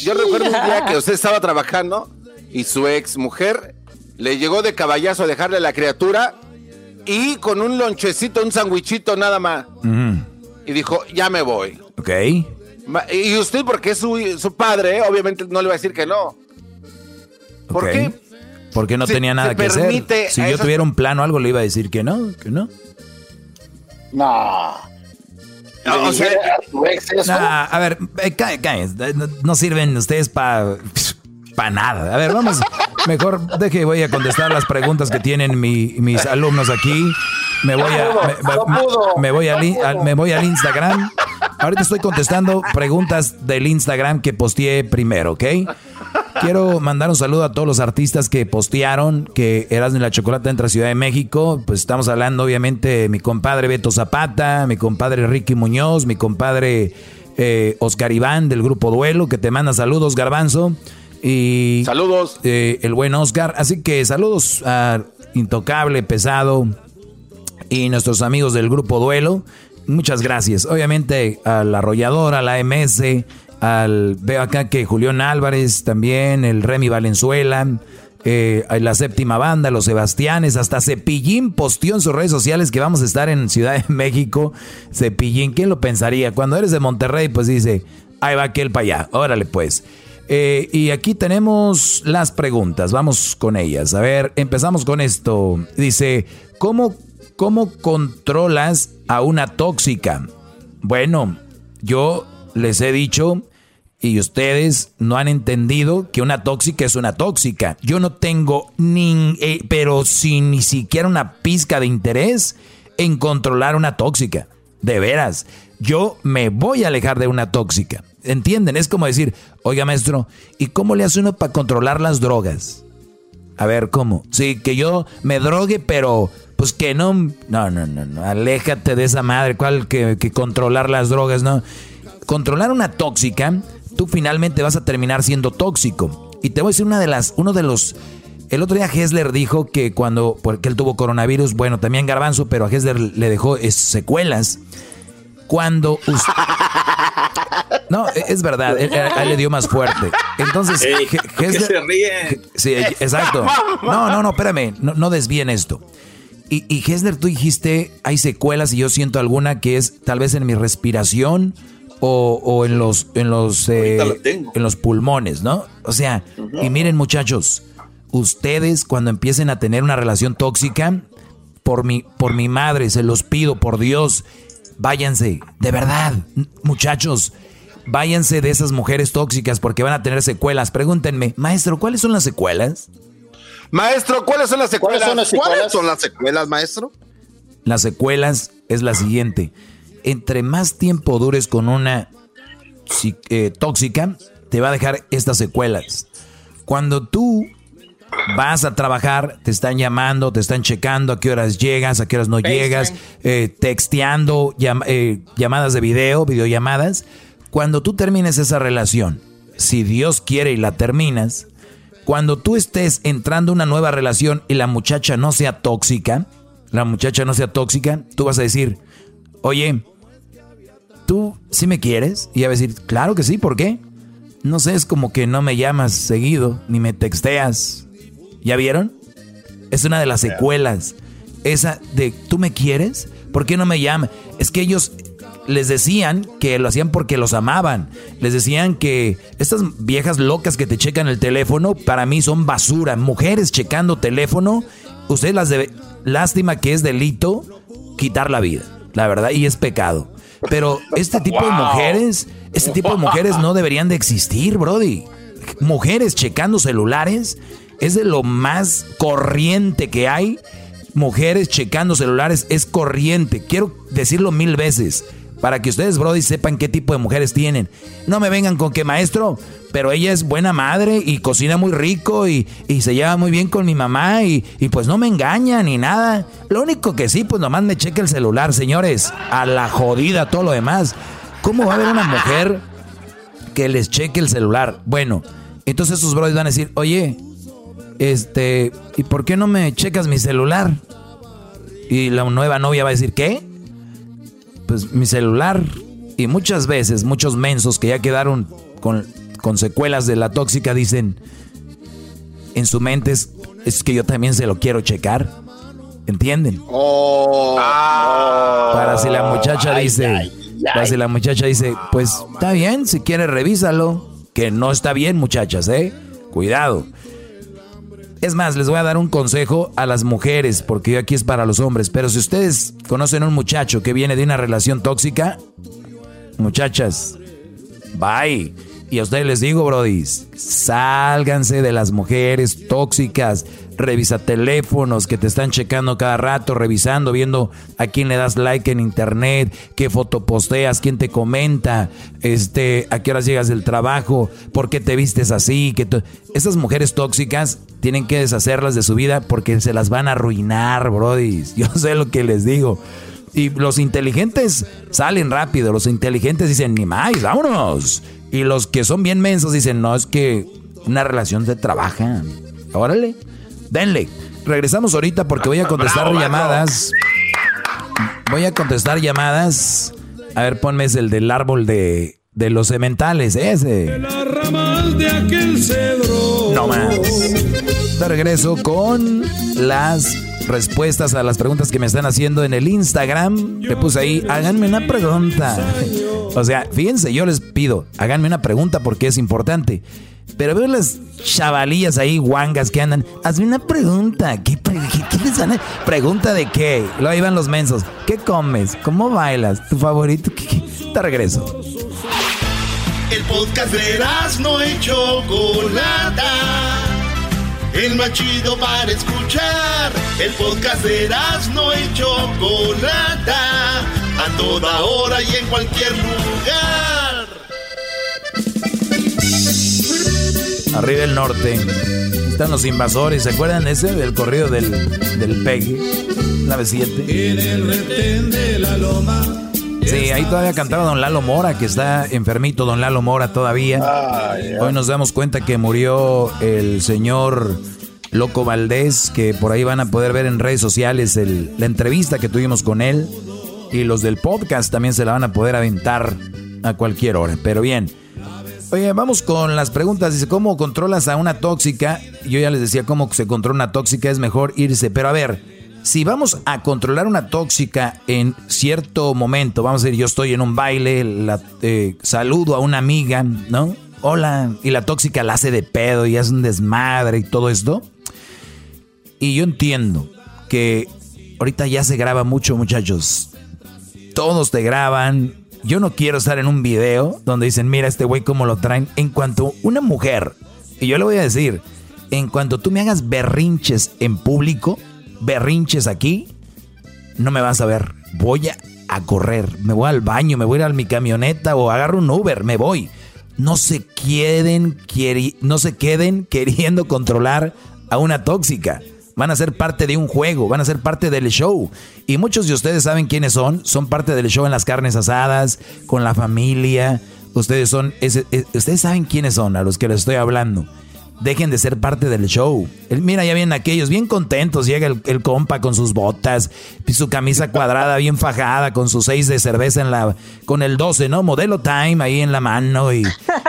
yo recuerdo un día que usted estaba trabajando y su ex mujer le llegó de caballazo a dejarle a la criatura y con un lonchecito, un sandwichito nada más. Ujú. Y dijo, ya me voy. Ok. Y usted, porque es su, su padre, obviamente no le va a decir que no. ¿Por ok. qué? Porque no Se- tenía nada se que hacer. Si yo esas- tuviera un plano o algo, le iba a decir que no, que no. No. o sea, Nah, a ver, eh, ca- ca- no, no sirven ustedes para para nada. A ver, vamos. Mejor deje, voy a contestar las preguntas que tienen mi- mis alumnos aquí. Me voy a me, me- me voy al- me voy al Instagram. Ahorita estoy contestando preguntas del Instagram que posteé primero, ¿ok? Quiero mandar un saludo a todos los artistas que postearon que Erasmo y la Chocolata entra a Ciudad de México. Pues estamos hablando, obviamente, de mi compadre Beto Zapata, mi compadre Ricky Muñoz, mi compadre eh, Oscar Iván del grupo Duelo, que te manda saludos, Garbanzo. Y saludos. el buen Oscar. Así que saludos a Intocable, Pesado y nuestros amigos del grupo Duelo. Muchas gracias. Obviamente a la arrolladora, a la MS, al veo acá que Julián Álvarez también, el Remy Valenzuela, eh, la séptima banda, los Sebastianes, hasta Cepillín posteó en sus redes sociales que vamos a estar en Ciudad de México. Cepillín, ¿quién lo pensaría? Cuando eres de Monterrey, pues dice, ahí va aquel para allá, órale pues. Eh, y aquí tenemos las preguntas, vamos con ellas. A ver, empezamos con esto. Dice, ¿cómo, cómo controlas a una tóxica? Bueno, yo les he dicho y ustedes no han entendido que una tóxica es una tóxica. Yo no tengo ni, eh, pero sin ni siquiera una pizca de interés en controlar una tóxica. De veras, yo me voy a alejar de una tóxica. ¿Entienden? Es como decir, oiga maestro, ¿y cómo le hace uno para controlar las drogas? A ver, ¿cómo? Sí, que yo me drogue, pero pues que no... No, no, no, no. Aléjate de esa madre. ¿Cuál que, que controlar las drogas? No. Controlar una tóxica, tú finalmente vas a terminar siendo tóxico. Y te voy a decir una de las... Uno de los... El otro día Hessler dijo que cuando... Porque él tuvo coronavirus, bueno, también Garbanzo, pero a Hessler le dejó eh, secuelas. Cuando... us- No, e, es verdad, él, a él le dio más fuerte. Entonces, Ey, He- ¿qué Hessler- se ríe? Sí, exacto. No, no, no, espérame, no, no desvíen esto. Y, y Hessler, tú dijiste, hay secuelas y yo siento alguna que es tal vez en mi respiración o, o en los, en los, eh, en los pulmones, ¿no? O sea, y miren muchachos, ustedes cuando empiecen a tener una relación tóxica, por mi, por mi madre, se los pido, por Dios, váyanse, de verdad, muchachos, váyanse de esas mujeres tóxicas porque van a tener secuelas. Pregúntenme, maestro, ¿cuáles son las secuelas? Maestro, ¿cuáles son las secuelas? ¿Cuáles son las secuelas, maestro? Las secuelas es la siguiente. Entre más tiempo dures con una eh, tóxica, te va a dejar estas secuelas. Cuando tú vas a trabajar, te están llamando, te están checando a qué horas llegas, a qué horas no llegas, eh, texteando, eh, llamadas de video, videollamadas. Cuando tú termines esa relación, si Dios quiere y la terminas, cuando tú estés entrando a una nueva relación y la muchacha no sea tóxica, la muchacha no sea tóxica, tú vas a decir, oye, ¿tú sí me quieres? Y ella va a decir, claro que sí, ¿por qué? No sé, es como que no me llamas seguido, ni me texteas. ¿Ya vieron? Es una de las secuelas. Esa de, ¿tú me quieres? ¿Por qué no me llamas? Es que ellos les decían que lo hacían porque los amaban. Les decían que estas viejas locas que te checan el teléfono, para mí son basura. Mujeres checando teléfono, ustedes las debe... Lástima que es delito quitar la vida, la verdad, y es pecado. Pero este tipo de mujeres, este tipo de mujeres no deberían de existir, Brody. Mujeres checando celulares es de lo más corriente que hay. Mujeres checando celulares es corriente. Quiero decirlo mil veces para que ustedes, Brody, sepan qué tipo de mujeres tienen. No me vengan con que maestro, pero ella es buena madre y cocina muy rico y, se lleva muy bien con mi mamá y, y, pues no me engaña ni nada. Lo único que sí, pues nomás me cheque el celular, señores. A la jodida todo lo demás. ¿Cómo va a haber una mujer que les cheque el celular? Bueno, entonces esos brothers van a decir, oye, este, ¿y por qué no me checas mi celular? Y la nueva novia va a decir, ¿qué? Pues mi celular. Y muchas veces, muchos mensos que ya quedaron con con secuelas de la tóxica dicen en su mente es, que yo también se lo quiero checar. ¿Entienden? Oh, para si la muchacha dice, para si la muchacha dice, pues está bien, si quiere revísalo, que no está bien, muchachas, ¿eh? Cuidado. Es más, les voy a dar un consejo a las mujeres, porque aquí es para los hombres, pero si ustedes conocen a un muchacho que viene de una relación tóxica, muchachas, bye. Y a ustedes les digo, Brody, sálganse de las mujeres tóxicas. Revisa teléfonos que te están checando cada rato, revisando, viendo a quién le das like en internet, qué foto posteas, quién te comenta, este, a qué horas llegas del trabajo, por qué te vistes así. Que Esas mujeres tóxicas tienen que deshacerlas de su vida porque se las van a arruinar, Brody. Yo sé lo que les digo. Y los inteligentes salen rápido, los inteligentes dicen, ni más, vámonos. Y los que son bien mensos dicen, no, es que una relación se trabaja. Órale, denle. Regresamos ahorita porque voy a contestar llamadas. Voy a contestar llamadas. A ver, ponme ese, el del árbol de, de los cementales, ese. de aquel cedro. No más. De regreso con las respuestas a las preguntas que me están haciendo en el Instagram. Le puse ahí, háganme una pregunta. O sea, fíjense, yo les pido, háganme una pregunta porque es importante. Pero veo las chavalillas ahí, guangas que andan. Hazme una pregunta. ¿Qué, les dan? ¿Pregunta de qué? Luego ahí van los mensos. ¿Qué comes? ¿Cómo bailas? ¿Tu favorito? ¿Qué, Te regreso. El podcast de no hecho Chocolata el más chido para escuchar. El podcast de no y Chocolata, a toda hora y en cualquier lugar. Arriba el norte, están los invasores, ¿se acuerdan ese del corrido del, del Pegue? La B7. En el retén de la loma Sí, ahí todavía cantaba Don Lalo Mora, que está enfermito Don Lalo Mora todavía. Hoy nos damos cuenta que murió el señor Loco Valdés, que por ahí van a poder ver en redes sociales la entrevista que tuvimos con él. Y los del podcast también se la van a poder aventar a cualquier hora. Pero bien. Oye, vamos con las preguntas. Dice, ¿cómo controlas a una tóxica? Yo ya les decía cómo se controla una tóxica, es mejor irse. Pero a ver, si vamos a controlar una tóxica en cierto momento, vamos a decir, yo estoy en un baile, la, eh, saludo a una amiga, ¿no? Hola, y la tóxica la hace de pedo y hace un desmadre y todo esto. Y yo entiendo que ahorita ya se graba mucho, muchachos. Todos te graban. Yo no quiero estar en un video donde dicen, mira este güey cómo lo traen. En cuanto una mujer, y yo le voy a decir, en cuanto tú me hagas berrinches en público, berrinches aquí, no me vas a ver. Voy a, correr, me voy al baño, me voy a ir a mi camioneta o agarro un Uber, me voy. No se queden, no se queden queriendo controlar a una tóxica. Van a ser parte de un juego, van a ser parte del show. Y muchos de ustedes saben quiénes son. Son parte del show en las carnes asadas, con la familia. Ustedes son, ustedes saben quiénes son a los que les estoy hablando dejen de ser parte del show. mira, ya vienen aquellos bien contentos. Llega el, compa con sus botas, su camisa cuadrada bien fajada, con sus seis de cerveza en la, con el 12, ¿no? Modelo Time ahí en la mano y,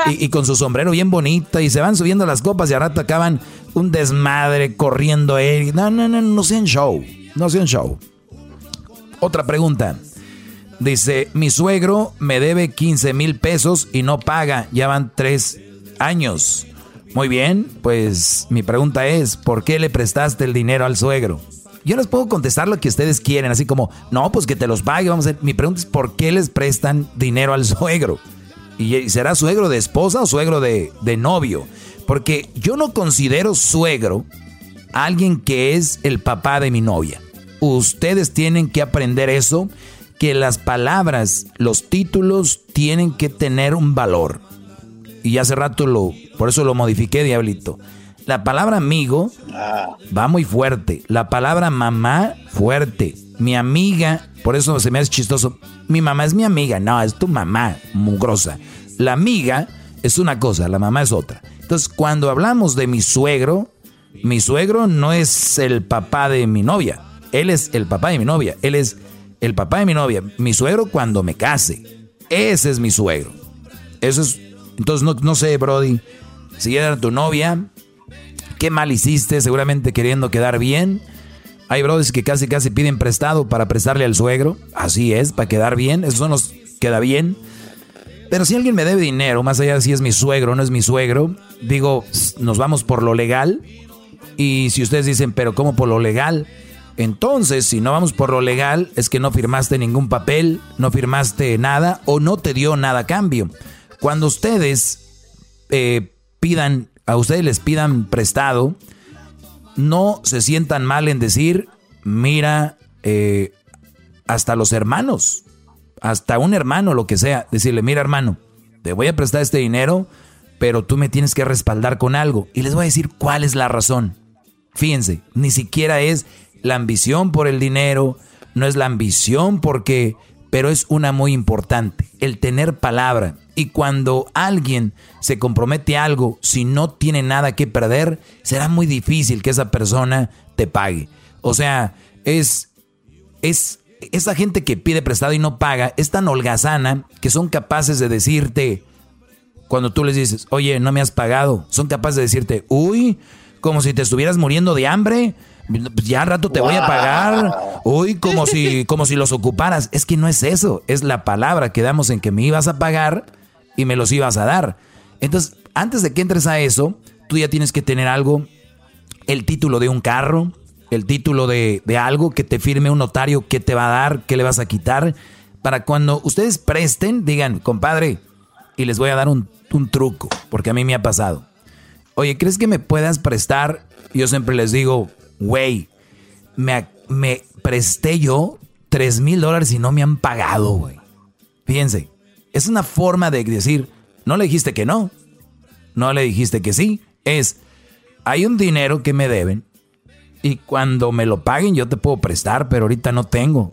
y, con su sombrero bien bonito. Y se van subiendo las copas y a rato acaban un desmadre corriendo él. No, no, no, no sean show. No sean show. Otra pregunta. Dice, mi suegro me debe 15 mil pesos y no paga. Ya van tres años. Muy bien, pues mi pregunta es, ¿por qué le prestaste el dinero al suegro? Yo les puedo contestar lo que ustedes quieren, así como, no, pues que te los pague, vamos a ver. Mi pregunta es, ¿por qué les prestan dinero al suegro? ¿Y será suegro de esposa o suegro de, de novio? Porque yo no considero suegro alguien que es el papá de mi novia. Ustedes tienen que aprender eso, que las palabras, los títulos tienen que tener un valor y hace rato lo, por eso lo modifiqué, diablito. La palabra amigo ah. va muy fuerte. La palabra mamá, fuerte. Mi amiga, por eso se me hace chistoso. Mi mamá es mi amiga. No, es tu mamá, mugrosa. La amiga es una cosa, la mamá es otra. Entonces, cuando hablamos de mi suegro, mi suegro no es el papá de mi novia. Él es el papá de mi novia. Él es el papá de mi novia. Mi suegro cuando me case. Ese es mi suegro. Eso es entonces, no, no sé, Brody, si era tu novia, qué mal hiciste, seguramente queriendo quedar bien. Hay brodis que casi casi piden prestado para prestarle al suegro. Así es, para quedar bien. Eso no nos queda bien. Pero si alguien me debe dinero, más allá de si es mi suegro o no es mi suegro, digo, nos vamos por lo legal. Y si ustedes dicen, pero ¿cómo por lo legal? Entonces, si no vamos por lo legal, es que no firmaste ningún papel, no firmaste nada o no te dio nada a cambio. Cuando ustedes eh, pidan, a ustedes les pidan prestado, no se sientan mal en decir, mira, eh, hasta los hermanos, hasta un hermano, lo que sea, decirle, mira hermano, te voy a prestar este dinero, pero tú me tienes que respaldar con algo. Y les voy a decir cuál es la razón. Fíjense, ni siquiera es la ambición por el dinero, no es la ambición porque, pero es una muy importante, el tener palabra. Y cuando alguien se compromete a algo, si no tiene nada que perder, será muy difícil que esa persona te pague. O sea, es, es esa gente que pide prestado y no paga, es tan holgazana que son capaces de decirte, cuando tú les dices, oye, no me has pagado, son capaces de decirte, uy, como si te estuvieras muriendo de hambre. Ya rato te voy a pagar. Uy, como si, como si los ocuparas. Es que no es eso. Es la palabra que damos en que me ibas a pagar y me los ibas a dar. Entonces, antes de que entres a eso, tú ya tienes que tener algo, el título de un carro, el título de, algo que te firme un notario, qué te va a dar, qué le vas a quitar, para cuando ustedes presten, digan, compadre, y les voy a dar un, truco, porque a mí me ha pasado. Oye, ¿crees que me puedas prestar? Yo siempre les digo, güey, me, me presté yo tres mil dólares y no me han pagado, güey. Fíjense, es una forma de decir, no le dijiste que no, no le dijiste que sí. Es, hay un dinero que me deben y cuando me lo paguen yo te puedo prestar, pero ahorita no tengo.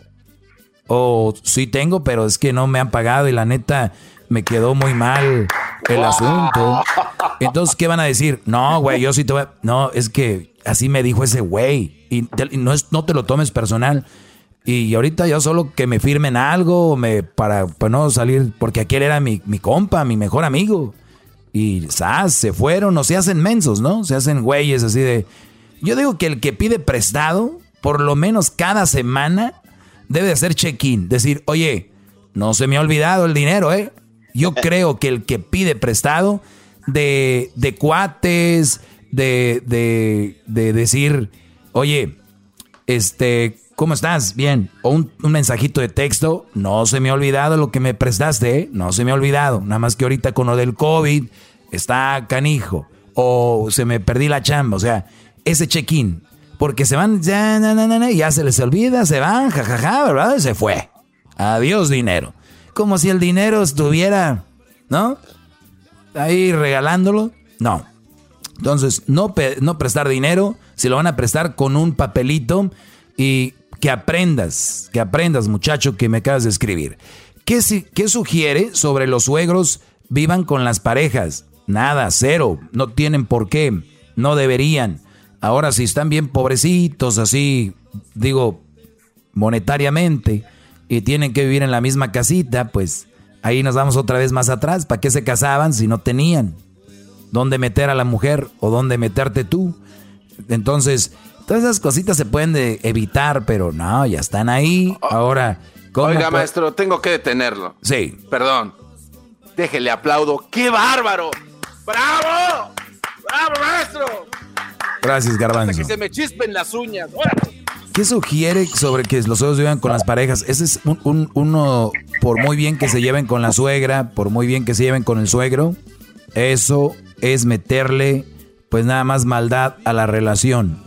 O sí tengo, pero es que no me han pagado y la neta me quedó muy mal el asunto. Entonces, ¿qué van a decir? No, güey, yo sí te voy a... No, es que así me dijo ese güey. Y, no, es, no te lo tomes personal. Y ahorita yo solo que me firmen algo me, para, no salir, porque aquel era mi, mi compa, mi mejor amigo. Y ¿sabes? se fueron, o se hacen mensos, ¿no? Se hacen güeyes así de... Yo digo que el que pide prestado, por lo menos cada semana, debe hacer check-in. Decir, oye, no se me ha olvidado el dinero, ¿eh? Yo creo que el que pide prestado de, de cuates, de, de, de decir, oye, este, ¿cómo estás? Bien. O un, mensajito de texto, no se me ha olvidado lo que me prestaste, ¿eh? no se me ha olvidado. Nada más que ahorita con lo del COVID está canijo. O se me perdí la chamba. O sea, ese check-in. Porque se van, ya, ya se les olvida, se van, jajaja, ¿verdad? Y se fue. Adiós dinero. Como si el dinero estuviera, ¿no? Ahí regalándolo. No. Entonces, no, no prestar dinero, si lo van a prestar con un papelito y que aprendas, que aprendas, muchacho, que me acabas de escribir. ¿Qué, ¿Qué sugiere sobre los suegros vivan con las parejas? Nada, cero, no tienen por qué, no deberían. Ahora, si están bien pobrecitos, así, digo, monetariamente, y tienen que vivir en la misma casita, pues ahí nos vamos otra vez más atrás. ¿Para qué se casaban si no tenían? ¿Dónde meter a la mujer o dónde meterte tú? Entonces, todas esas cositas se pueden evitar, pero no, ya están ahí. Ahora, ¿cómo Oiga, maestro, tengo que detenerlo. Sí. Perdón. Déjele aplaudo. ¡Qué bárbaro! ¡Bravo! ¡Bravo, maestro! Gracias, Garbanzo. que se me chispen las uñas. ¿Qué sugiere sobre que los suegros vivan con las parejas? Ese es un, uno, por muy bien que se lleven con la suegra, por muy bien que se lleven con el suegro, eso es meterle, pues nada más maldad a la relación.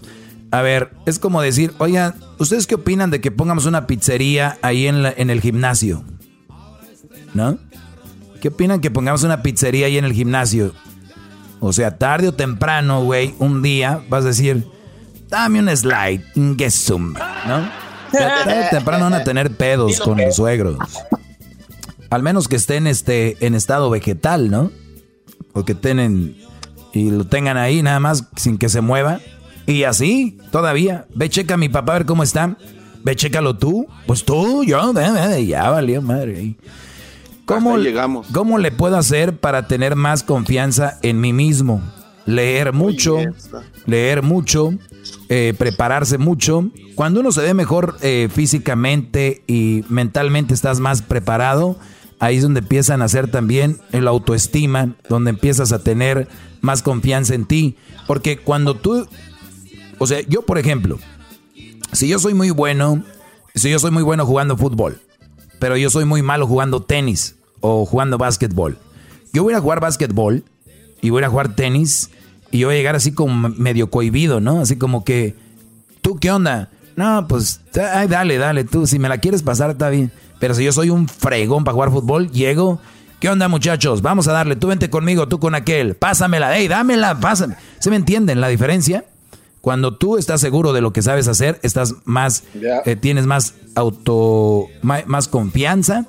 A ver, es como decir, oigan, ¿ustedes qué opinan de que pongamos una pizzería ahí en, en el gimnasio? ¿No? ¿Qué opinan que pongamos una pizzería ahí en el gimnasio? O sea, tarde o temprano, güey, un día vas a decir, dame un slide, gesum, ¿no? Tarde temprano van a tener pedos con los suegros. Al menos que estén este, en estado vegetal, ¿no? O que estén y lo tengan ahí nada más sin que se mueva. Y así, todavía. Ve, checa a mi papá a ver cómo está. Ve, chécalo tú. Pues tú, yo, ya valió madre. ¿Cómo, llegamos. ¿Cómo le puedo hacer para tener más confianza en mí mismo? Leer mucho, leer mucho, eh, prepararse mucho. Cuando uno se ve mejor eh, físicamente y mentalmente estás más preparado, ahí es donde empiezan a hacer también el autoestima, donde empiezas a tener más confianza en ti. Porque cuando tú, o sea, yo por ejemplo, si yo soy muy bueno, si yo soy muy bueno jugando fútbol, pero yo soy muy malo jugando tenis o jugando básquetbol, yo voy a jugar básquetbol y voy a jugar tenis y yo voy a llegar así como medio cohibido, ¿no? Así como que, ¿tú qué onda? No, pues, ay, dale, dale, tú, si me la quieres pasar, está bien. Pero si yo soy un fregón para jugar fútbol, llego, ¿qué onda muchachos? Vamos a darle, tú vente conmigo, tú con aquel, pásamela, hey, dámela, pásame. ¿Se me entienden la diferencia? Cuando tú estás seguro de lo que sabes hacer, estás más, eh, tienes más auto, más, confianza,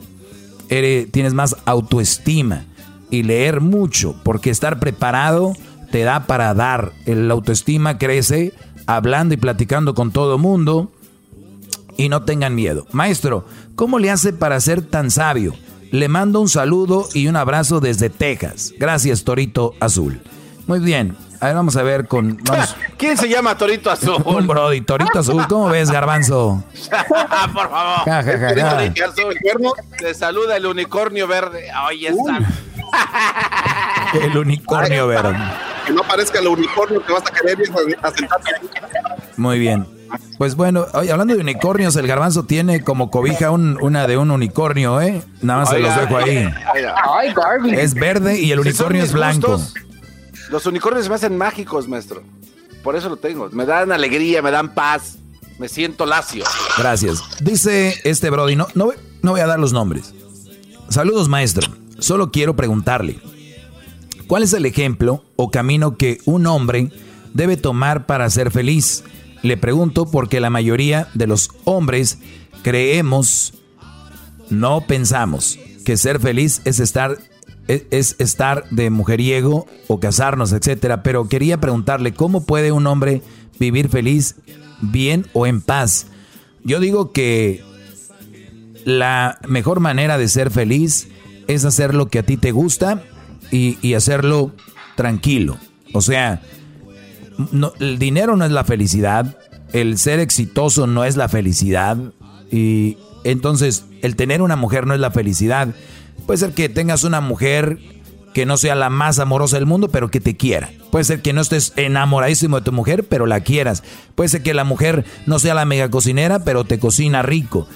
tienes más autoestima y leer mucho, porque estar preparado te da para dar. El autoestima crece hablando y platicando con todo mundo. Y no tengan miedo. Maestro, ¿cómo le hace para ser tan sabio? Le mando un saludo y un abrazo desde Texas. Gracias, Torito Azul. Muy bien. A ver, vamos a ver con. ¿Quién se llama Torito Azul? Un Brody, Torito Azul. ¿Cómo ves, Garbanzo? Por favor. Ja, Te saluda el unicornio verde. Oye, está. El unicornio verde. Que no aparezca el unicornio que vas a querer asentarte Muy bien. Pues bueno, hablando de unicornios, el garbanzo tiene como cobija una de un unicornio, ¿eh? Nada más se los dejo ahí. Es verde y el unicornio es blanco. Los unicornios me hacen mágicos, maestro. Por eso lo tengo. Me dan alegría, me dan paz. Me siento lacio. Gracias. Dice este Brody, no, no, no voy a dar los nombres. Saludos, maestro. Solo quiero preguntarle, ¿cuál es el ejemplo o camino que un hombre debe tomar para ser feliz? Le pregunto porque la mayoría de los hombres creemos, no pensamos que ser feliz es estar es, estar de mujeriego o casarnos, etcétera, pero quería preguntarle cómo puede un hombre vivir feliz, bien o en paz. Yo digo que la mejor manera de ser feliz es hacer lo que a ti te gusta y, hacerlo tranquilo. O sea, el dinero no es la felicidad, el ser exitoso no es la felicidad y entonces el tener una mujer no es la felicidad. Puede ser que tengas una mujer que no sea la más amorosa del mundo, pero que te quiera. Puede ser que no estés enamoradísimo de tu mujer, pero la quieras. Puede ser que la mujer no sea la mega cocinera, pero te cocina rico.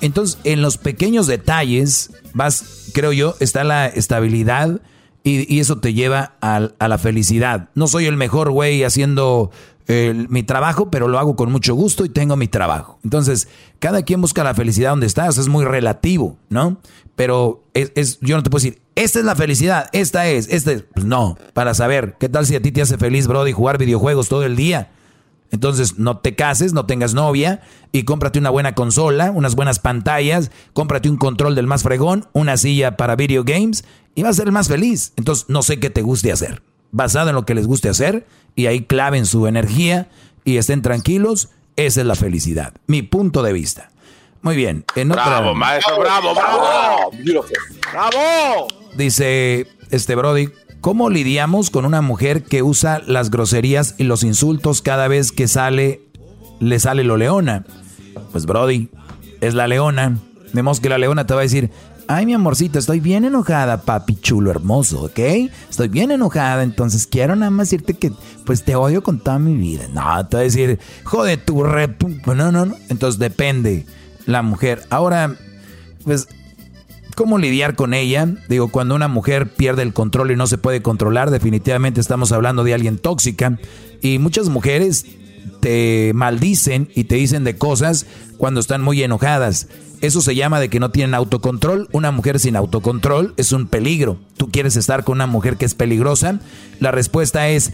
Entonces, en los pequeños detalles, vas, creo yo, está la estabilidad y, eso te lleva a, la felicidad. No soy el mejor güey haciendo mi trabajo, pero lo hago con mucho gusto y tengo mi trabajo. Entonces, cada quien busca la felicidad donde estás, es muy relativo, ¿no? Pero es, yo no te puedo decir, esta es la felicidad, esta es, esta es. Pues no, para saber, ¿qué tal si a ti te hace feliz, Brody, jugar videojuegos todo el día? Entonces, no te cases, no tengas novia y cómprate una buena consola, unas buenas pantallas, cómprate un control del más fregón, una silla para video games y vas a ser el más feliz. Entonces, no sé qué te guste hacer. Basado en lo que les guste hacer y ahí claven su energía y estén tranquilos, esa es la felicidad. Mi punto de vista. Muy bien. En bravo, maestro, bravo, bravo. Bravo. Dice este Brody, ¿cómo lidiamos con una mujer que usa las groserías y los insultos cada vez que sale, le sale lo leona? Pues Brody, es la leona. Vemos que la leona te va a decir, ay mi amorcito, estoy bien enojada, papi chulo hermoso, ¿ok? Estoy bien enojada, entonces quiero nada más decirte que pues te odio con toda mi vida. No, te va a decir, joder, tu rep... No, no, no. Entonces depende la mujer. Ahora, pues, ¿cómo lidiar con ella? Digo, cuando una mujer pierde el control y no se puede controlar, definitivamente estamos hablando de alguien tóxica. Y muchas mujeres te maldicen y te dicen de cosas cuando están muy enojadas. Eso se llama de que no tienen autocontrol. Una mujer sin autocontrol es un peligro. ¿Tú quieres estar con una mujer que es peligrosa? La respuesta es,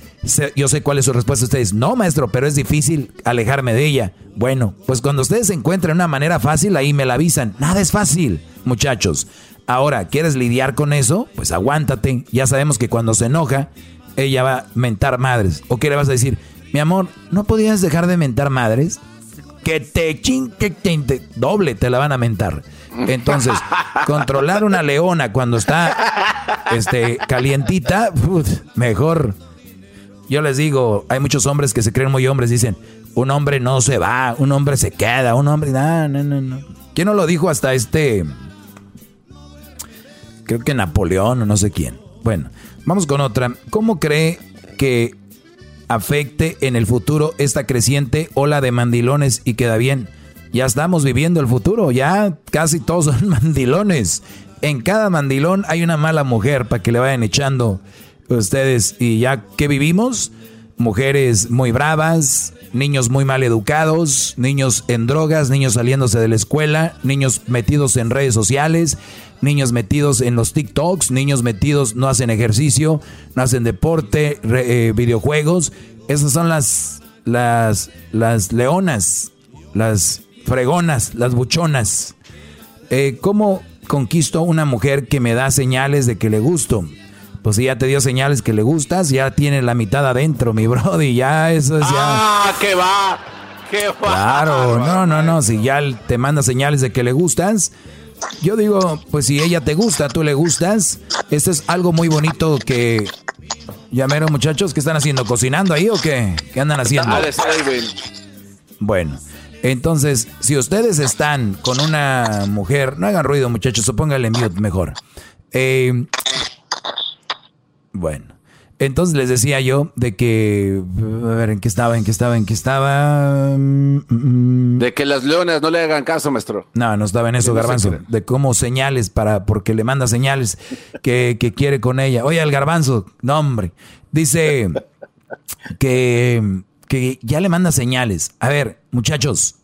yo sé cuál es su respuesta. Ustedes, no, maestro, pero es difícil alejarme de ella. Bueno, pues cuando ustedes encuentren una manera fácil, ahí me la avisan. Nada es fácil, muchachos. Ahora, ¿quieres lidiar con eso? Pues aguántate. Ya sabemos que cuando se enoja, ella va a mentar madres. ¿O qué le vas a decir? Mi amor, ¿no podías dejar de mentar madres? que te ching, que te, doble te la van a mentar. Entonces, controlar una leona cuando está este, calientita, mejor. Yo les digo, hay muchos hombres que se creen muy hombres, dicen, un hombre no se va, un hombre se queda, un hombre, no, no, no, no. ¿Quién no lo dijo hasta este? Creo que Napoleón o no sé quién. Bueno, vamos con otra. ¿Cómo cree que afecte en el futuro esta creciente ola de mandilones y queda bien. Ya estamos viviendo el futuro, ya casi todos son mandilones. En cada mandilón hay una mala mujer para que le vayan echando ustedes. Y ya que vivimos, mujeres muy bravas, niños muy mal educados, niños en drogas, niños saliéndose de la escuela, niños metidos en redes sociales, niños metidos en los TikToks, niños metidos no hacen ejercicio, no hacen deporte, eh, videojuegos. Esas son las, las, las leonas, las fregonas, las buchonas. Eh, ¿Cómo conquisto una mujer que me da señales de que le gusto? Pues si ya te dio señales que le gustas, ya tiene la mitad adentro, mi brody, ya eso es ya. ¡Ah, qué va! ¡Qué va! Claro, no, no, no, si ya te manda señales de que le gustas, yo digo, pues si ella te gusta, tú le gustas, esto es algo muy bonito que... Llamaron muchachos, ¿qué están haciendo? ¿Cocinando ahí o qué? ¿Qué andan haciendo? Bueno, entonces, si ustedes están con una mujer, no hagan ruido muchachos, o pónganle mute mejor. Eh, bueno, entonces les decía yo de que, a ver, ¿en qué estaba? ¿En qué estaba? ¿En qué estaba? Mm, mm. De que las leonas no le hagan caso, maestro. No, no estaba en eso, Garbanzo. De cómo señales para, porque le manda señales que, quiere con ella. Oye, el Garbanzo, no, hombre. Dice que, que ya le manda señales. A ver, muchachos,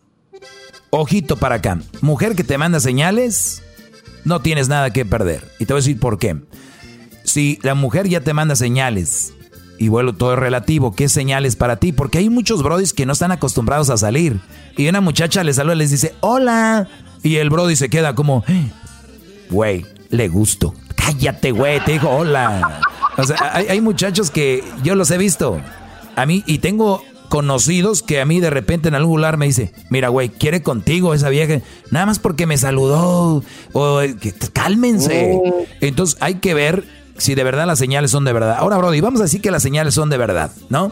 ojito para acá. Mujer que te manda señales, no tienes nada que perder. Y te voy a decir por qué si la mujer ya te manda señales, y bueno, todo es relativo, ¿qué señales para ti? Porque hay muchos brodis que no están acostumbrados a salir. Y una muchacha les saluda y les dice, hola. Y el brody se queda como, güey, le gusto. Cállate, güey, te dijo hola. O sea, hay, hay muchachos que yo los he visto. A mí, y tengo conocidos que a mí de repente en algún lugar me dice, mira, güey, quiere contigo esa vieja, nada más porque me saludó, o que, cálmense. Oh. Entonces hay que ver si de verdad las señales son de verdad. Ahora, Brody, vamos a decir que las señales son de verdad, ¿no?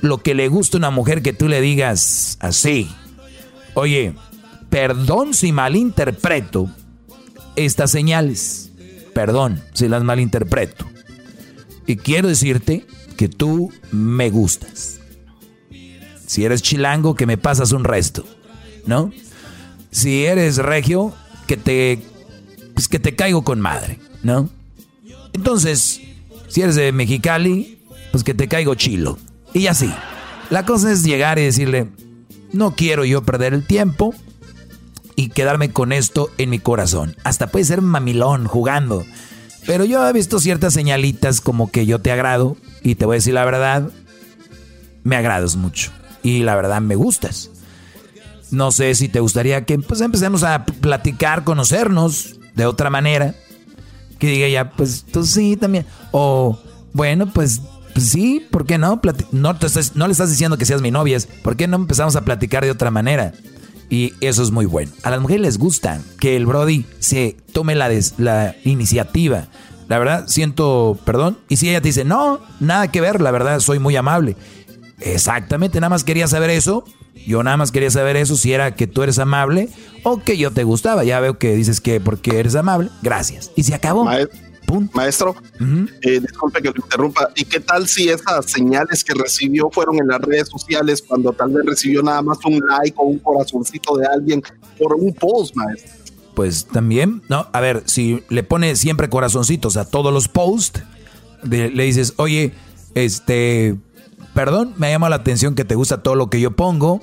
Lo que le gusta a una mujer que tú le digas así, oye, perdón si malinterpreto estas señales, perdón si las malinterpreto. Y quiero decirte que tú me gustas. Si eres chilango, que me pasas un resto, ¿no? Si eres regio, que te, pues que te caigo con madre, ¿no? Entonces, si eres de Mexicali, pues que te caigo chilo. Y así. La cosa es llegar y decirle, no quiero yo perder el tiempo y quedarme con esto en mi corazón. Hasta puede ser mamilón jugando. Pero yo he visto ciertas señalitas como que yo te agrado y te voy a decir la verdad, me agradas mucho y la verdad me gustas. No sé si te gustaría que pues empecemos a platicar, conocernos de otra manera. Que diga ya, pues tú sí también. O bueno, pues, pues sí, ¿por qué no? no, no le estás diciendo que seas mi novia, ¿por qué no empezamos a platicar de otra manera? Y eso es muy bueno. A las mujeres les gusta que el Brody se tome la, la iniciativa. La verdad, siento perdón. Y si ella te dice, no, nada que ver, la verdad, soy muy amable. Exactamente, nada más quería saber eso. Yo nada más quería saber eso, si era que tú eres amable o que yo te gustaba. Ya veo que dices que porque eres amable, gracias. Y se acabó. Maestro, eh, disculpe que lo interrumpa. ¿Y qué tal si esas señales que recibió fueron en las redes sociales cuando tal vez recibió nada más un like o un corazoncito de alguien por un post, maestro? Pues también, ¿no? A ver, si le pone siempre corazoncitos a todos los posts, le dices, oye, este, perdón, me llama la atención que te gusta todo lo que yo pongo.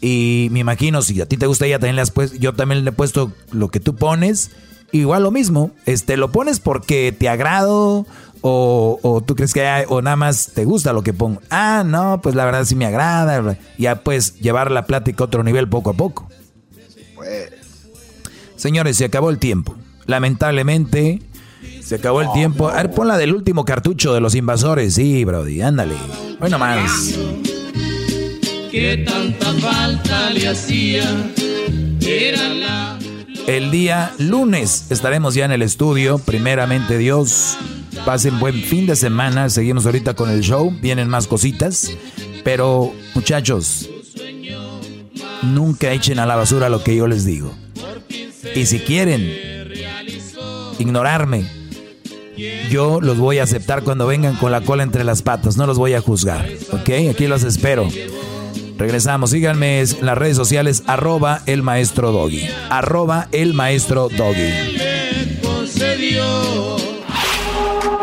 Y me imagino, si a ti te gusta, ella también le has puesto, yo también le he puesto lo que tú pones igual lo mismo, este, lo pones porque te agrado o, tú crees que hay, o nada más te gusta lo que pongo. Ah, no, pues la verdad sí me agrada. Ya puedes llevar la plática a otro nivel poco a poco. pues. Señores, se acabó el tiempo. Lamentablemente, se acabó el tiempo. A ver, pon la del último cartucho de los invasores. Sí, Brody, ándale. Bueno, más. ¿Qué tanta falta le hacía? Era la el día lunes estaremos ya en el estudio, primeramente Dios. Pasen buen fin de semana, seguimos ahorita con el show, vienen más cositas. Pero muchachos, nunca echen a la basura lo que yo les digo. Y si quieren ignorarme, yo los voy a aceptar cuando vengan con la cola entre las patas, no los voy a juzgar. ¿Ok? Aquí los espero. Regresamos, síganme en las redes sociales, arroba el maestro doggy. Arroba el maestro doggy.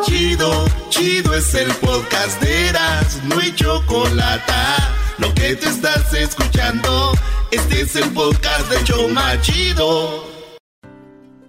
Chido, chido es el podcast de Eras, no hay chocolate. Lo que te estás escuchando, este es el podcast de Choma Chido.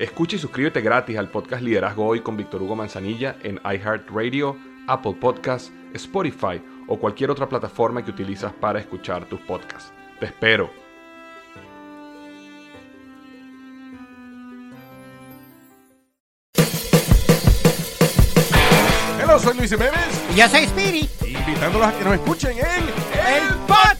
Escucha y suscríbete gratis al podcast Liderazgo Hoy con Víctor Hugo Manzanilla en iHeartRadio, Apple Podcasts, Spotify o cualquier otra plataforma que utilizas para escuchar tus podcasts. Te espero. Hola, soy Luis Jiménez. Y yo soy Spirit. Invitándolos a que nos escuchen en El Podcast.